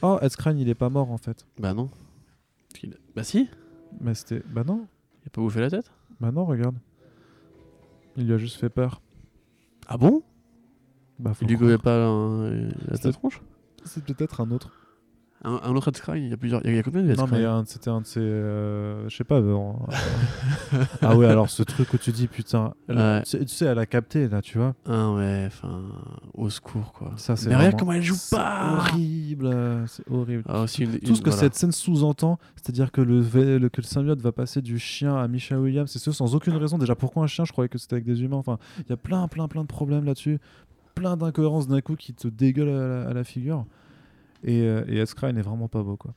Oh, Ed Skrein, il est pas mort en fait. Bah non. Bah si, Mais c'était. Bah non, il a pas bouffé la tête bah non, regarde. Il lui a juste fait peur. Ah bon? Bah, faut Il lui croire. pas un- la C'était- tronche C'est peut-être un autre. Un, un autre Headscreen, il y a plusieurs. Il y a combien de Non, Headscreen mais un- c'était un de ces. euh, je sais pas. euh, en- ah ouais, alors ce truc où tu dis, putain. elle- Ouais. tu, sais- elle a capté là, tu vois. Ah ouais, enfin, au secours quoi. Ça, c'est mais regarde comment elle joue c'est pas horrible. euh, C'est horrible. Ah, aussi une, Tout ce que voilà. cette scène sous-entend, c'est-à-dire que le, que le symbiote va passer du chien à Misha Williams, c'est ce sans aucune raison. Déjà, pourquoi un chien Je croyais que c'était avec des humains. Enfin, il y a plein, plein, plein de problèmes là-dessus. Plein d'incohérences d'un coup qui te dégueulent à la, à la figure. Et, euh, et n'est vraiment pas beau, quoi.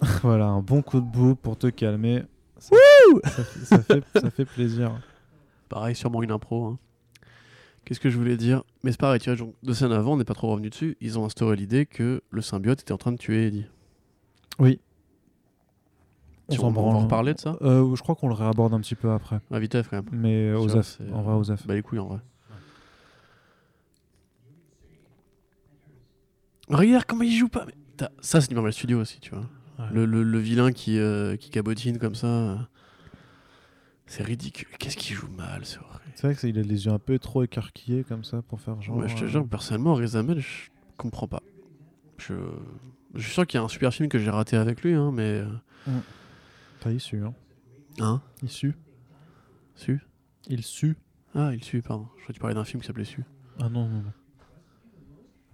voilà, un bon coup de bout pour te calmer. Ça, ça, fait- ça fait, ça fait plaisir. Pareil, sûrement une impro. hein. Qu'est-ce que je voulais dire? Mais c'est pareil, tu vois, genre, deux scènes avant, on n'est pas trop revenu dessus. Ils ont instauré l'idée que le symbiote était en train de tuer Eddie. Oui. Tu- on, on va reparler de ça? Euh, je crois qu'on le réaborde un petit peu après. À vitesse quand même. Mais aux c'est- en vrai, aux. Bah les couilles en vrai. Regarde comment il joue pas. mais Ça, c'est du Marvel Studio aussi, tu vois. Ouais. Le, le- le vilain qui, euh, qui cabotine comme ça. C'est ridicule. Qu'est-ce qu'il joue mal, c'est horrible. C'est vrai qu'il a les yeux un peu trop écarquillés comme ça pour faire genre. Ouais, je te euh, jure, personnellement, Riz Ahmed, je comprends pas. Je, je suis sûr qu'il y a un super film que j'ai raté avec lui, hein, mais. euh, T'as issu, hein. Hein? Il sue. Su? Il sue. Ah, il suit, pardon. Je crois que tu parlais d'un film qui s'appelait Su. Ah non, non, non.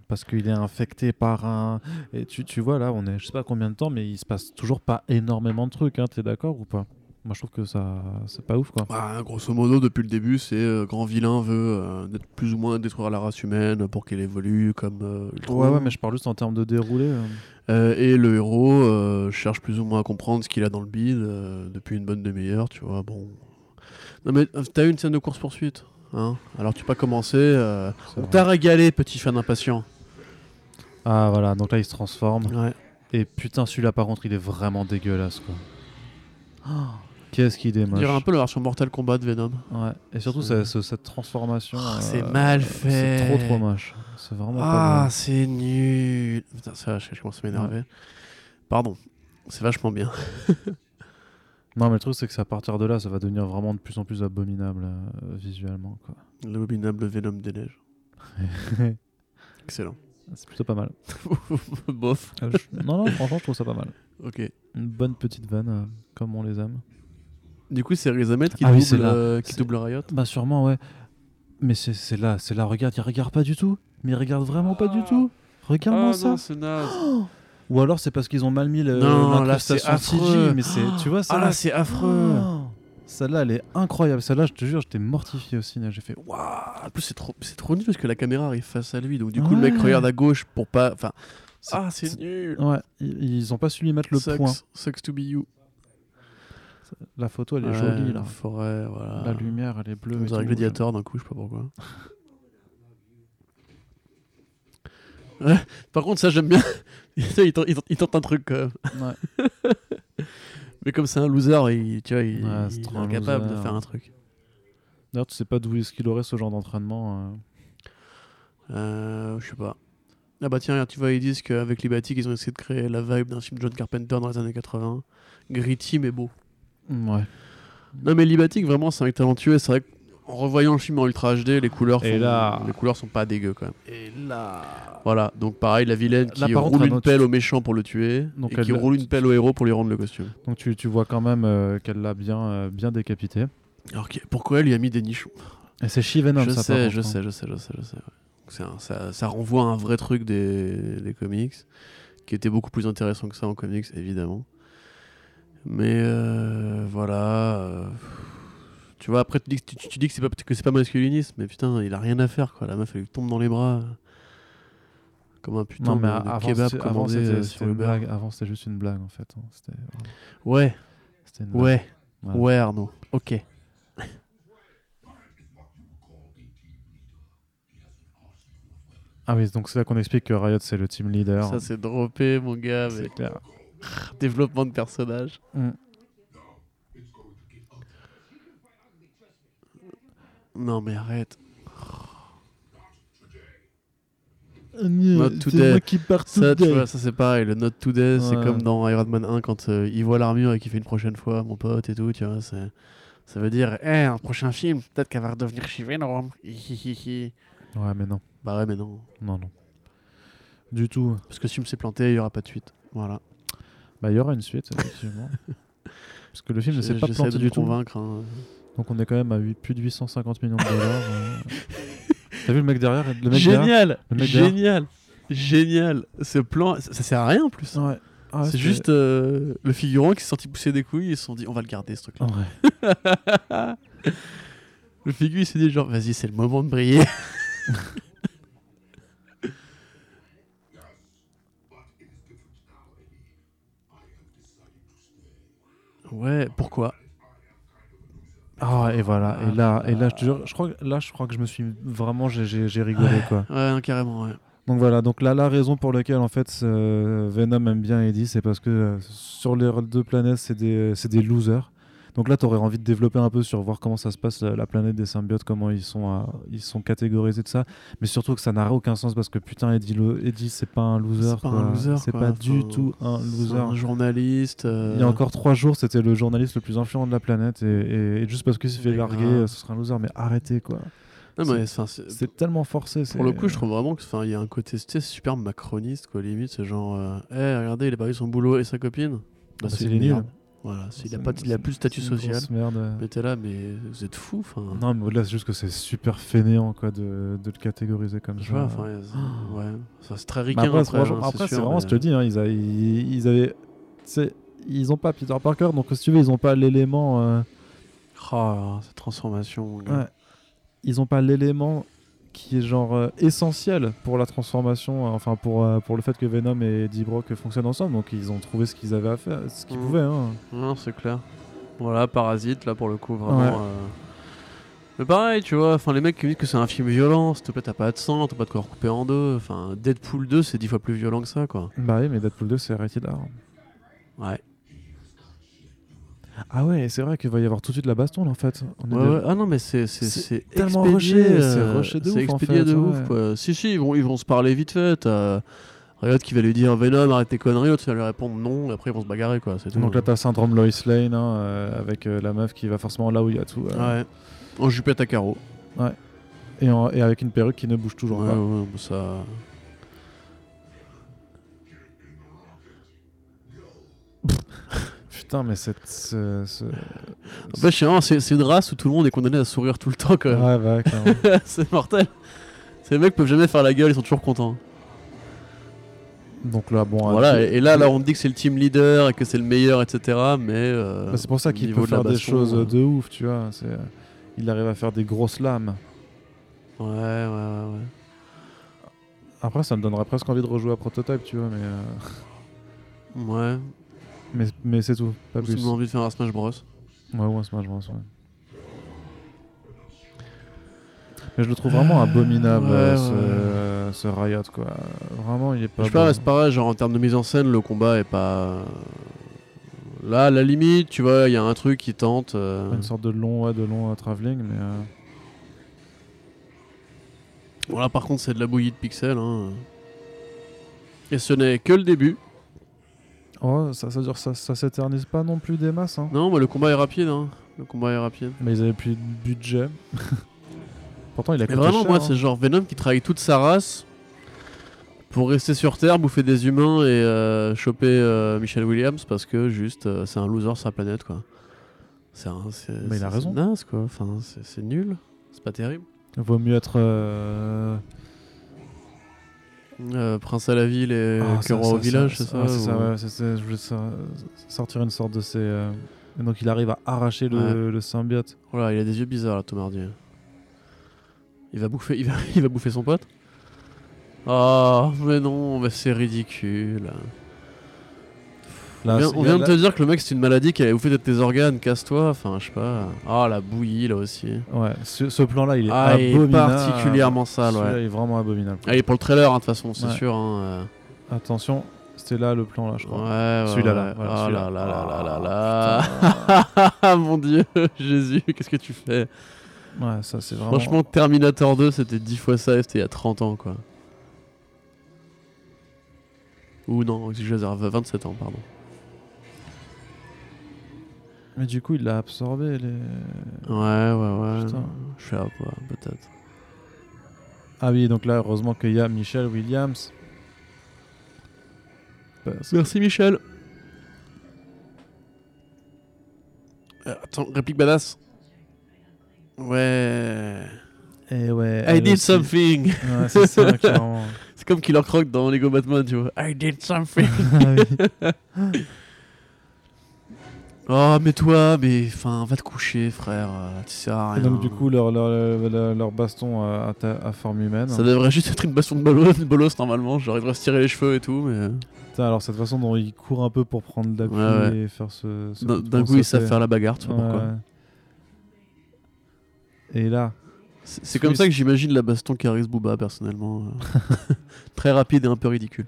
Parce qu'il est infecté par un. Et tu, tu vois, là, on est je sais pas combien de temps, mais il se passe toujours pas énormément de trucs, hein. T'es d'accord ou pas? Moi, je trouve que ça. C'est pas ouf, quoi. Bah, grosso modo, depuis le début, c'est euh, grand vilain veut euh, plus ou moins détruire la race humaine pour qu'elle évolue comme euh. Ouais, ouais, mais je parle juste en termes de déroulé. euh. Euh, et le héros cherche plus ou moins à comprendre ce qu'il a dans le bide depuis une bonne demi-heure, tu vois. Bon. Non, mais t'as eu une scène de course-poursuite. Hein? Alors, tu peux pas commencer. On t'a régalé, petit fan impatient? Ah, voilà, donc là, il se transforme. Ouais. Et putain, celui-là, par contre, il est vraiment dégueulasse, quoi. Oh, Qu'est-ce qu'il est moche. dirait un peu la version Mortal Kombat de Venom. Ouais. Et surtout, C'est- ça- ce- cette transformation. Euh, c'est mal C'est fait. trop, trop moche. C'est vraiment Ah, c'est nul. Putain, ça, je, je commence à m'énerver. Pardon. C'est vachement bien. Non, mais le truc, c'est que c'est à partir de là, ça va devenir vraiment de plus en plus abominable euh, visuellement, quoi. L'abominable Venom des neiges. Excellent. C'est plutôt pas mal. Bof. Euh, je- Non, non, franchement, je trouve ça pas mal. Ok. Une bonne petite vanne, euh, comme on les aime. Du coup, c'est Riz Ahmed qui, Ah oui, double, là. euh, qui C'est- double Riot. Bah, sûrement, ouais. Mais c'est c'est là, c'est là, regarde, il regarde pas du tout. Mais il regarde vraiment pas du tout. Regarde-moi ça. Ah, c'est naze. Ou alors c'est parce qu'ils ont mal mis le- Non, là, c'est l'incrustation affreux. CG, mais c'est, tu vois, ça Ah là, c'est affreux. Celle-là, elle est incroyable. Celle-là, je te jure, j'étais mortifié au ciné. J'ai fait waouh. En plus, c'est trop, c'est trop nul parce que la caméra arrive face à lui. Donc, du coup, le mec regarde à gauche pour pas. Enfin. Ah, c'est nul. Ouais, ils, ont pas su lui mettre le Sucks, point. Sucks to be you. La photo, elle est Ouais, jolie là. La forêt, voilà. La lumière, elle est bleue. On dirait. Gladiator d'un coup, je sais pas pourquoi. Ouais, Par contre, ça j'aime bien. il, tente, il tente- il tente un truc quand même. Ouais. Mais comme c'est un loser, il, tu vois, il, Ouais, c'est il trop est incapable loser. de faire un truc. D'ailleurs, tu sais pas d'où est-ce qu'il aurait ce genre d'entraînement. euh. Euh, je sais pas. Ah bah tiens, regarde, tu vois, ils disent qu'avec Libatic, ils ont essayé de créer la vibe d'un film John Carpenter dans les années 80. Gritty mais beau. Ouais. Non mais Libatic, vraiment, c'est un talentueux. C'est vrai qu'en revoyant le film en Ultra HD, les couleurs, Et font- là- les couleurs sont pas dégueu quand même. Et là. Voilà, donc pareil, la vilaine qui Là, par contre, roule un une autre- pelle au méchant pour le tuer, Donc et elle- qui roule une pelle au héros pour lui rendre le costume. Donc tu, tu vois quand même euh, qu'elle l'a bien, euh, bien décapité. Alors pourquoi elle lui a mis des nichons? Et c'est She-Venom, Je ça, par sais, contre, je hein. sais, je sais, je sais, je sais. c'est un- ça, ça renvoie à un vrai truc des, des comics, qui était beaucoup plus intéressant que ça en comics, évidemment. Mais euh, voilà. Euh, tu vois, après tu dis que, tu, tu dis que c'est pas, que c'est pas masculiniste, mais putain, il a rien à faire quoi. La meuf elle lui tombe dans les bras. Comme un putain Non, mais de, avant, kebab avant, commandé c'était euh, sur le blague. Avant, c'était juste une blague, en fait. hein. C'était Ouais, c'était une blague. ouais, Voilà. ouais Arnaud. Ok. Ah oui, donc c'est là qu'on explique que Riot, c'est le team leader. Ça c'est droppé mon gars, mais clair. développement de personnage. Mm. Non mais arrête. Not today. moi qui pars Ça, tu vois, ça c'est pareil. Le Not Today, c'est Ouais. comme dans Iron Man 1 quand euh, il voit l'armure et qu'il fait une prochaine fois, mon pote et tout, tu vois. c'est- Ça veut dire, eh, un prochain film, peut-être qu'elle va redevenir Venom. Ouais, mais non. bah ouais, mais non. Non, non. Du tout. Parce que si le film s'est planté, il y aura pas de suite. Voilà. Bah, il y aura une suite, effectivement. Parce que le film ne s'est pas planté de du tout. convaincre. hein. Donc on est quand même à plus de 850 millions de dollars. euh. T'as vu le mec derrière? Le mec derrière? Génial, le mec derrière? génial, génial. Ce plan, ça, ça sert à rien en plus. Ouais. Ah, c'est juste euh, le figurant qui s'est senti pousser des couilles et ils se sont dit on va le garder ce truc là. Ouais. le figure il s'est dit genre vas-y c'est le moment de briller. ouais, pourquoi? Ah et voilà et là et là je te jure, je crois que- là je crois que je me suis vraiment j'ai- rigolé quoi. Ouais, carrément, ouais. Donc voilà donc là la raison pour laquelle en fait euh, Venom aime bien Eddie c'est parce que euh, sur les deux planètes c'est des c'est des losers. Donc là, tu aurais envie de développer un peu sur voir comment ça se passe, la, la planète des symbiotes, comment ils sont, euh, ils sont catégorisés de ça. Mais surtout que ça n'a aucun sens parce que putain, Eddie, c'est pas un loser. C'est pas quoi. un loser. C'est pas du tout un c'est loser. Un journaliste. euh, Il y a encore trois jours, c'était le journaliste le plus influent de la planète. Et, et- et juste parce qu'il s'est fait larguer, grave. euh, ce sera un loser. Mais arrêtez, quoi. C'est- tellement forcé. Pour le coup, je trouve vraiment que, enfin, il y a un côté, super macroniste, quoi. Limite, c'est genre, euh, Eh, regardez, il a eu son boulot et sa copine. Bah, bah, c'est c'est Voilà, s'il a pas, il a plus de statut social. merde. Mais t'es là, mais vous êtes enfin. Non, mais au-delà, c'est juste que c'est super fainéant quoi, de, de le catégoriser comme Je ça. vois, c'est- ouais, Ça, c'est très Bah ricain. après, après, franchement, hein, après, c'est vraiment, mais- je te le dis, hein, ils, a- ils, ils avaient. Ils ont pas Peter Parker, donc si tu veux, ils ont pas l'élément. euh, Ah, cette transformation. ouais, ils ont pas l'élément qui est genre euh, essentiel pour la transformation, euh, enfin pour, euh, pour le fait que Venom et Eddie Brock fonctionnent ensemble, donc ils ont trouvé ce qu'ils avaient à faire, ce qu'ils Mhm. pouvaient. Hein. Non, c'est clair. Voilà, Parasite, là, pour le coup, vraiment. Ouais. euh, Mais pareil, tu vois, enfin, les mecs qui me disent que c'est un film violent, s'il te plaît, t'as pas de sang, t'as pas de corps coupé en deux. Enfin, Deadpool 2, c'est dix fois plus violent que ça, quoi. Bah oui, mais Deadpool 2, c'est rated R. Ouais. Ah ouais, c'est vrai qu'il va y avoir tout de suite la baston là, en fait. On est Ouais, déjà- ouais. Ah non, mais c'est c'est C'est c'est tellement expédié, rushé, euh, c'est rushé de en expédié fait, de ouais. ouf, quoi. Si, si, ils vont, ils vont se parler vite fait. T'as Riot qui va lui dire Venom, arrête tes conneries, l'autre va lui répondre non, et après ils vont se bagarrer, quoi. Tout. Donc là, t'as syndrome Lois Lane hein, euh, avec euh, la meuf qui va forcément là où il y a tout. euh, Ouais. En jupette à carreaux. et, en- et avec une perruque qui ne bouge toujours Ouais, pas. ouais, ça. Putain, mais cette. ce- ce- En fait, je sais vraiment, c'est une race où tout le monde est condamné à sourire tout le temps, quand même. Ouais, bah, clairement. c'est mortel. Ces mecs peuvent jamais faire la gueule, ils sont toujours contents. Donc là, bon. voilà, euh, et, là, là, on dit que c'est le team leader et que c'est le meilleur, etc. Mais. euh, bah, c'est pour ça qu'il peut de faire des choses euh, de ouf, tu vois. Il arrive à faire des grosses lames. Ouais, ouais, ouais. ouais. Après, ça me donnerait presque envie de rejouer à Prototype, tu vois, mais. euh, Ouais. Mais, mais c'est tout, pas plus. me donne envie de faire un Smash Bros. Ouais, ouais, Smash Bros, ouais. Mais je le trouve vraiment abominable, Ouais, euh, ce, ce Riot, quoi. Vraiment, il est pas. Je sais pas, c'est pareil, genre en termes de mise en scène, le combat est pas. Là, à la limite, tu vois, il y a un truc qui tente. euh, Une sorte de long, ouais, de long euh, travelling, mais. euh, Voilà, par contre, c'est de la bouillie de pixels. Hein. Et ce n'est que le début. Oh, ça, ça, dure, ça, ça s'éternise pas non plus des masses, hein. Non, mais le combat est rapide. Hein. Le combat est rapide. Mais ils avaient plus de budget. Pourtant, il a Mais vraiment, cher, moi, hein. c'est genre Venom qui trahit toute sa race pour rester sur Terre, bouffer des humains et euh, choper euh, Michelle Williams parce que juste euh, c'est un loser sur la planète, quoi. C'est un- c'est- Mais il a raison. C'est naze, quoi. Enfin, c'est c'est nul. C'est pas terrible. Vaut mieux être. Euh, Prince à la ville et ah, ça- ça- au village, c'est ça, c'est ça, ou- ouais, Je voulais so- sortir une sorte de ces. euh, et Donc, il arrive à arracher le, le symbiote. Voilà, il a des yeux bizarres là, Tom Hardy. Il va bouffer, il va, il va bouffer son pote. Oh, mais non, mais c'est ridicule. Là, on vient, c'est- on vient là- de te dire que le mec c'est une maladie qui allait bouffer de tes organes, casse-toi. Enfin, je sais pas. Ah, la bouillie là aussi. Ouais, ce, il est Ah, il est abominable. particulièrement sale, ouais. il est vraiment abominable. Ah, il est pour le trailer, hein, de toute façon, c'est Ouais. sûr. Hein, Attention, c'était là le plan, là, je euh. crois. Ouais, ouais. Celui-là, là, voilà, oh là là là là Ah, là là. Mon dieu, Jésus, qu'est-ce que tu fais? Ouais, ça, c'est vraiment. Franchement, Terminator 2, c'était 10 fois ça et c'était il y a 30 ans, quoi. Ou non, j'ai 27 ans, pardon. Mais du coup, il l'a absorbé, les. Ouais, ouais, ouais. Putain. Je sais pas, peut-être. Ah oui, donc là, heureusement qu'il y a Michelle Williams. Parce- Merci, Michel. Euh, attends, réplique badass. Ouais. Et ouais. I did aussi. something. Ouais, c'est ça, clairement. C'est comme Killer Croc dans Lego Batman, tu vois. I did something. Ah. oh, mais toi, mais enfin, va te coucher, frère. euh, Tu sais à Et rien. donc, du coup, leur, leur, leur, leur baston à, à ta- à forme humaine. Ça devrait juste être une baston de bolos, normalement. Genre, il devrait se tirer les cheveux et tout, mais. Putain, alors, cette façon dont il court un peu pour prendre l'appui Ouais, ouais. et faire ce. ce D'un coup ils savent faire la bagarre, tu pas pourquoi. Et là, C'est comme ça que j'imagine la baston Caris Booba, personnellement. euh. Très rapide et un peu ridicule.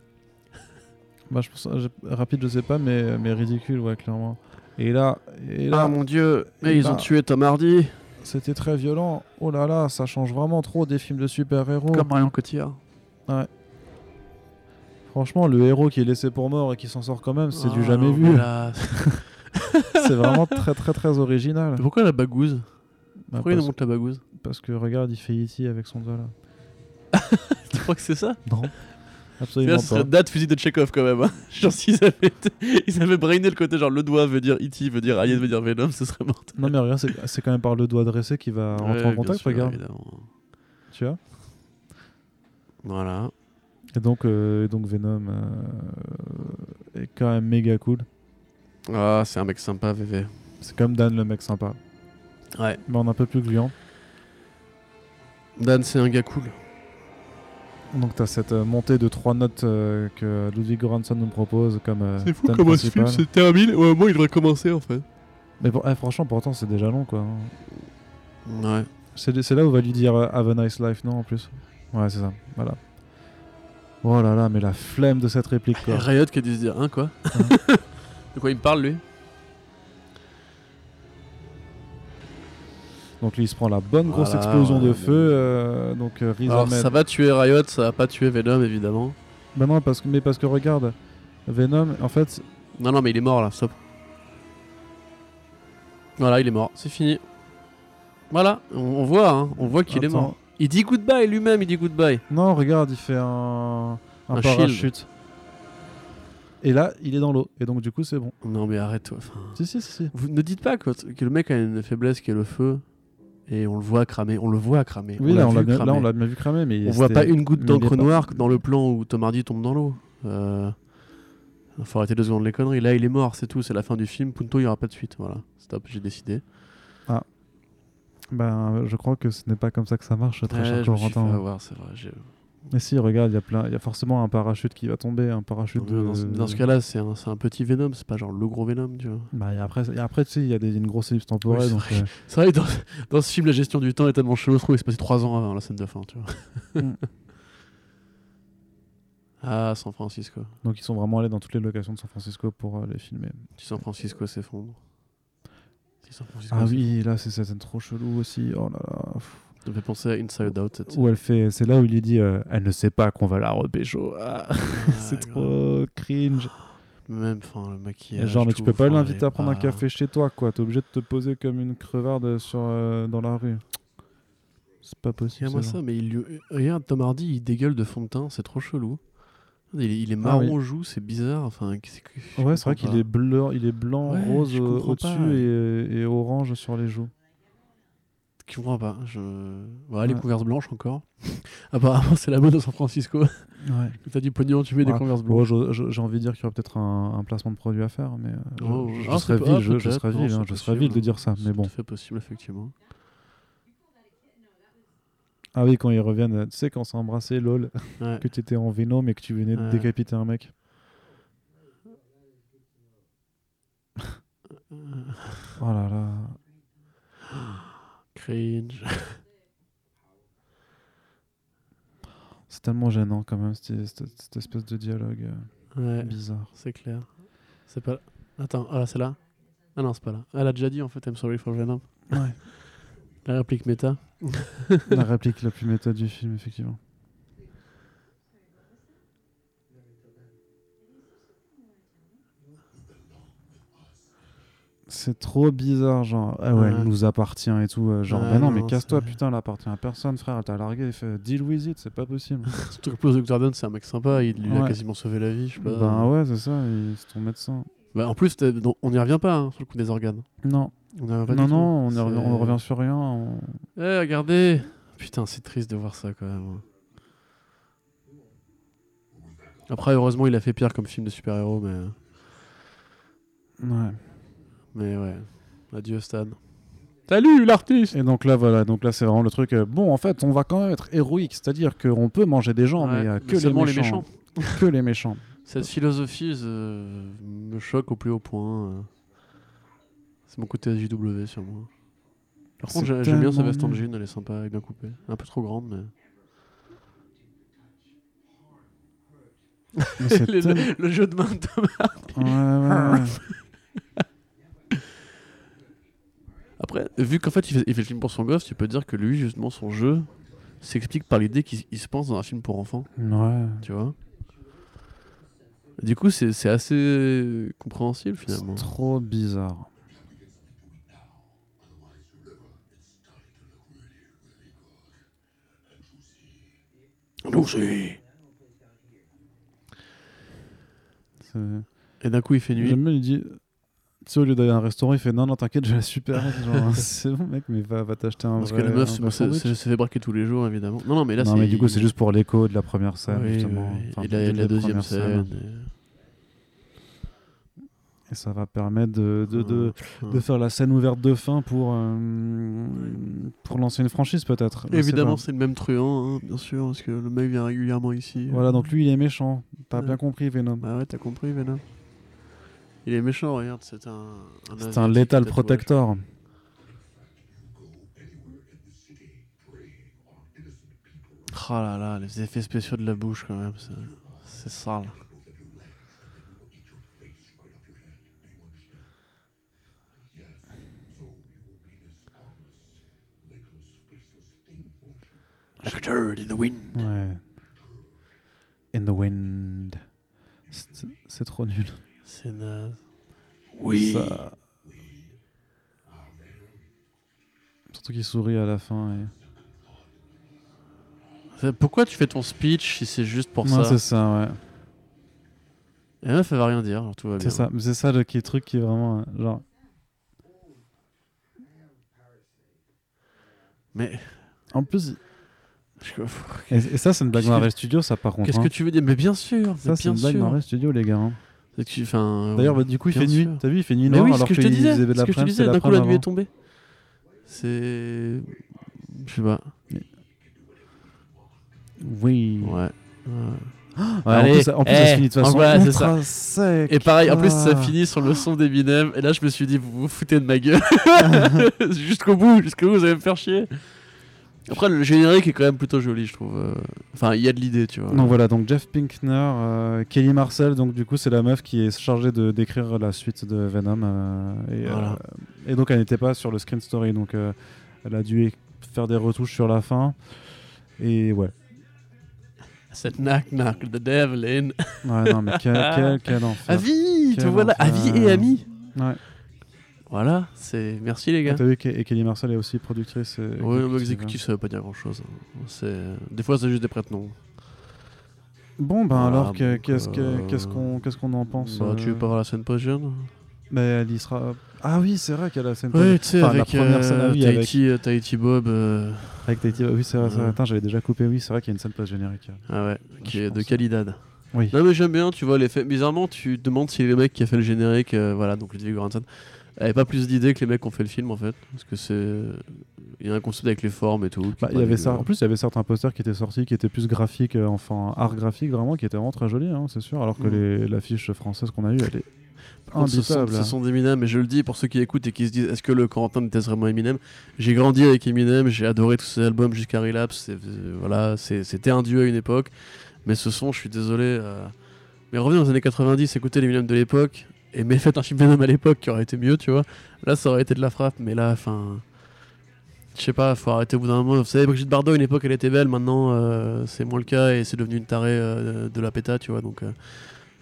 bah, je pense, rapide, je sais pas, mais, mais ridicule, ouais, clairement. Et là, et là Ah mon dieu, mais ils bah- ont tué Tom Hardy. c'était très violent. Oh là là, ça change vraiment trop des films de super-héros. Comme Marion Cotillard. Franchement, le héros qui est laissé pour mort et qui s'en sort quand même, c'est du Ah, jamais vu. c'est vraiment très très très original. Pourquoi la bagouze Bah, Pourquoi il parce, nous montre la bagouze parce que regarde, il fait E.T. avec son doigt là. Tu crois que c'est ça Non, Là, absolument ce serait pas. date fusil de Chekhov quand même. hein. genre s'ils avaient, ils avaient brainé le côté genre le doigt veut dire E.T. veut dire Alien veut dire Venom, ce serait mortel. Non mais regarde, c'est quand même par le doigt dressé qu'il va rentrer Ouais, en contact, sûr, regarde. évidemment. Tu vois? Voilà. Et donc, euh, et donc Venom euh, est quand même méga cool. Ah, c'est un mec sympa, VV. C'est comme Dan le mec sympa. Ouais. Mais on est un peu plus gluant. Dan, c'est un gars cool. Donc t'as cette euh, montée de trois notes euh, que Ludwig Göransson nous propose comme euh, thème principal. termine. Ouais, moi, il devrait commencer en fait. Mais pour- eh, franchement, pourtant c'est déjà long quoi. Ouais. C'est c'est là où on va lui dire euh, Have a nice life, non en plus? Ouais, c'est ça. Voilà. Oh là là, mais la flemme de cette réplique quoi. Riot qui a dû se dire, hein, quoi? De quoi il me parle, lui? Donc lui il se prend la bonne grosse Voilà, explosion de feu. euh, donc euh, Riz Alors, Ahmed- ça va tuer Riot, ça va pas tuer Venom, évidemment. Bah non, parce que, mais parce que regarde, Venom, en fait, Non, non, mais il est mort là, stop. Voilà, il est mort, c'est fini. Voilà, on, on voit, hein, on voit qu'il est mort. Il dit goodbye lui-même, il dit goodbye. non, regarde, il fait un, un, Un parachute. Et là, il est dans l'eau. Et donc, du coup, c'est bon. Non, mais arrête-toi. enfin, Si, si, si. si. Vous ne dites pas que, que le mec a une faiblesse qui est le feu. Et on le voit cramer, on le voit cramer. Oui, là, on vu cramer. là, on l'a vu cramer. Mais On voit pas une goutte d'encre noire dans le plan où Tom Hardy tombe dans l'eau. Euh... Faut arrêter deux secondes les conneries. Là, il est mort, c'est tout. C'est la fin du film. Punto, il n'y aura pas de suite. Voilà, stop, j'ai décidé. Ben, je crois que ce n'est pas comme ça que ça marche, très Ouais, cher fait Corentin. avoir, c'est vrai. Mais si, regarde, il y a plein, il y a forcément un parachute qui va tomber, un parachute de. Dans, ce- dans ce cas-là, c'est un, un petit Venom, c'est pas genre le gros Venom, tu vois. Bah, et après, et après, tu sais, il y a des, une grosse ellipse temporelle. Oui, c'est vrai. euh, vrai dans, dans ce film, la gestion du temps est tellement chelou, je trouve qu'il s'est passé trois ans avant la scène de fin, tu vois. Mm. ah, San Francisco. donc, ils sont vraiment allés dans toutes les locations de San Francisco pour euh, les filmer. Si San Francisco s'effondre. Si San Francisco Ah oui, là, c'est cette scène trop chelou aussi. Oh là là. pff. Ça me fait penser à Inside Out, Où elle fait, c'est là où il lui dit, euh, elle ne sait pas qu'on va la repécho. Ah, Ah, c'est trop cringe. Même, enfin, le maquillage. genre, mais tu peux pas l'inviter à prendre un café chez toi, quoi. T'es obligé de te poser comme une crevarde sur, euh, dans la rue. C'est pas possible. Regarde-moi ça, mais il lui- regarde Tom Hardy, il dégueule de fond de teint, c'est trop chelou. Il est, il est Ah marron oui. aux joues, c'est bizarre. Enfin, Ouais, c'est vrai qu'il est bleu, il est blanc, Ouais, rose comprends au-dessus et orange sur les joues. Je comprends pas. Je... Voilà, les converses blanches encore. Apparemment, c'est la mode à San Francisco. Ouais. T'as du pognon, tu mets des converses blanches. je- je- j'ai envie de dire qu'il y aurait peut-être un, un placement de produit à faire, mais euh, je, Oh, je ah, serais c'est vil, pas- je, je peut-être, serais non, vil, c'est hein, je serais vil de dire ça, mais C'est bon. fait possible, effectivement. Ah oui, quand ils reviennent, tu sais, quand on s'est embrassé, lol, Ouais. que tu étais en Venom et que tu venais de Ouais. décapiter un mec. Oh là là. Cringe. C'est tellement gênant quand même, cette, cette- cette espèce de dialogue euh, Ouais, bizarre. c'est clair. C'est pas. Attends, ah c'est là? Ah non, c'est pas là. Elle a déjà dit en fait, I'm sorry for Venom. Ouais. La réplique méta. la réplique la plus méthode du film, effectivement. C'est trop bizarre, genre, ah ouais, Ouais. elle nous appartient et tout. euh, Genre, Ouais, bah non, non, mais c'est- casse-toi, putain, elle appartient à personne, frère, elle t'a largué, il fait deal with it, c'est pas possible. Surtout que Paul Dr. c'est un mec sympa, il lui a Ouais. quasiment sauvé la vie, je sais pas. ben ouais, c'est ça, il- c'est ton médecin. Bah, en plus, on n'y revient pas hein, sur le coup des organes. Non, On y revient pas non, du non, on, y revient, on revient sur rien. on- Eh, regardez Putain, c'est triste de voir ça quand même. Après, heureusement, il a fait pire comme film de super-héros, mais. Ouais. Mais ouais. Adieu, Stan. Salut, l'artiste Et donc là, voilà, donc là, c'est vraiment le truc. euh, bon, en fait, on va quand même être héroïque, c'est-à-dire qu'on peut manger des gens, Ouais, mais il y a mais que les seulement méchants. les méchants. que les méchants. Cette philosophie euh, me choque au plus haut point. euh. C'est mon côté SJW sur moi. Par contre, C'est j'ai- j'aime bien sa tellement veste en nul. jean, elle est sympa, elle est bien coupée. Un peu trop grande, mais. Mais c'est le, tel- le jeu de main de Thomas. Ouais, ouais, ouais. Après, vu qu'en fait il fait, il fait le film pour son gosse, tu peux dire que lui, justement, son jeu s'explique par l'idée qu'il il se pense dans un film pour enfants, Ouais. tu vois? Du coup, c'est assez compréhensible finalement. C'est trop bizarre. Lucy. Et d'un coup, il fait nuit. Bien, il dit. Tu sais, au lieu d'aller à un restaurant, il fait non, non, t'inquiète, j'ai la super. C'est bon, mec, mais va, va t'acheter un. Parce que la meuf se, se- se- fait braquer tous les jours, évidemment. Non, non, mais là, non, c'est. mais du coup, c'est juste pour l'écho de la première scène, Oui, justement. oui. Enfin, Et la, de- la deuxième scène. Et ça va permettre de, de, de, et- de faire la scène ouverte de fin pour, euh, pour lancer une franchise, peut-être. Évidemment, c'est le même truand, hein, bien sûr, parce que le mec vient régulièrement ici. Voilà, donc lui, il est méchant. T'as Ouais. bien compris, Venom. Bah ouais, t'as compris, Venom. Il est méchant, regarde, c'est un. C'est un Lethal. Protector. Oh là là, les effets spéciaux de la bouche, quand même, c'est- sale. Like a bird in the wind. Ouais. In the wind. C'est trop nul. C'est naze. Ça- Surtout qu'il sourit à la fin. Et... Pourquoi tu fais ton speech si c'est juste pour Ouais, ça c'est ça, ouais. Et la meuf, elle va rien dire, genre tout va bien. C'est ça, mais c'est ça le qui truc qui est vraiment. euh, Genre, Mais. en plus, je- et, et ça, c'est une blague Qu'est-ce que- Marvel Studios, ça par contre. Qu'est-ce hein. que tu veux dire? Mais bien sûr, Ça, c'est une blague sûr. Marvel Studios, les gars. hein. Enfin, D'ailleurs, bah, du coup, il fait nuit. T'as vu, il fait nuit Mais noire oui, ce alors que je te disais, de ce que je te disais, c'est d'un coup la nuit est tombée. C'est. Je sais pas. Oui. Ouais. ouais. Ouais, Allez, en plus, ça- en plus, ça eh, se finit de façon voilà, c'est ultra sec. Et pareil, en plus, ça Ah. finit sur le son d'Eminem. Et là, je me suis dit, vous vous foutez de ma gueule. jusqu'au bout, jusqu'au bout, vous allez me faire chier. Après, le générique est quand même plutôt joli, je trouve. Enfin, il y a de l'idée, tu vois. Donc voilà, donc Jeff Pinkner, euh, Kelly Marcel, donc du coup c'est la meuf qui est chargée de d'écrire la suite de Venom euh, et, Voilà. euh, et donc elle n'était pas sur le screen story, donc euh, elle a dû faire des retouches sur la fin et ouais, Cette knock knock, the devil in. ouais non mais quel, quel, quel enfer. Avis, te voilà. enfer. Avis et ami. Ouais. Voilà, c'est. Merci les gars. Ah, T'as vu que et Kelly Marcel est aussi productrice. et Oui, exécutive, exécutif, ça veut pas dire grand chose. C'est... Des fois, c'est juste des prête-noms. hein. Bon ben Voilà, alors qu'est-ce que- euh, qu'est-ce qu'on qu'est-ce qu'on en pense Bah, tu veux euh, pas voir la scène post-jeune? Mais elle y sera. Ah oui, c'est vrai qu'elle a la scène Oui, tu sais, Enfin, la avec première scène, ah euh, oui, avec- Tahiti, euh, Tahiti Bob. euh, avec Tahiti. Oui, c'est vrai. Ouais. Attends, j'avais déjà coupé. Oui, c'est vrai qu'il y a une scène post générique. Ah ouais, qui est de. Calidad. Oui. Non, mais j'aime bien, tu vois, l'effet. Bizarrement, tu te demandes si le mec qui a fait le générique, euh, voilà, donc Ludwig Göransson, avait pas plus d'idées que les mecs qui ont fait le film en fait. Parce que c'est. Il y a un concept avec les formes et tout. Bah, y avait ça. En plus, il y avait certains posters qui étaient sortis, qui étaient plus graphiques, euh, enfin art graphique vraiment, qui étaient vraiment très jolis, hein, c'est sûr. Alors que Mm. les- l'affiche française qu'on a eue, elle est contre, ce sont, ce hein. sont d'Eminem, mais je le dis pour ceux qui écoutent et qui se disent est-ce que le Corentin était vraiment Eminem? J'ai grandi avec Eminem, j'ai adoré tous ses albums jusqu'à Relapse. voilà, c'était un dieu à une époque. Mais ce son, je suis désolé. euh, Mais revenez aux années 90, écoutez l'Eminem de l'époque. Et mais faites un film Venom à l'époque qui aurait été mieux, tu vois. Là, ça aurait été de la frappe, mais là, enfin. Je sais pas, faut arrêter au bout d'un moment. Vous savez, Brigitte Bardot, à une époque, elle était belle, maintenant, euh, c'est moins le cas et c'est devenu une tarée euh, de la péta, tu vois. Donc, euh,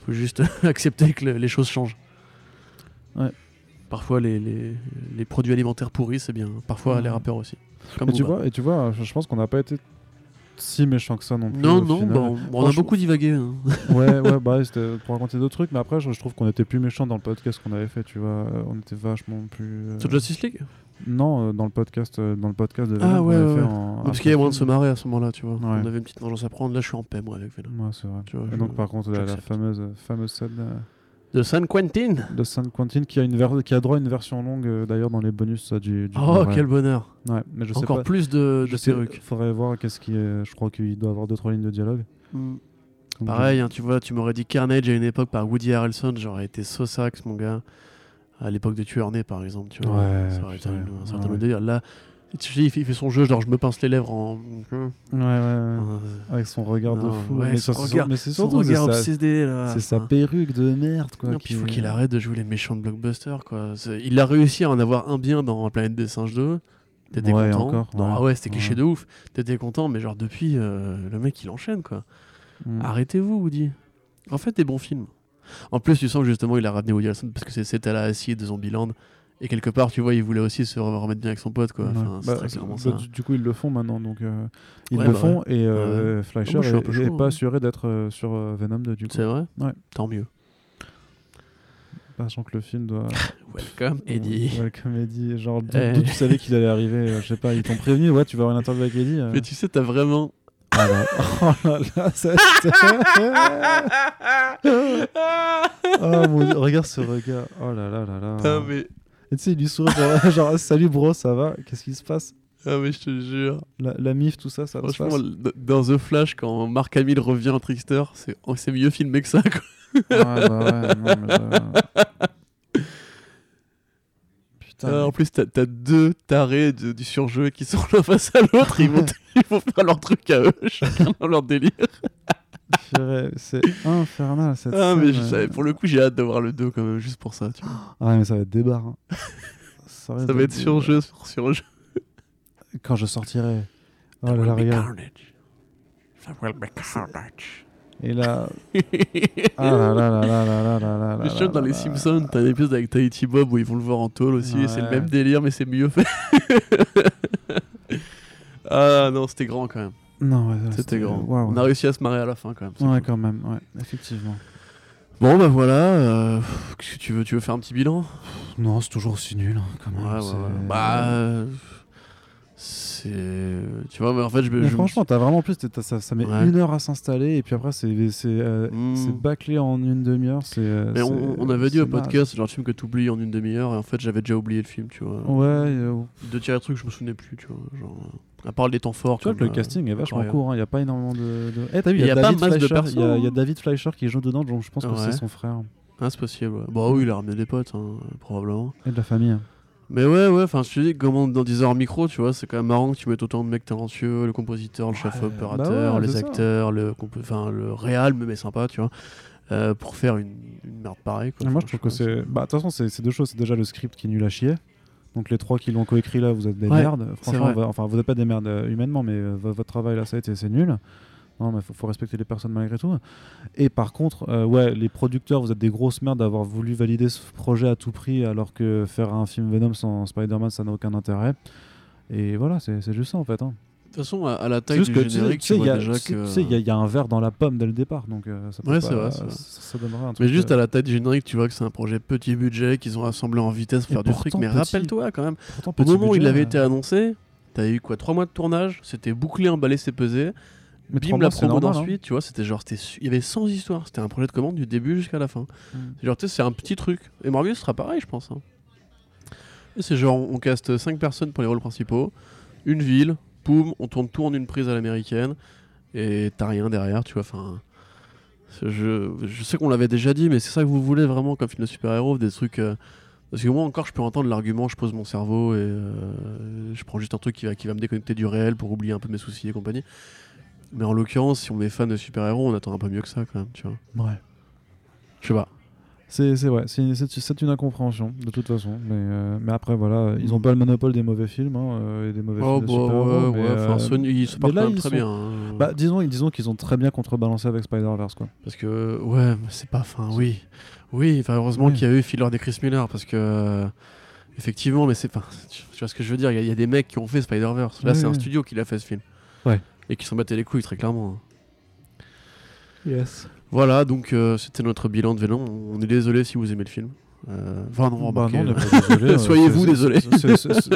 faut juste accepter que le- les choses changent. Ouais. Parfois, les, les, les produits alimentaires pourris, c'est bien. Parfois, les rappeurs aussi. Comme Et tu vois, et tu vois, je pense qu'on n'a pas été si méchant que ça non plus. Non, non, bah, on, on a beaucoup divagué. hein. ouais, ouais, bah c'était pour raconter d'autres trucs, mais après, je, je trouve qu'on était plus méchant dans le podcast qu'on avait fait, tu vois. euh, On était vachement plus. euh, Sur Justice League? Non, euh, dans le podcast, euh, dans le podcast de Ah, Venom qu'on ouais, avait ouais, en- Parce qu'il y avait moyen de se marrer à ce moment-là, tu vois. Ouais. On avait une petite vengeance à prendre. Là, je suis en paix, moi, avec Venom. Ouais, c'est vrai. Tu vois, Et je- donc, par contre, la, fameuse, fameuse scène De San Quentin de San Quentin qui a, une ver- qui a droit à une version longue euh, d'ailleurs dans les bonus euh, du, du Oh, quel bonheur Ouais, mais je sais Encore pas. plus de, de sais, perruques. faudrait voir qu'est-ce qui est. Je crois qu'il doit avoir deux trois lignes de dialogue. Donc, Pareil, hein, tu vois, tu m'aurais dit Carnage à une époque par Woody Harrelson, j'aurais été Sosax, mon gars. À l'époque de Tueur Né, par exemple, tu vois. Ouais, ça aurait été un, un certain ouais. nombre de délire. Là, sais, il fait, il fait son jeu, genre je me pince les lèvres en. Ouais, ouais, ouais. Euh, Avec son regard de fou. ouais, mais, son ça, regard- c'est son surtout regard obsédé là. c'est sa perruque de merde, quoi. non, puis il faut qui- qu'il arrête de jouer les méchants de blockbuster quoi. Il a réussi à en avoir un bien dans Planète des singes 2. T'étais Ouais, content. encore, Non, ouais. ah ouais, c'était cliché Ouais. de ouf. T'étais content, mais genre depuis, euh, le mec il enchaîne quoi. Mm. Arrêtez-vous, Woody. En fait, des bons films. En plus, tu sens que justement il a ramené Woody Harrelson parce que c'est c'était à la acide de Zombieland. Et quelque part, tu vois, il voulait aussi se remettre bien avec son pote quoi. Ouais. Enfin, c'est Bah, très c'est- clairement bah, ça. du, du coup, ils le font maintenant. Donc, euh, ils Ouais, le bah font et euh, Fleischer Moi, je suis un est, peu est chaud, pas hein. assuré d'être euh, sur euh, Venom 2 du coup. C'est vrai Ouais. Tant mieux. Sachant que le film doit. Welcome, Eddie. Welcome Eddie. Genre, d'où Eh. tu savais qu'il allait arriver euh, Je sais pas, ils t'ont prévenu, ouais, tu vas avoir une interview avec Eddie. euh. Mais tu sais, t'as vraiment. Ah là. Oh là là, ça. oh mon dieu, regarde ce regard. Oh là là là là. Ah, mais... Et tu sais, il lui sourit genre, salut bro, ça va? Qu'est-ce qui se passe? Ah, mais je te jure. la, la mif, tout ça, ça se Franchement, passe? l- dans The Flash, quand Mark Hamill revient en Trickster, c'est oh, c'est mieux filmé que ça. Quoi. Ouais, bah ouais, non, mais ça- Putain. Ah, en plus, t'as as deux tarés de- du surjeu qui sont l'un face à l'autre. Ils vont, ils vont faire leur truc à eux, chacun dans leur délire. Purée, C'est infernal cette Ah, scène. mais je savais- pour le coup, j'ai hâte de voir le 2 quand même, juste pour ça. Tu vois. Ah, mais ça va être des barres. hein. Ça, risque Ça va être des- surjeu sur surjeu. Quand je sortirai. Oh là là, regarde. Et là. Ah là là là là là là là là Je dans les. Simpsons, t'as un épisode avec Tahiti Bob où ils vont le voir en tôle aussi, et c'est le Ouais. même délire, mais c'est mieux fait. ah non, c'était grand quand même. Non, ouais, C'était grand. On a réussi à se marrer à la fin quand même. Ouais, cool. quand même, ouais, effectivement. Bon bah voilà, euh, qu'est-ce que tu veux Tu veux faire un petit bilan? Non, c'est toujours aussi nul, hein, quand même. Ouais, ouais, ouais. Bah, euh, c'est, tu vois, mais en fait, je, Mais je- franchement, t'as vraiment plus, t'as- ça, ça met Ouais. une heure à s'installer et puis après c'est c'est euh, c'est bâclé en une demi-heure. C'est. euh, mais on, avait dit au podcast, genre le film que t'oublies en une demi-heure, et en fait, j'avais déjà oublié le film, tu vois. Ouais. euh, De tiers de trucs, je me souvenais plus, tu vois. Genre, à part les temps forts. tu vois que le euh, casting est vachement court. Il y a pas énormément de. de... Eh, t'as vu, Il il y y a David Fleischer. Il y, y a hein. David Fleischer qui joue dedans, donc je pense que c'est son frère Ah, c'est possible. ouais. Bah oui, il a ramené des potes, hein, probablement. et de la famille. Mais ouais, ouais, enfin, je te dis, comment dans 10 heures micro, tu vois, c'est quand même marrant que tu mettes autant de mecs talentueux, le compositeur, le chef Ouais, opérateur, bah ouais, les ça. acteurs, le, enfin, le réal, mais sympa, tu vois, euh, pour faire une, une merde pareille. Quoi. Et moi, je trouve que c'est. Bah, de toute façon, c'est deux choses. C'est déjà le script qui est nul à chier. Donc, les trois qui l'ont coécrit là, vous êtes des Ouais, merdes. Franchement, va- enfin, vous n'êtes pas des merdes euh, humainement, mais euh, vo- votre travail là, ça a été, c'est nul. Non, mais faut, faut respecter les personnes malgré tout. Et par contre, euh, ouais, les producteurs, vous êtes des grosses merdes d'avoir voulu valider ce projet à tout prix, alors que faire un film Venom sans Spider-Man, ça n'a aucun intérêt. Et voilà, c'est juste ça en fait. hein. De toute façon, à, la taille du que tu sais- générique, tu y vois a- déjà tu sais- que... tu sais, il y, y a un verre dans la pomme dès le départ, donc euh, ça peut Ouais, pas- c'est vrai, c'est vrai. ça- ça donnerait un truc. Mais juste euh, à la taille du générique, tu vois que c'est un projet petit budget qu'ils ont assemblé en vitesse pour Et faire du truc. Mais rappelle-toi quand même, au moment où il avait euh, été annoncé, t'as eu quoi 3 mois de tournage, c'était bouclé, emballé, c'est pesé. Mais Bim, la promo normal, hein. d'ensuite, tu vois, c'était genre, il y avait 100 histoires. C'était un projet de commande du début jusqu'à la fin. Mm. C'est Genre, tu sais, c'est un petit truc. Et Morbius sera pareil, je pense. hein. C'est genre, on caste 5 personnes pour les rôles principaux, une ville, poum, on tourne tout en une prise à l'américaine, et t'as rien derrière, tu vois. Enfin, je, je sais qu'on l'avait déjà dit, mais c'est ça que vous voulez vraiment comme film de super-héros, des trucs. euh, parce que moi encore, je peux entendre l'argument, je pose mon cerveau et euh, je prends juste un truc qui va, qui va me déconnecter du réel pour oublier un peu mes soucis et compagnie. Mais en l'occurrence, si on est fan de super-héros, on attend un peu mieux que ça quand même, tu vois. Ouais. Je sais pas. C'est c'est ouais, c'est une incompréhension de toute façon. Mais, euh, mais après voilà, ils ont pas le monopole des mauvais films hein, euh, et des mauvais Oh, films de bah super-héros, ouais, ouais, euh, Sony, ils se mais portent là, quand même très sont- bien. hein. Bah disons, disons qu'ils ont très bien contrebalancé avec Spider-Verse quoi. Parce que, ouais, c'est pas. Enfin, oui. Oui, heureusement Oui. qu'il y a eu Filler des Chris Miller parce que. euh, effectivement, mais c'est. Enfin, tu vois ce que je veux dire Il y y, a des mecs qui ont fait Spider-Verse. Là, Oui, c'est un studio qui l'a fait ce film. Ouais. Et qui s'en battait les couilles, très clairement. Yes. Voilà, donc euh, c'était notre bilan de Venom. On est désolé si vous aimez le film. Euh, Enfin, non, Bah non, euh, désolé, euh, Soyez-vous c'est- désolé.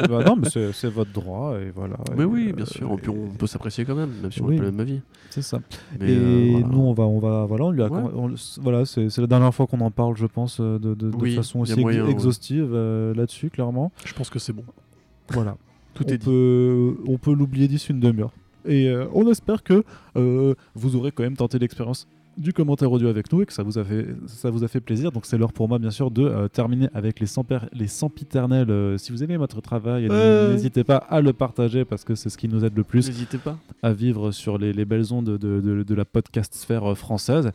bah non, mais c'est votre droit et voilà. Mais Et, oui, euh, bien sûr. Et puis on peut s'apprécier quand même, même si on n'a pas le même avis. C'est ça. Mais, et euh, voilà. nous, on va, on va, voilà, on lui a, Ouais. on le- voilà, c'est la dernière fois qu'on en parle, je pense, euh, de, de, de Oui, façon aussi ex- moyen, ouais. exhaustive euh, là-dessus, clairement. je pense que c'est bon. Voilà. Tout on est dit. on peut l'oublier d'ici une demi-heure. Et euh, on espère que euh, vous aurez quand même tenté l'expérience du commentaire audio avec nous et que ça vous a fait, ça vous a fait plaisir. Donc c'est l'heure pour moi bien sûr de euh, terminer avec les, semper- les sempiternels. Euh, si vous aimez votre travail, Ouais. n'hésitez pas à le partager parce que c'est ce qui nous aide le plus N'hésitez pas. à vivre sur les, les belles ondes de, de- de la podcast sphère euh, française.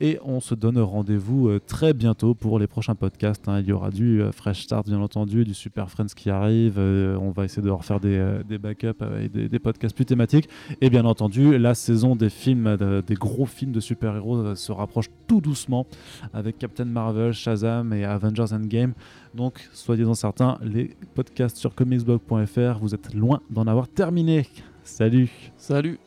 Et on se donne rendez-vous euh, très bientôt pour les prochains podcasts. hein. Il y aura du euh, Fresh Start, bien entendu, du Super Friends qui arrive. Euh, on va essayer de refaire des, euh, des backups avec des, des podcasts plus thématiques. Et bien entendu, la saison des films, euh, des gros films de euh, se rapproche tout doucement avec Captain Marvel, Shazam et Avengers Endgame. Donc, soyez-en certains, les podcasts sur comicsblog.fr, vous êtes loin d'en avoir terminé. Salut Salut